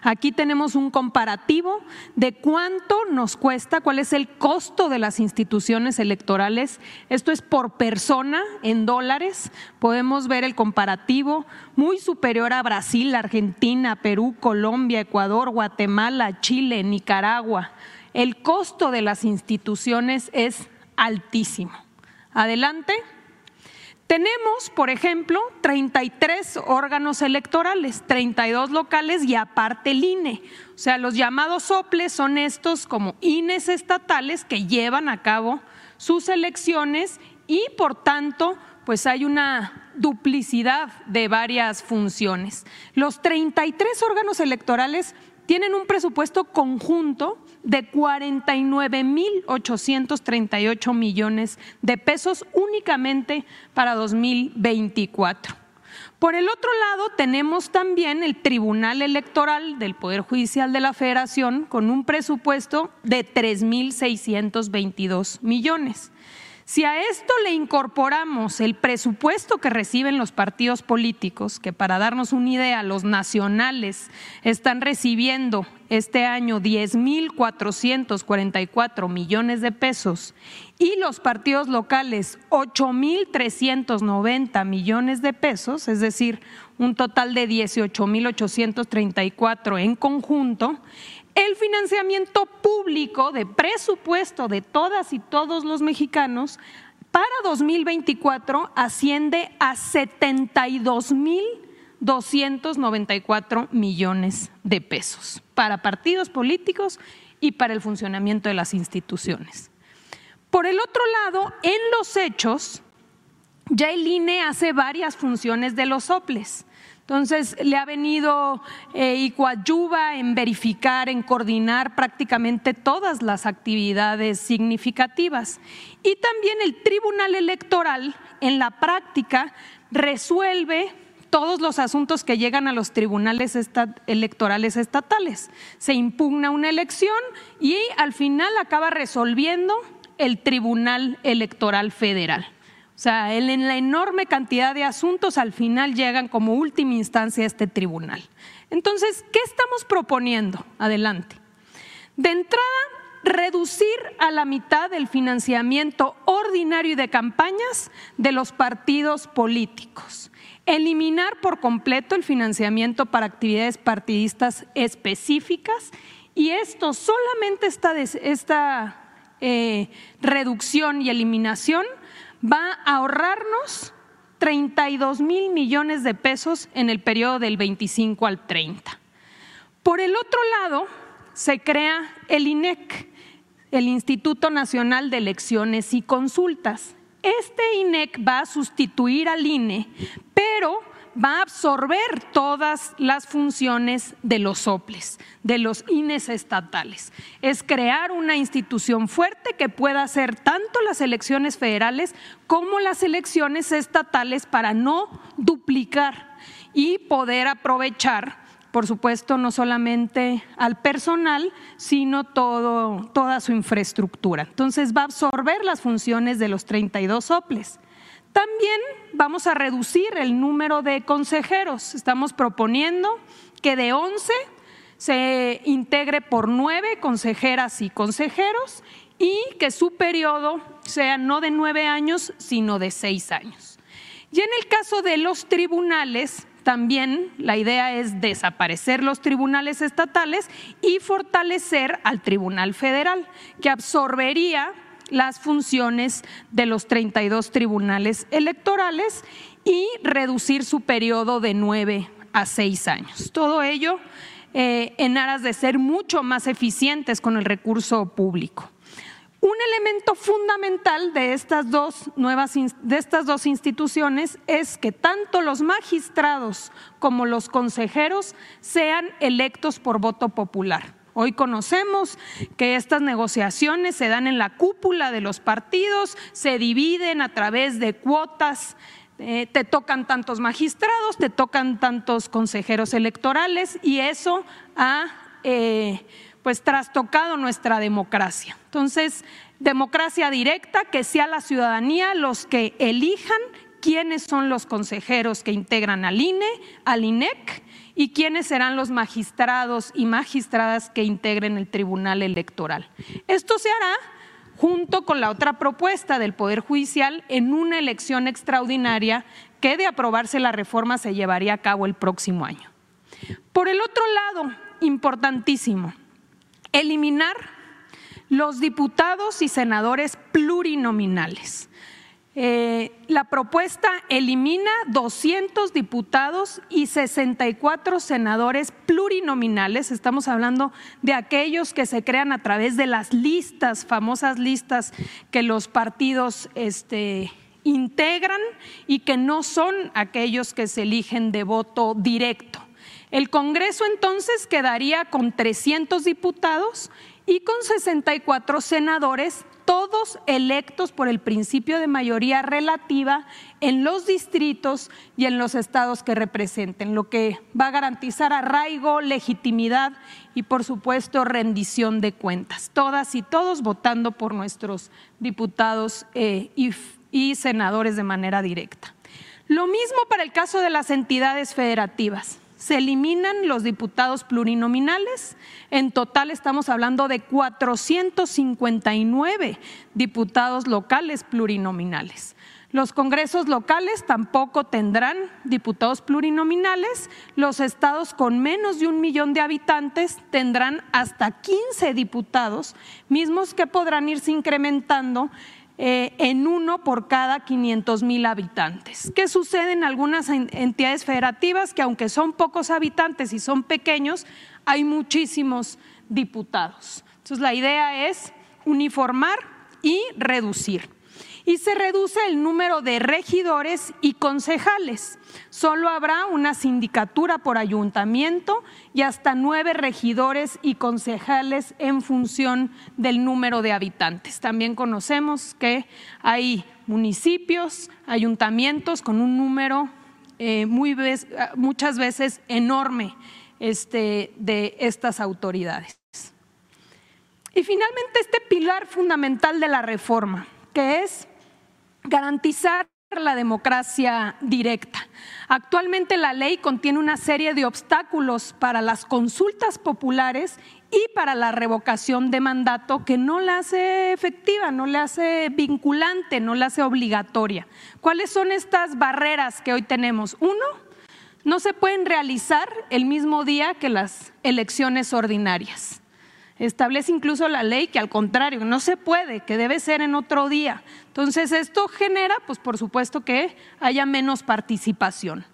Aquí tenemos un comparativo de cuánto nos cuesta, cuál es el costo de las instituciones electorales. Esto es por persona en dólares. Podemos ver el comparativo muy superior a Brasil, Argentina, Perú, Colombia, Ecuador, Guatemala, Chile, Nicaragua. El costo de las instituciones es altísimo. Adelante. Tenemos, por ejemplo, 33 órganos electorales, 32 locales y aparte el INE. O sea, los llamados soples son estos como INES estatales que llevan a cabo sus elecciones y por tanto, pues hay una duplicidad de varias funciones. Los 33 órganos electorales tienen un presupuesto conjunto de 49.838 millones de pesos únicamente para 2024. Por el otro lado, tenemos también el Tribunal Electoral del Poder Judicial de la Federación con un presupuesto de 3.622 millones. Si a esto le incorporamos el presupuesto que reciben los partidos políticos, que para darnos una idea, los nacionales están recibiendo este año 10.444 millones de pesos y los partidos locales 8.390 millones de pesos, es decir, un total de 18.834 en conjunto, el financiamiento público de presupuesto de todas y todos los mexicanos para 2024 asciende a 72.294 millones de pesos para partidos políticos y para el funcionamiento de las instituciones. Por el otro lado, en los hechos, ya el INE hace varias funciones de los soples. Entonces, le ha venido eh, en verificar, en coordinar prácticamente todas las actividades significativas. Y también el Tribunal Electoral, en la práctica, resuelve todos los asuntos que llegan a los tribunales electorales estatales. Se impugna una elección y al final acaba resolviendo el Tribunal Electoral Federal. O sea, en la enorme cantidad de asuntos al final llegan como última instancia a este tribunal. Entonces, ¿qué estamos proponiendo? Adelante. De entrada, reducir a la mitad el financiamiento ordinario y de campañas de los partidos políticos. Eliminar por completo el financiamiento para actividades partidistas específicas y esto solamente esta, esta eh, reducción y eliminación va a ahorrarnos 32 mil millones de pesos en el periodo del 25 al 30. Por el otro lado, se crea el INEC, el Instituto Nacional de Elecciones y Consultas. Este INEC va a sustituir al INE, pero va a absorber todas las funciones de los soples, de los INES estatales. Es crear una institución fuerte que pueda hacer tanto las elecciones federales como las elecciones estatales para no duplicar y poder aprovechar por supuesto, no solamente al personal, sino todo, toda su infraestructura. Entonces va a absorber las funciones de los 32 soples. También vamos a reducir el número de consejeros. Estamos proponiendo que de 11 se integre por nueve consejeras y consejeros y que su periodo sea no de nueve años, sino de seis años. Y en el caso de los tribunales, también la idea es desaparecer los tribunales estatales y fortalecer al Tribunal Federal, que absorbería las funciones de los 32 tribunales electorales y reducir su periodo de nueve a seis años. Todo ello eh, en aras de ser mucho más eficientes con el recurso público. Un elemento fundamental de estas dos nuevas de estas dos instituciones es que tanto los magistrados como los consejeros sean electos por voto popular. Hoy conocemos que estas negociaciones se dan en la cúpula de los partidos, se dividen a través de cuotas, eh, te tocan tantos magistrados, te tocan tantos consejeros electorales y eso ha eh, pues trastocado nuestra democracia. Entonces, democracia directa, que sea la ciudadanía los que elijan quiénes son los consejeros que integran al INE, al INEC y quiénes serán los magistrados y magistradas que integren el Tribunal Electoral. Esto se hará junto con la otra propuesta del Poder Judicial en una elección extraordinaria que de aprobarse la reforma se llevaría a cabo el próximo año. Por el otro lado, importantísimo, eliminar los diputados y senadores plurinominales. Eh, la propuesta elimina 200 diputados y 64 senadores plurinominales. Estamos hablando de aquellos que se crean a través de las listas, famosas listas que los partidos este, integran y que no son aquellos que se eligen de voto directo. El Congreso entonces quedaría con 300 diputados y con 64 senadores todos electos por el principio de mayoría relativa en los distritos y en los estados que representen, lo que va a garantizar arraigo, legitimidad y, por supuesto, rendición de cuentas. Todas y todos votando por nuestros diputados eh, y, y senadores de manera directa. Lo mismo para el caso de las entidades federativas se eliminan los diputados plurinominales. En total estamos hablando de 459 diputados locales plurinominales. Los congresos locales tampoco tendrán diputados plurinominales. Los estados con menos de un millón de habitantes tendrán hasta 15 diputados, mismos que podrán irse incrementando eh, en uno por cada 500 mil habitantes. ¿Qué sucede en algunas entidades federativas? Que aunque son pocos habitantes y son pequeños, hay muchísimos diputados. Entonces la idea es uniformar y reducir y se reduce el número de regidores y concejales. Solo habrá una sindicatura por ayuntamiento y hasta nueve regidores y concejales en función del número de habitantes. También conocemos que hay municipios, ayuntamientos con un número eh, muy muchas veces enorme este, de estas autoridades. Y finalmente este pilar fundamental de la reforma, que es garantizar la democracia directa. Actualmente la ley contiene una serie de obstáculos para las consultas populares y para la revocación de mandato que no la hace efectiva, no la hace vinculante, no la hace obligatoria. ¿Cuáles son estas barreras que hoy tenemos? Uno, no se pueden realizar el mismo día que las elecciones ordinarias. Establece incluso la ley que al contrario, no se puede, que debe ser en otro día. Entonces esto genera, pues por supuesto que haya menos participación.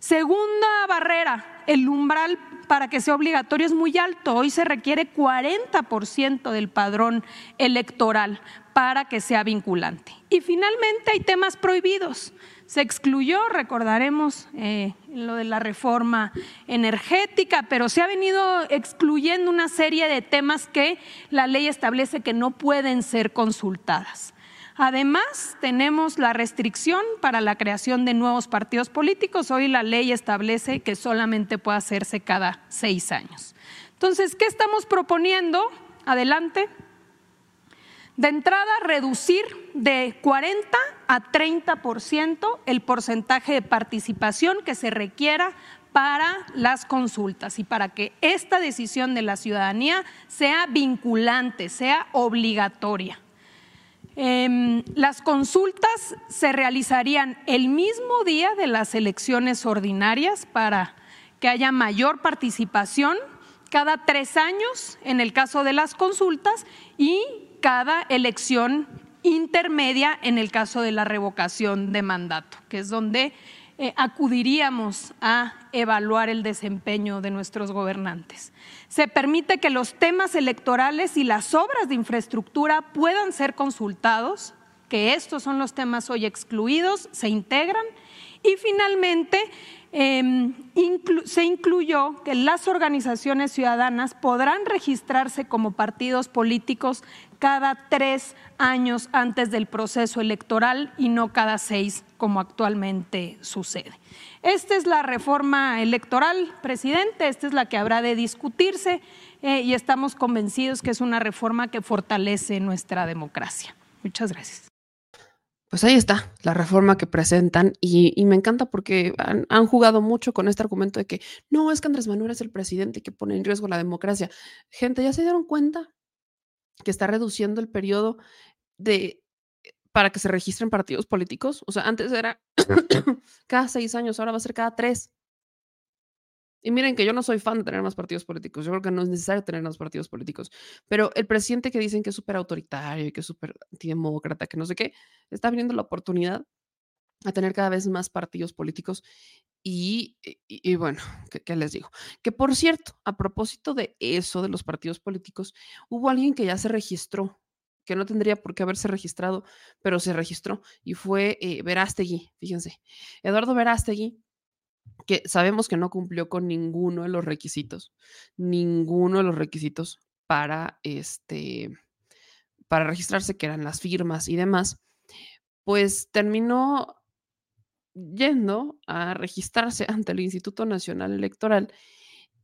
Segunda barrera, el umbral para que sea obligatorio es muy alto. Hoy se requiere 40% del padrón electoral para que sea vinculante. Y finalmente hay temas prohibidos se excluyó, recordaremos eh, lo de la reforma energética, pero se ha venido excluyendo una serie de temas que la ley establece que no pueden ser consultadas. Además, tenemos la restricción para la creación de nuevos partidos políticos. Hoy la ley establece que solamente puede hacerse cada seis años. Entonces, ¿qué estamos proponiendo? Adelante. De entrada, reducir de 40 a 30% el porcentaje de participación que se requiera para las consultas y para que esta decisión de la ciudadanía sea vinculante, sea obligatoria. Em, las consultas se realizarían el mismo día de las elecciones ordinarias para que haya mayor participación cada tres años en el caso de las consultas y cada elección intermedia en el caso de la revocación de mandato, que es donde eh, acudiríamos a evaluar el desempeño de nuestros gobernantes. Se permite que los temas electorales y las obras de infraestructura puedan ser consultados, que estos son los temas hoy excluidos, se integran y finalmente Em, se incluyó que las organizaciones ciudadanas podrán registrarse como partidos políticos cada tres años antes del proceso electoral y no cada seis como actualmente sucede. Esta es la reforma electoral, presidente, esta es la que habrá de discutirse eh, y estamos convencidos que es una reforma que fortalece nuestra democracia. Muchas gracias pues ahí está la reforma que presentan y, me encanta porque han, jugado mucho con este argumento de que no, es que Andrés Manuel es el presidente que pone en riesgo la democracia. Gente, ¿ya se dieron cuenta que está reduciendo el periodo de para que se registren partidos políticos? O sea, antes era cada seis años, ahora va a ser cada tres. Y miren que yo no soy fan de tener más partidos políticos. Yo creo que no es necesario tener más partidos políticos. Pero el presidente que dicen que es súper autoritario y que es súper antidemócrata, que no sé qué, está abriendo la oportunidad a tener cada vez más partidos políticos. Y, y- bueno, ¿qué, qué les digo? Que por cierto, a propósito de eso, de los partidos políticos, hubo alguien que ya se registró, que no tendría por qué haberse registrado, pero se registró y fue eh, Verástegui, fíjense. Eduardo Verástegui que sabemos que no cumplió con ninguno de los requisitos, ninguno de los requisitos para este para registrarse, que eran las firmas y demás, pues terminó yendo a registrarse ante el Instituto Nacional Electoral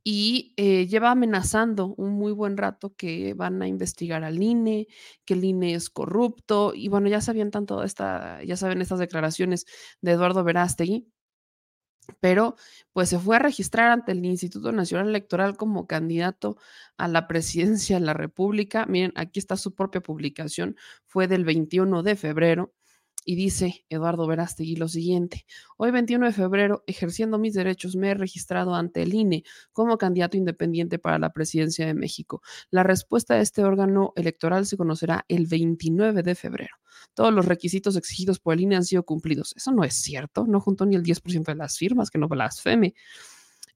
y eh, lleva amenazando un muy buen rato que van a investigar al INE, que el INE es corrupto, y bueno, ya sabían tanto esta, ya saben estas declaraciones de Eduardo Verástegui, pero pues se fue a registrar ante el Instituto Nacional Electoral como candidato a la presidencia de la República. Miren, aquí está su propia publicación, fue del 21 de febrero. Y dice Eduardo Verástegui lo siguiente, hoy 21 de febrero, ejerciendo mis derechos, me he registrado ante el INE como candidato independiente para la presidencia de México. La respuesta de este órgano electoral se conocerá el 29 de febrero. Todos los requisitos exigidos por el INE han sido cumplidos. Eso no es cierto, no juntó ni el 10% de las firmas, que no blasfeme.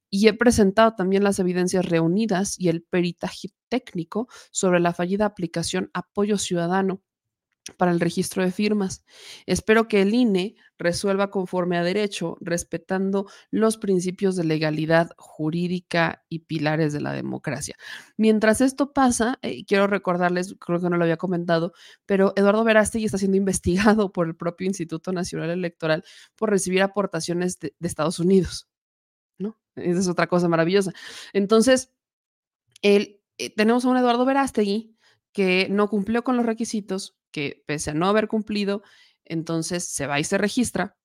Y he presentado también las evidencias reunidas y el peritaje técnico sobre la fallida aplicación Apoyo Ciudadano para el registro de firmas. Espero que el INE resuelva conforme a derecho, respetando los principios de legalidad jurídica y pilares de la democracia. Mientras esto pasa, eh, quiero recordarles, creo que no lo había comentado, pero Eduardo Verástegui está siendo investigado por el propio Instituto Nacional Electoral por recibir aportaciones de, Estados Unidos. ¿No? Esa es otra cosa maravillosa. Entonces, eh, tenemos a un Eduardo Verástegui que no cumplió con los requisitos, que pese a no haber cumplido, entonces se va y se registra.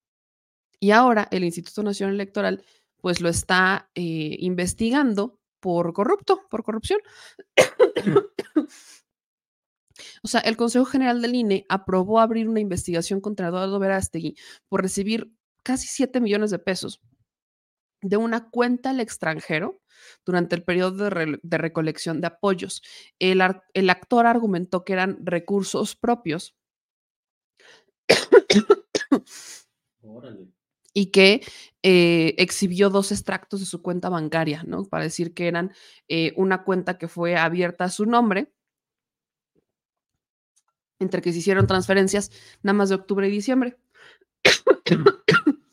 Y ahora el Instituto Nacional Electoral pues lo está eh, investigando por corrupto, por corrupción. o sea, el Consejo General del INE aprobó abrir una investigación contra Eduardo Verástegui por recibir casi 7 millones de pesos de una cuenta al extranjero durante el periodo de, re- de recolección de apoyos. El, el actor argumentó que eran recursos propios Órale. y que eh, exhibió dos extractos de su cuenta bancaria, ¿no? Para decir que eran eh, una cuenta que fue abierta a su nombre, entre que se hicieron transferencias nada más de octubre y diciembre.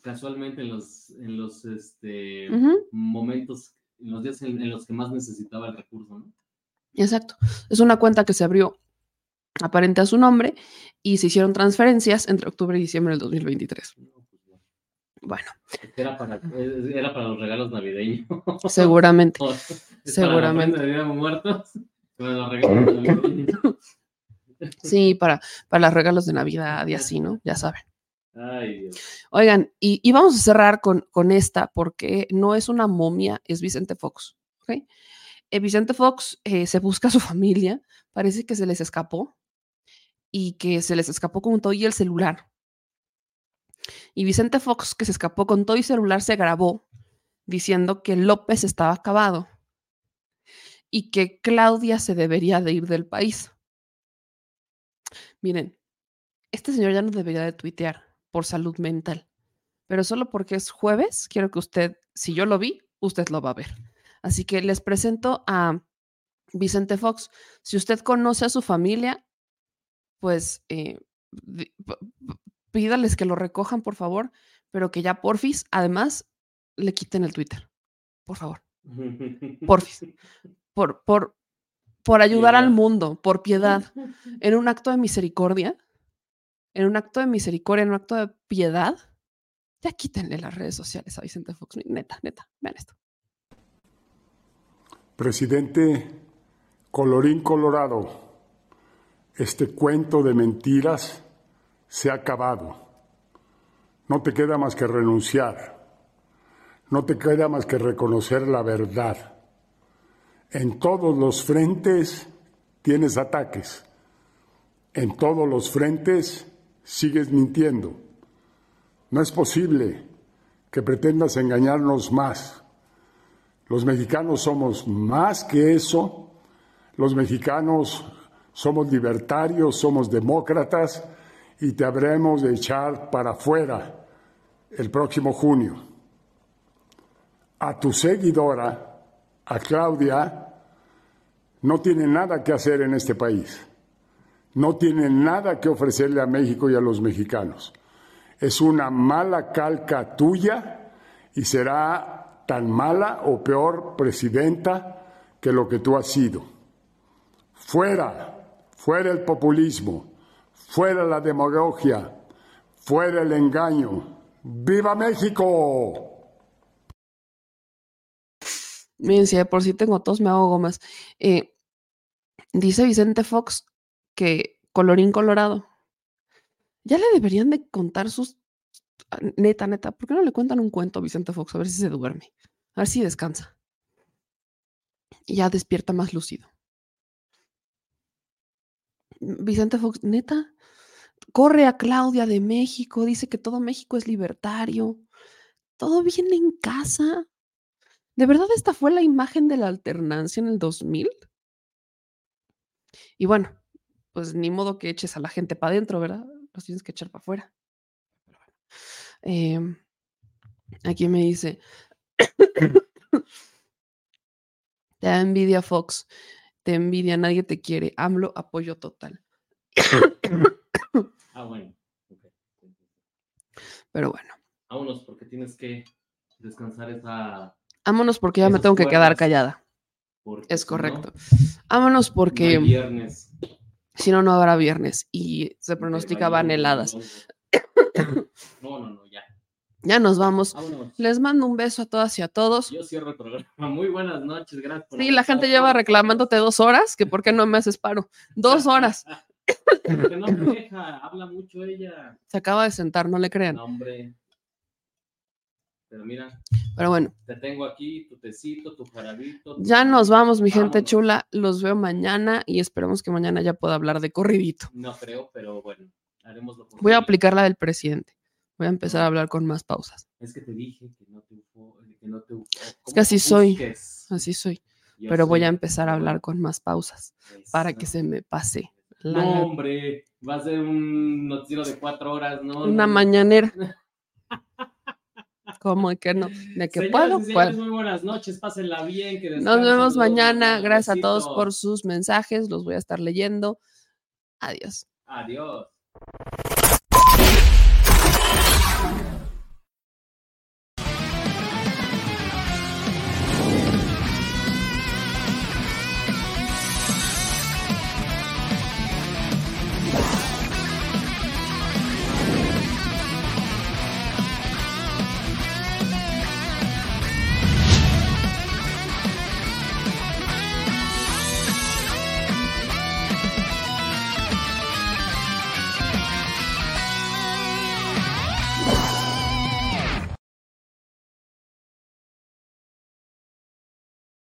Casualmente en los, en los este, momentos, en los días en, en los que más necesitaba el recurso, ¿no? Exacto. Es una cuenta que se abrió aparente a su nombre y se hicieron transferencias entre octubre y diciembre del 2023. Bueno, Era para, era para los regalos navideños. seguramente. Para seguramente. de Muertos. Para los regalos navideños. Sí, para, para los regalos de Navidad y así, ¿no? Ya saben. Oigan, y, vamos a cerrar con, con esta porque no es una momia, es Vicente Fox. ¿ok? Eh, Vicente Fox eh, se busca a su familia, parece que se les escapó y que se les escapó con todo y el celular. Y Vicente Fox, que se escapó con todo y celular, se grabó diciendo que López estaba acabado y que Claudia se debería de ir del país. Miren, este señor ya no debería de tuitear por salud mental, pero solo porque es jueves, quiero que usted, si yo lo vi, usted lo va a ver. Así que les presento a Vicente Fox. Si usted conoce a su familia, pues eh, pídales que lo recojan, por favor, pero que ya porfis, además, le quiten el Twitter. Por favor, porfis. Por, por, por ayudar al mundo, por piedad, en un acto de misericordia, en un acto de misericordia, en un acto de piedad, ya quítenle las redes sociales a Vicente Fox. Neta, neta, vean esto. Presidente Colorín Colorado, este cuento de mentiras se ha acabado. No te queda más que renunciar. No te queda más que reconocer la verdad. En todos los frentes tienes ataques. En todos los frentes sigues mintiendo. No es posible que pretendas engañarnos más. Los mexicanos somos más que eso. Los mexicanos somos libertarios, somos demócratas y te habremos de echar para afuera el próximo junio. A tu seguidora, a Claudia, no tiene nada que hacer en este país. No tiene nada que ofrecerle a México y a los mexicanos. Es una mala calca tuya y será tan mala o peor presidenta que lo que tú has sido. Fuera, fuera el populismo, fuera la demagogia, fuera el engaño. ¡Viva México! Miren, si de por sí tengo tos, me ahogo más. Eh, dice Vicente Fox que colorín colorado. Ya le deberían de contar sus... ah, Neta, neta, ¿por qué no le cuentan un cuento a Vicente Fox? A ver si se duerme. A ver si descansa. Y ya despierta más lúcido. Vicente Fox, neta, corre a Claudia de México, dice que todo México es libertario. Todo viene en casa. ¿De verdad esta fue la imagen de la alternancia en el 2000? Y bueno, pues ni modo que eches a la gente para adentro, ¿verdad? Los tienes que echar para afuera. Em, aquí me dice, te da envidia Fox, te envidia, nadie te quiere, AMLO, apoyo total. Ah, bueno. ok. Pero bueno, Vámonos porque tienes que descansar esa. vámonos porque ya me tengo que quedar callada. porque Es no, correcto. Vámonos no hay porque viernes. Si no, no habrá viernes y se pronosticaban heladas. No, no, no, ya. Ya nos vamos. Vámonos. Les mando un beso a todas y a todos. Yo cierro el programa. Muy buenas noches, gracias por Sí, la gente lleva reclamándote dos horas, que por qué no me haces paro. Dos horas. Porque no me deja, habla mucho ella. Se acaba de sentar, no le crean. No, hombre. Pero mira, Pero bueno, te tengo aquí tu tecito, tu jarabito. tu- ya nos vamos, mi gente chula. Los veo mañana y esperemos que mañana ya pueda hablar de corridito. No creo, pero bueno, haremos lo Voy a posible. aplicar la del presidente. Voy a empezar a hablar con más pausas. Es que te dije que no te que no te ufo- Es ¿cómo que así soy. Así soy. Yo Pero voy a empezar a hablar con más pausas para que se me pase. la No, hombre, va a ser un noticiero de cuatro horas, ¿no? Una no. mañanera. ¿Cómo que no? ¿De que Señoras puedo? y señores, Puedo. muy buenas noches, pásenla bien. Que Nos vemos mañana. Gracias a todos por sus mensajes. Los voy a estar leyendo. Adiós. Adiós.